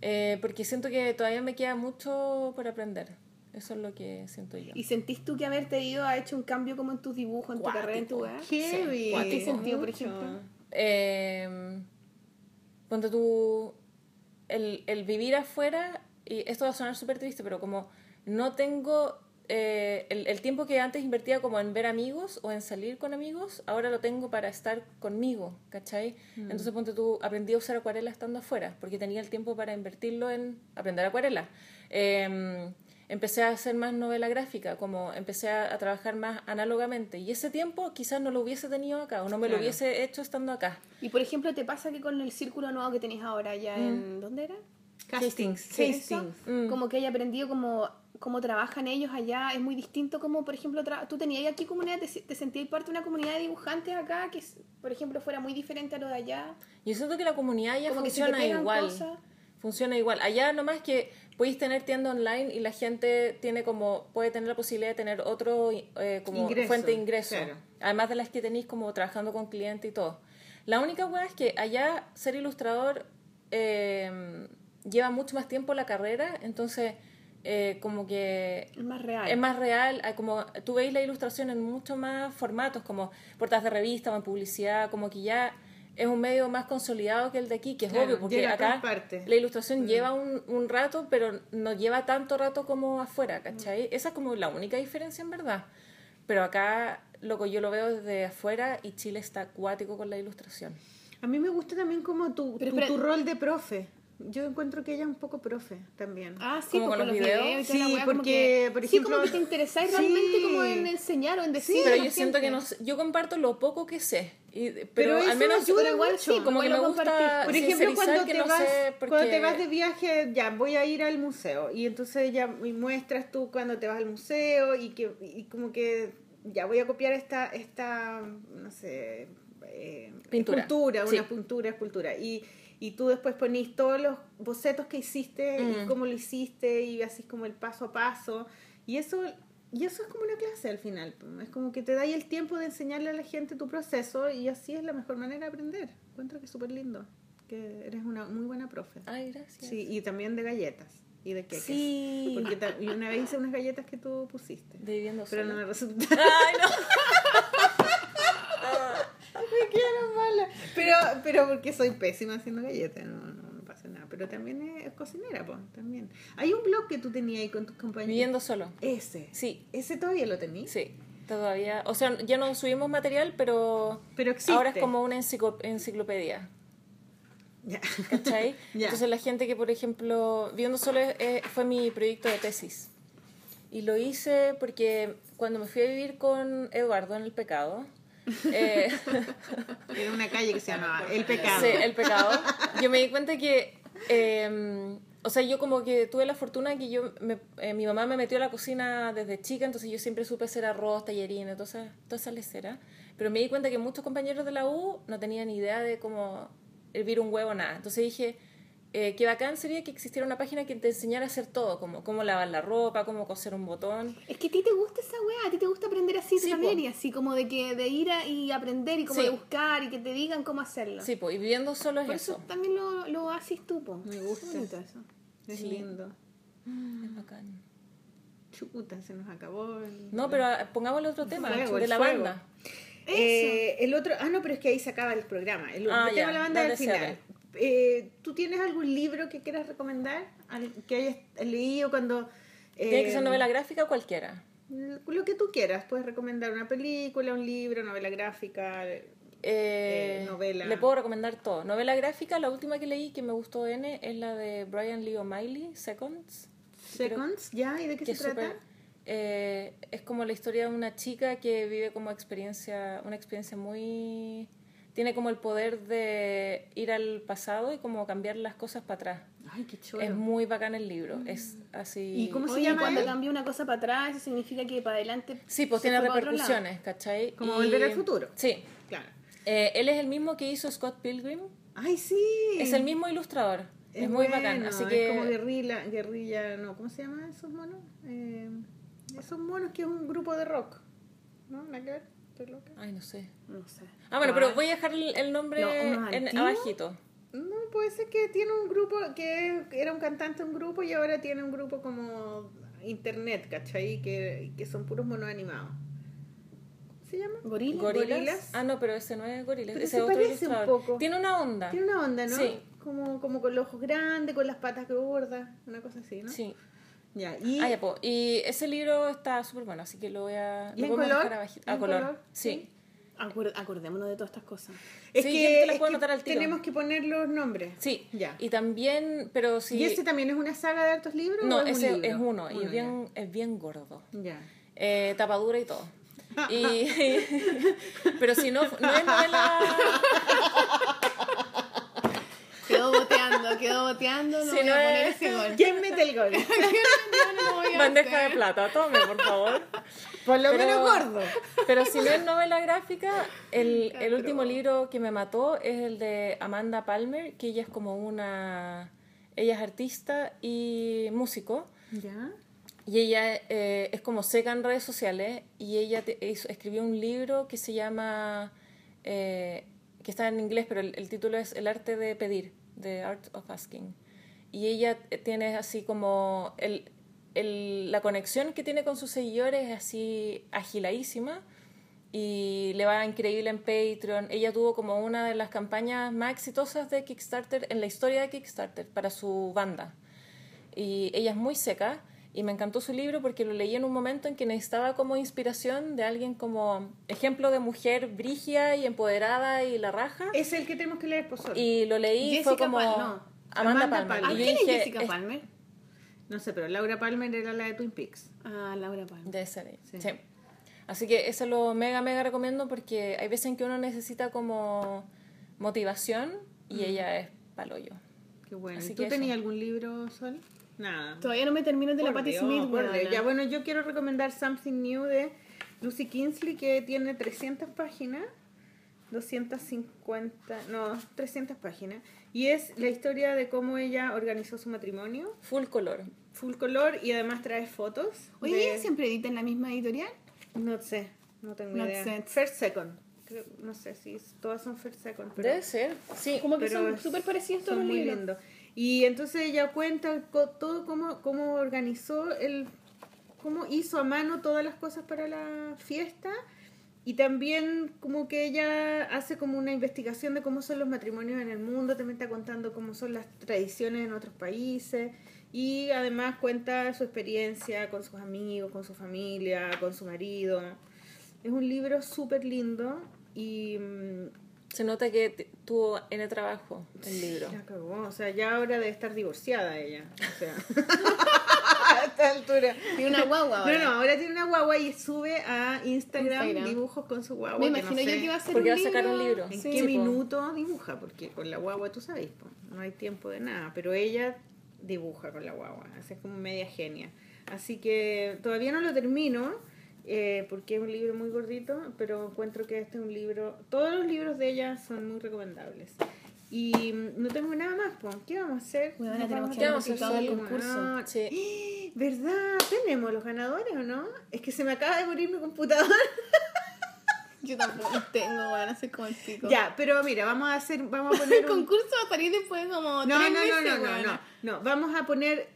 Eh, porque siento que todavía me queda mucho por aprender. Eso es lo que siento yo. ¿Y sentís tú que haberte ido ha hecho un cambio como en tus dibujos, en tu carrera, en tu? Heavy. ¿En qué sentido, por ejemplo? Eh, ponte tú, el, el vivir afuera, y esto va a sonar súper triste, pero como no tengo eh, el, el tiempo que antes invertía como en ver amigos o en salir con amigos, ahora lo tengo para estar conmigo, ¿cachai? Entonces ponte tú, aprendí a usar acuarela estando afuera, porque tenía el tiempo para invertirlo en aprender acuarela. Eh, empecé a hacer más novela gráfica, como empecé a, a trabajar más análogamente, y ese tiempo quizás no lo hubiese tenido acá, o no me lo hubiese hecho estando acá. Y por ejemplo, ¿te pasa que con el círculo nuevo que tenés ahora ya en... ¿Dónde era? Hastings. Eso, Hastings. Como que haya aprendido como cómo trabajan ellos allá, es muy distinto como, por ejemplo, tra- tú tenías aquí comunidad, te, te sentías parte de una comunidad de dibujantes acá, que, es- por ejemplo, fuera muy diferente a lo de allá. Yo siento que la comunidad ya que funciona igual. cosas. Funciona igual. Allá nomás que podéis tener tienda online y la gente tiene como puede tener la posibilidad de tener otro eh, como Ingreso, fuente de ingreso. claro. Además de las que tenéis como trabajando con cliente y todo. La única hueá es que allá ser ilustrador eh, lleva mucho más tiempo la carrera, entonces eh, como que Es más real. es más real, hay como tú veis la ilustración en muchos más formatos, como portadas de revista o en publicidad, como que ya es un medio más consolidado que el de aquí, que es Claro, obvio, porque acá la ilustración lleva un, un rato, pero no lleva tanto rato como afuera, ¿cachai? Esa es como la única diferencia en verdad. Pero acá, loco, yo lo veo desde afuera y Chile está acuático con la ilustración. A mí me gusta también como tu, Pero tu, tu rol de profe. Yo encuentro que ella es un poco profe también. Ah, sí, ¿Como con los los videos. videos? Sí, weá, como porque, que- por sí, ejemplo- como que te interesáis Sí. realmente como en enseñar o en decir. a Pero yo siento que no sé- yo comparto lo poco que sé. Y, pero, Pero al menos ayuda pero igual mucho. sí, como que me gusta Por ejemplo, cuando te, no vas, porque... cuando te vas de viaje, ya voy a ir al museo. Y entonces ya y muestras tú cuando te vas al museo y que y como que ya voy a copiar esta, esta no sé, eh, Pintura. escultura, Sí. una pintura, escultura. Y, y tú después ponís todos los bocetos que hiciste y Mm. cómo lo hiciste y así como el paso a paso. Y eso, y eso es como una clase al final. Es como que te da ahí el tiempo de enseñarle a la gente tu proceso y así es la mejor manera de aprender. Encuentro que es súper lindo. Que eres una muy buena profe. Ay, gracias. Sí, y también de galletas y de queques. Sí. Porque y una vez hice unas galletas que tú pusiste. De viviendo Pero sola. no me resultaron. Ay, no. me quedaron malas. Pero, porque soy pésima haciendo galletas, no, no, no pasa nada. Pero también es, cocinera, pues, también. Hay un blog que tú tenías ahí con tus compañeros. Viviendo solo. Ese. Sí, ¿Ese todavía lo tenías? sí. Todavía, o sea, ya no subimos material, pero Pero existe. ahora es como una enciclo- enciclopedia. Ya. ¿Cachai? Ya. Entonces la gente que, por ejemplo, Viviendo Solo eh, fue mi proyecto de tesis. Y lo hice porque cuando me fui a vivir con Eduardo en El Pecado, eh, Era una calle que se llamaba El Pecado. sí, El Pecado, yo me di cuenta que, eh, o sea, yo como que tuve la fortuna que yo, me- eh, mi mamá me metió a la cocina desde chica, entonces yo siempre supe hacer arroz, tallarines, toda esa, toda esa lecera. Pero me di cuenta que muchos compañeros de la U no tenían idea de cómo hervir un huevo, nada. Entonces dije, eh, qué bacán sería que existiera una página que te enseñara a hacer todo, como cómo lavar la ropa, cómo coser un botón. Es que a ti te gusta esa weá, a ti te gusta aprender así Sí, también po. y así como de que de ir a, y aprender y como Sí. de buscar y que te digan cómo hacerlo. Sí, pues, y viviendo solo es Por eso, eso. también lo, lo haces tú, po. Me gusta. Bonito eso. Es Sí. lindo. Es bacán. Chuta, se nos acabó. el- No, pero ah, pongámosle otro tema fuego, de el la fuego. banda. Eh, el otro, ah, no, pero es que ahí se acaba el programa. El, Ah, el tema de la banda dale al final. Eh, ¿Tú tienes algún libro que quieras recomendar? Que hayas leído cuando. Tiene que eh, ser novela gráfica o cualquiera. Lo que tú quieras. Puedes recomendar una película, un libro, novela gráfica. Eh, Eh, novela. Le puedo recomendar todo. Novela gráfica, la última que leí que me gustó N es la de Brian Lee O'Malley, Seconds. Seconds, ¿ya? ¿Y de qué se trata? eh, es como la historia de una chica que vive como experiencia, una experiencia muy... Tiene como el poder de ir al pasado y como cambiar las cosas para atrás. Ay, qué chulo. Es muy bacán el libro. Es así... ¿Y cómo se Oye, llama cuando cambia una cosa para atrás, eso significa que para adelante. Sí, pues tiene repercusiones, ¿cachai? Como Y- Volver al Futuro. Sí. Claro. Eh, él es el mismo que hizo Scott Pilgrim. Ay, sí. Es el mismo ilustrador. Es, muy bacán. bueno, Así Es que como guerrilla, guerrilla, no, ¿cómo se llaman esos monos? Eh, esos monos que es un grupo de rock. ¿No? ¿Nada que ver? ¿Estoy loca? Ay, no sé. No sé. Ah, bueno, pero voy a dejar el, el nombre No, en, abajito. No, puede ser que tiene un grupo que era un cantante de un grupo y ahora tiene un grupo como internet, ¿cachai? Que, que son puros monos animados. ¿Cómo se llama? Gorila. ¿Gorilas? Gorilas. Ah, no, pero ese no es Gorilas. Pero ese se otro parece un poco. Tiene una onda. Tiene una onda, ¿no? Sí. Como, como con los ojos grandes, con las patas gordas, una cosa así, ¿no? Sí. Ya, y... Ah, ya, po. Y ese libro está súper bueno, así que lo voy a... ¿Y lo en color? dejar abajito. ¿Y A en color. color? Sí. Acuer- acordémonos de todas estas cosas. Es Sí, que, es puedo que tenemos que poner los nombres. Sí. Ya. Y también, pero si... ¿Y ese también es una saga de hartos libros? No, es ese un libro? es uno, y es bien, es bien gordo. Ya. Eh, tapadura y todo. Y, pero si no, no es novela... Quedó boteando. No Si voy no a poner es- ese gol. ¿Quién mete el gol? No Bandeja de plata, tome, por favor. Por lo Pero- menos gordo. Pero si no es novela gráfica, el, el último libro que me mató es el de Amanda Palmer, que ella es como una... Ella es artista y músico. Ya. Y ella eh, es como seca en redes sociales y ella te- hizo- escribió un libro que se llama, eh, que está en inglés, pero el, el título es El arte de pedir, The Art of Asking. Y ella tiene así como, el, el- la conexión que tiene con sus seguidores es así agiladísima y le va increíble en Patreon. Ella tuvo como una de las campañas más exitosas de Kickstarter en la historia de Kickstarter para su banda y ella es muy seca y me encantó su libro porque lo leí en un momento en que necesitaba como inspiración de alguien como ejemplo de mujer brígida y empoderada y la raja Es el que tenemos que leer por solo. y lo leí Jessica fue como Pal- no. Amanda, Amanda Palmer, Palmer. ¿A quién es Jessica "Es- Palmer? No sé, pero Laura Palmer era la de Twin Peaks. Ah, Laura Palmer. Ser ella, Sí. sí. Así que eso lo mega, mega recomiendo porque hay veces en que uno necesita como motivación y ella es paloyo. Qué bueno. Así ¿Y tú tenías algún libro, Sol? Nada. Todavía no me termino de la Por Patti Dios, Smith, por Dios. Ya, bueno, yo quiero recomendar Something New de Lucy Kinsley, que tiene 300 páginas. 250, no, 300 páginas. Y es la historia de cómo ella organizó su matrimonio, Full color. full color, y además trae fotos. Oye, de- ¿ella siempre edita en la misma editorial? No sé, no tengo Not idea. set. First Second. Creo- no sé si todas son First Second, pero... Debe ser, sí. Como que pero son súper parecidos todos son los muy libros. lindos. Y entonces ella cuenta todo cómo, cómo organizó el cómo hizo a mano todas las cosas para la fiesta. Y también como que ella hace como una investigación de cómo son los matrimonios en el mundo, también está contando cómo son las tradiciones en otros países. Y además cuenta su experiencia con sus amigos, con su familia, con su marido. Es un libro súper lindo y mm, Se nota que tuvo en el trabajo el libro. Ya cagó, o sea, ya ahora de estar divorciada ella. O sea, a esta altura. Tiene una guagua No, ahora. no, ahora tiene una guagua y sube a Instagram, Instagram. dibujos con su guagua. Me que no imagino yo sé que va a ser Porque un va a sacar un libro. ¿En Sí, qué po. minuto dibuja? Porque con la guagua tú sabes, po, no hay tiempo de nada. Pero ella dibuja con la guagua, es como media genia. Así que todavía no lo termino, eh, porque es un libro muy gordito, pero encuentro que este es un libro, todos los libros de ella son muy recomendables. Y mm, no tengo nada más, po. ¿qué vamos a hacer? Bueno, tenemos vamos que a haber hacer sí, concurso. Sí. ¿Verdad? ¿Tenemos los ganadores o no? Es que se me acaba de morir mi computador. Yo tampoco tengo, van a ser como el pico. ya, pero mira, vamos a hacer, vamos a poner El un... concurso va a salir después de como No, tres no, no, no, no, no, no. Vamos a poner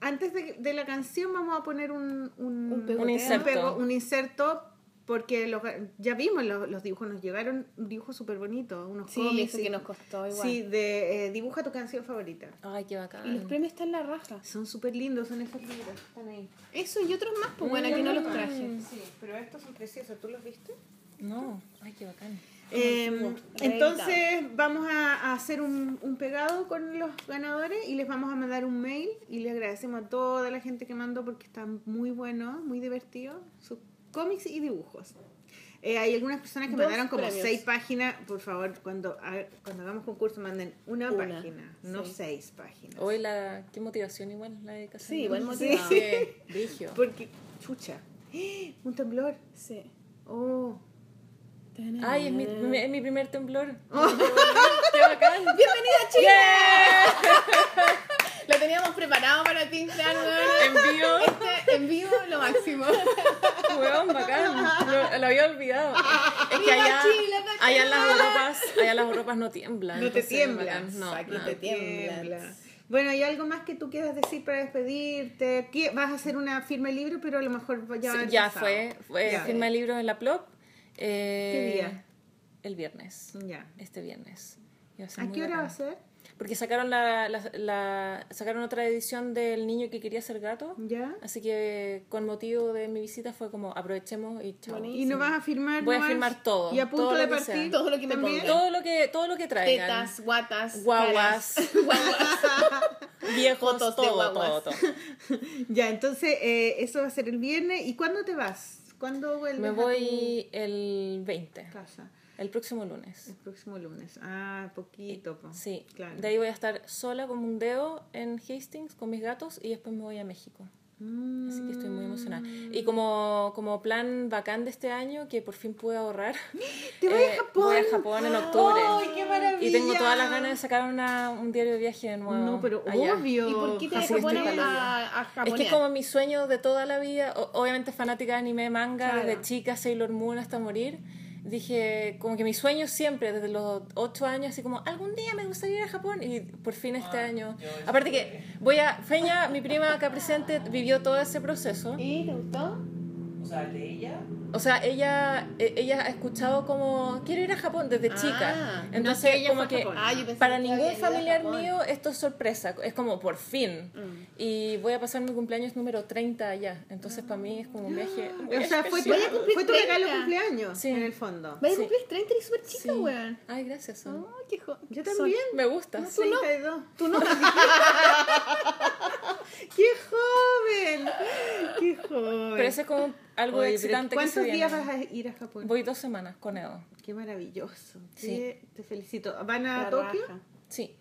antes de, de la canción vamos a poner un, un, Un pegoteo. Un inserto. pego- un inserto, porque los- ya vimos los, los dibujos, nos llegaron un dibujo súper bonito, unos Sí, cómics. y- que nos costó igual. Sí, de eh, dibuja tu canción favorita. Ay, qué bacán. Y los premios están en la raja. Son súper lindos, son esos libros, están ahí. Eso y otros más, pues bueno, aquí no los traje. Sí, pero estos son preciosos, ¿tú los viste? No, ay, qué bacán. Eh, antiguo. entonces vamos a, a hacer un, un pegado con los ganadores y les vamos a mandar un mail y les agradecemos a toda la gente que mandó porque están muy buenos, muy divertidos, sus cómics y dibujos. Eh, hay algunas personas que Dos mandaron como premios. seis páginas. Por favor, cuando, cuando hagamos concurso manden una, Una, página, no sí. seis páginas. Hoy la, qué motivación igual la de Cassandra. Sí, igual Sí. motivado. Sí. Porque, chucha, un temblor. Sí. Oh, Ay, es mi, mi- es mi primer temblor. ¡Qué bacán! ¡Bienvenida a Chile! Lo teníamos preparado para ti, Fran, weón. En vivo, Este en vivo, lo máximo. weón, bacán. Lo, lo había olvidado. Es que ¡Viva allá, Chile, allá en las Europas, allá en las Europas no tiemblan. No te bacán. No, Aquí no. te tiemblas. tiembla. Bueno, ¿hay algo más que tú quieras decir para despedirte? ¿Qué- Vas a hacer una firma de libro, pero a lo mejor ya va a Sí, ya pasado. fue, fue Ya. firma de libros en la Plop. Eh, ¿Qué día? El viernes. Ya. Este viernes. A ser ¿A muy qué hora va a ser? Porque sacaron la, la- la- sacaron otra edición del niño que quería ser gato. ¿Ya? Así que con motivo de mi visita fue como aprovechemos y chao. ¿Y no vas a firmar Voy a firmar todo, ¿Y a punto todo de lo que partir? sea. Todo lo que me. Todo lo que todo lo que traigan. Tetas, guatas, Guaguas. Guaguas. viejos, Fotos de todo, todo, todo. Ya, entonces eh, eso va a ser el viernes. ¿Y cuándo te vas? ¿Cuándo vuelves Me a voy el 20, tu casa? el próximo lunes. El próximo lunes. Ah, poquito. po. Sí, claro. de ahí voy a estar sola como un dedo en Hastings con mis gatos y después me voy a México. Mm. Así que estoy muy emocionada. Y como, como plan bacán de este año, que por fin pude ahorrar, ¿Te vas eh, a Japón? voy a Japón en octubre. ¡Ay, qué maravilla! Y tengo todas las ganas de sacar una, un diario de viaje de nuevo. No, pero allá. obvio. ¿Y por qué te Así vas que a a Es que es como mi sueño de toda la vida, o- obviamente fanática de anime, manga, Claro. desde chica, Sailor Moon hasta morir. Dije, como que mi sueño siempre, desde los 8 años, así como, algún día me gustaría ir a Japón y por fin este año. Aparte que voy a, Feña, mi prima acá presente, vivió todo ese proceso. ¿Y te gustó? O sea, el de ella. O sea, ella, e- ella ha escuchado como, quiero ir a Japón desde Ah, chica. no Entonces, que ella como que. Ah, para que ningún familiar mío esto es sorpresa. Es como, por fin. Mm. Y voy a pasar mi cumpleaños número 30 allá. Entonces, para mí es como un viaje. muy O sea, fue tu, especial. fue tu regalo 30. cumpleaños, Sí. en el fondo. Vaya Sí. cumplir 30 y súper chica, Sí. weón. Ay, gracias. Qué jo- Yo también. Me gusta. Tú no. 32. Tú no. ¡Qué joven! ¡Qué joven! Pero eso es como algo Oye, excitante que se ¿Cuántos días viene. vas a ir a Japón? Voy dos semanas con Edo. Qué maravilloso. Sí. Te felicito. ¿Van a La Tokio? raja. Sí.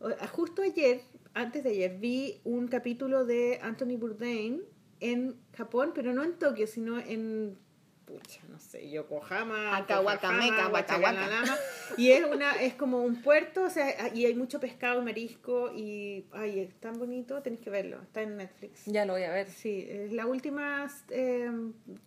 O- ah, Justo ayer, antes de ayer, vi un capítulo de Anthony Bourdain en Japón, pero no en Tokio, sino en pucha, no sé, Yokohama, Huachahuaca. Huachacalalama. y es una es como un puerto, o sea, y hay mucho pescado marisco y ay, es tan bonito, tenéis que verlo, está en Netflix. Ya lo voy a ver. Sí, es la última eh,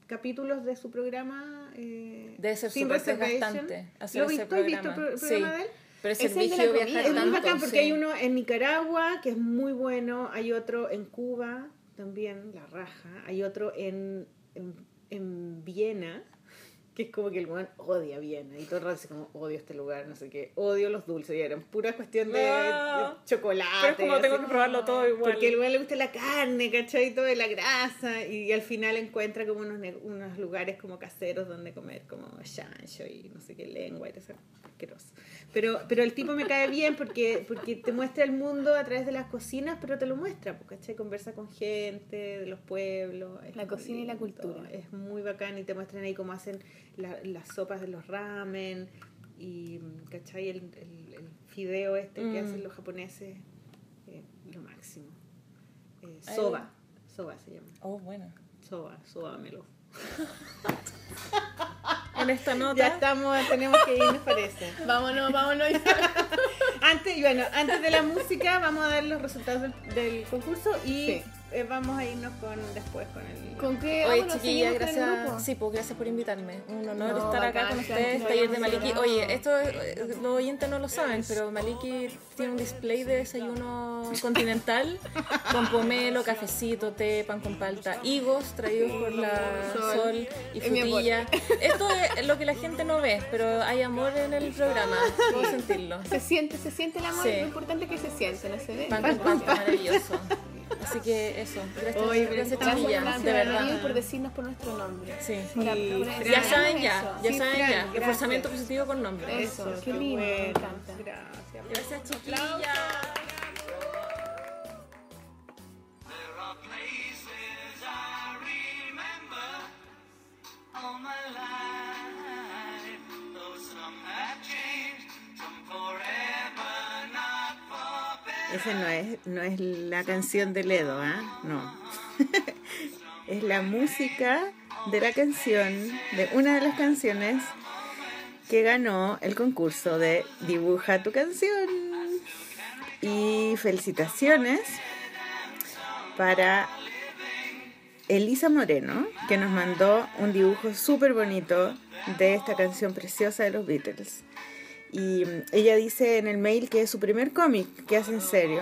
capítulos de su programa eh, Debe ser súper desgastante hacer ¿Lo ese viste? ¿Has visto el programa. pro- programa Sí. de él? Pero es Es el de la viajar Es muy bacán porque sí. hay uno en Nicaragua que es muy bueno, hay otro en Cuba también, la raja, hay otro en, en, en Viena, que es como que el weón odia Viena y todo el rato dice como odio este lugar, no sé qué, odio los dulces y eran pura cuestión de, No. de chocolate. Pero es como tengo así. que probarlo todo igual. Porque al weón le gusta la carne, ¿cachai? Todo de la grasa. Y, al final encuentra como unos, unos lugares como caseros donde comer como chancho y no sé qué lengua y todo eso. Asqueroso. Pero, pero el tipo me cae bien porque, porque te muestra el mundo a través de las cocinas, pero te lo muestra, pues, ¿cachai? Conversa con gente de los pueblos. es La cocina y la cultura. Es muy bacán y te muestran ahí cómo hacen la- las sopas de los ramen y, ¿cachai? El, el, el fideo este que Mm. hacen los japoneses. eh, lo máximo. Eh, soba. Soba se llama. Oh, bueno. Soba, sobamelo. En esta nota. Ya estamos, tenemos que irnos, parece. Vámonos, vámonos. Antes, bueno, antes de la música vamos a dar los resultados del, del concurso y Sí. Eh, vamos a irnos con después con el. ¿Con qué? Ah, Oye, chiquilla, gracias. Sí, pues gracias por invitarme. Un honor No, estar acá con ustedes, taller de Maliki. Oye, esto eh, los oyentes no lo saben, pero Maliki tiene un display de desayuno continental con pomelo, cafecito, té, pan con palta, higos traídos por la Sol. Sol y frutilla. Esto es lo que la gente no ve, pero hay amor en el programa. Puedo sentirlo. Se siente, se siente el amor. Sí. Lo importante es que se siente, no se ve. Pan con palta, maravilloso. Así que eso. Gracias, gracias chiquillas, de verdad. por decirnos por nuestro nombre. Sí. Ya saben eso. ya, ya Sí, saben Fran, ya. gracias. Reforzamiento positivo con nombre. Eso, qué lindo, me encanta. Gracias. Gracias chiquillas. There are places I remember all my life. Though some have changed, some forever, not for better. Esa no es, no es la canción de Ledo, ¿ah? No. es la música de la canción, de una de las canciones que ganó el concurso de Dibuja tu canción. Y felicitaciones para Elisa Moreno, que nos mandó un dibujo súper bonito de esta canción preciosa de los Beatles. Y mm, ella dice en el mail que es su primer cómic que hace en serio.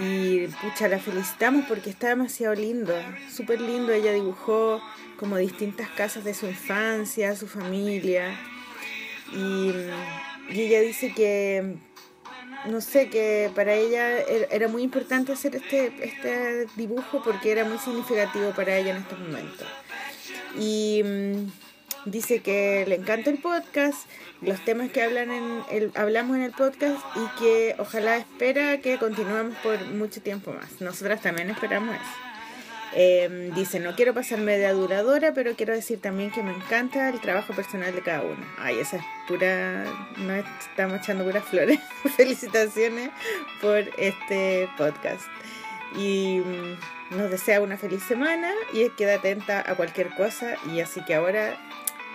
Y pucha, la felicitamos porque está demasiado lindo, súper lindo. Ella dibujó como distintas casas de su infancia, su familia. Y, mm, ella dice que, no sé, que para ella er- era muy importante hacer este, este dibujo porque era muy significativo para ella en estos momentos. Y mm, dice que le encanta el podcast, los temas que hablan en el, hablamos en el podcast y que ojalá espera que continuemos por mucho tiempo más. Nosotras también esperamos eso. Eh, dice, no quiero pasarme de aduladora, pero quiero decir también que me encanta el trabajo personal de cada uno. Ay, esa es pura... No estamos echando puras flores. Felicitaciones por este podcast. Y mm, nos desea una feliz semana y queda atenta a cualquier cosa. Y así que ahora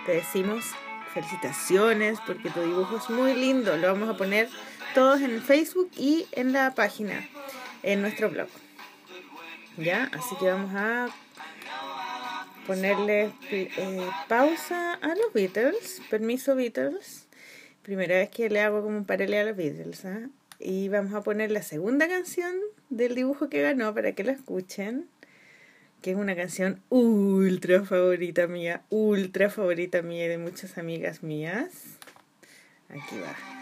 te decimos felicitaciones porque tu dibujo es muy lindo. Lo vamos a poner todos en Facebook y en la página, en nuestro blog. ¿Ya? Así que vamos a ponerle eh, pausa a los Beatles. Permiso Beatles. Primera vez que le hago como un paralelo a los Beatles. ¿ah? Y vamos a poner la segunda canción del dibujo que ganó para que la escuchen. Que es una canción ultra favorita mía. Ultra favorita mía de muchas amigas mías. Aquí va.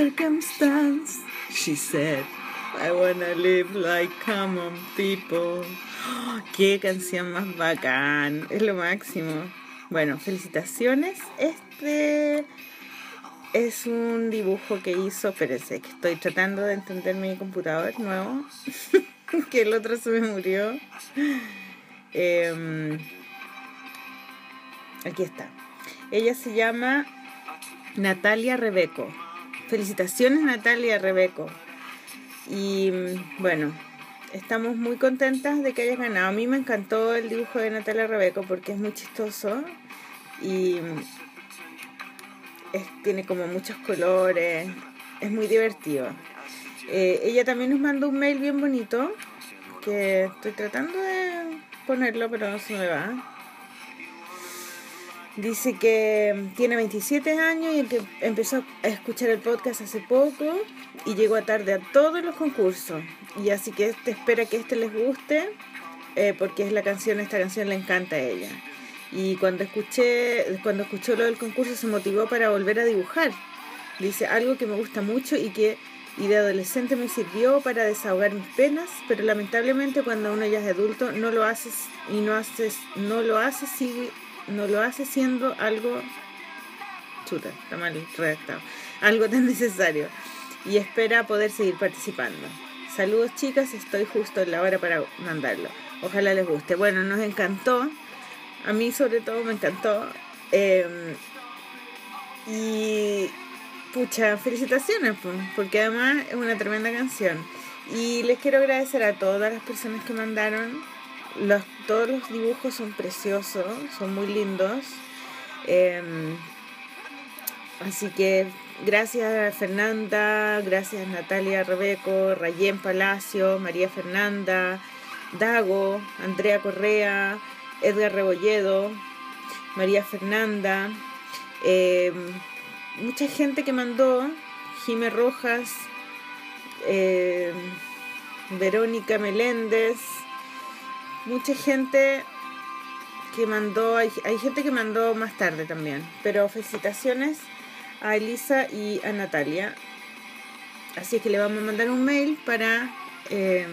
Circumstance, she said, I wanna live like common people. ¡Oh, ¡Qué canción más bacán! Es lo máximo. Bueno, felicitaciones. Este es un dibujo que hizo, espérense, que estoy tratando de entender mi computador nuevo, que el otro se me murió. Em, aquí está. Ella se llama Natalia Rebeco. Felicitaciones Natalia Rebeco. Y mm, bueno, estamos muy contentas de que hayas ganado. A mí me encantó el dibujo de Natalia Rebeco porque es muy chistoso y mm, tiene como muchos colores, es muy divertido. Eh, ella también nos mandó un mail bien bonito que estoy tratando de ponerlo pero no se me va. Dice que tiene 27 años y que empezó a escuchar el podcast hace poco y llegó a tarde a todos los concursos. Y así que este espera que este les guste eh, porque es la canción, esta canción le encanta a ella. Y cuando escuché, cuando escuchó lo del concurso se motivó para volver a dibujar. Dice algo que me gusta mucho y que y de adolescente me sirvió para desahogar mis penas, pero lamentablemente cuando uno ya es adulto no lo haces y no haces no lo hace sigue no lo hace siendo algo chuta, está mal redactado, algo tan necesario y espera poder seguir participando. Saludos chicas, estoy justo en la hora para mandarlo. Ojalá les guste. Bueno, nos encantó. A mí sobre todo me encantó. Eh, y pucha, felicitaciones, po, porque además es una tremenda canción. Y les quiero agradecer a todas las personas que mandaron. Los, todos los dibujos son preciosos, son muy lindos. Eh, así que gracias Fernanda, gracias Natalia Rebeco, Rayén Palacio, María Fernanda, Dago, Andrea Correa, Edgar Rebolledo, María Fernanda, eh, mucha gente que mandó, Jime Rojas, eh, Verónica Meléndez, mucha gente que mandó, hay, hay gente que mandó más tarde también, pero felicitaciones a Elisa y a Natalia. Así que le vamos a mandar un mail para eh,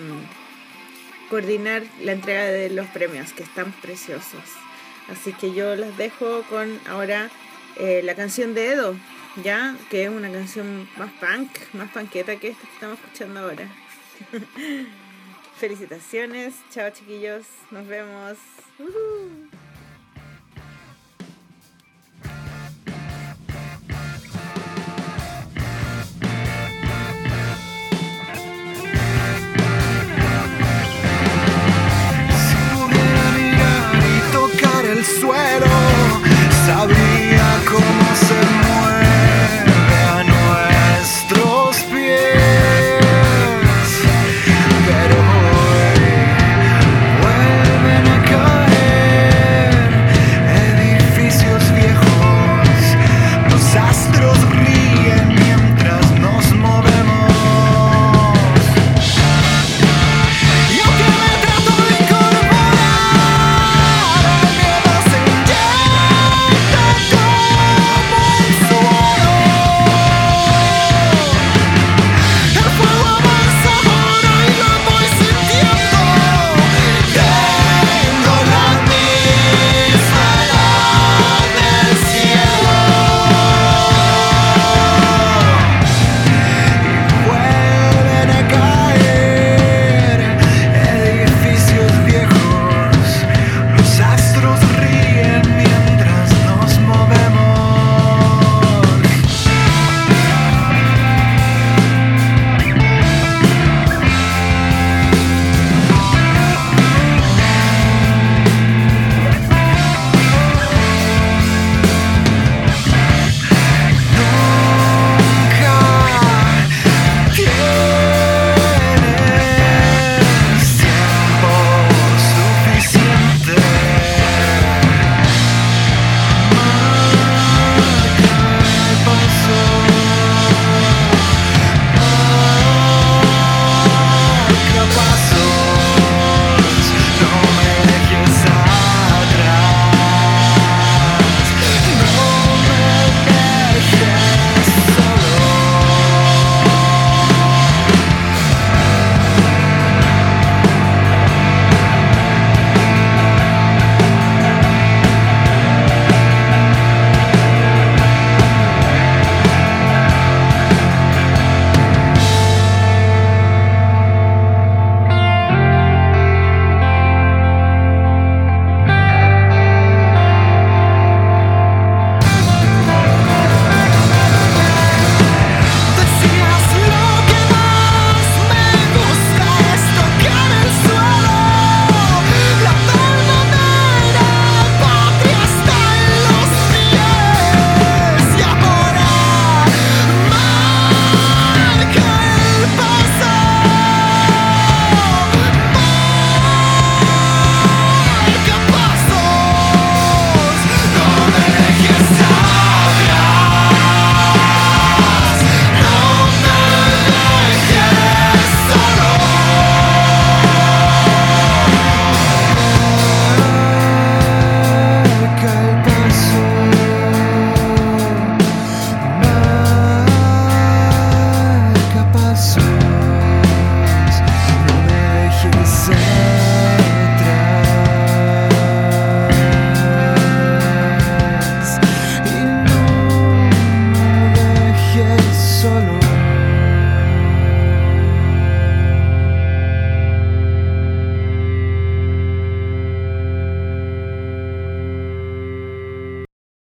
coordinar la entrega de los premios, que están preciosos. Así que yo las dejo con ahora eh, la canción de Edo, ya que es una canción más punk, más panqueta que esta que estamos escuchando ahora. Felicitaciones, chao chiquillos, nos vemos.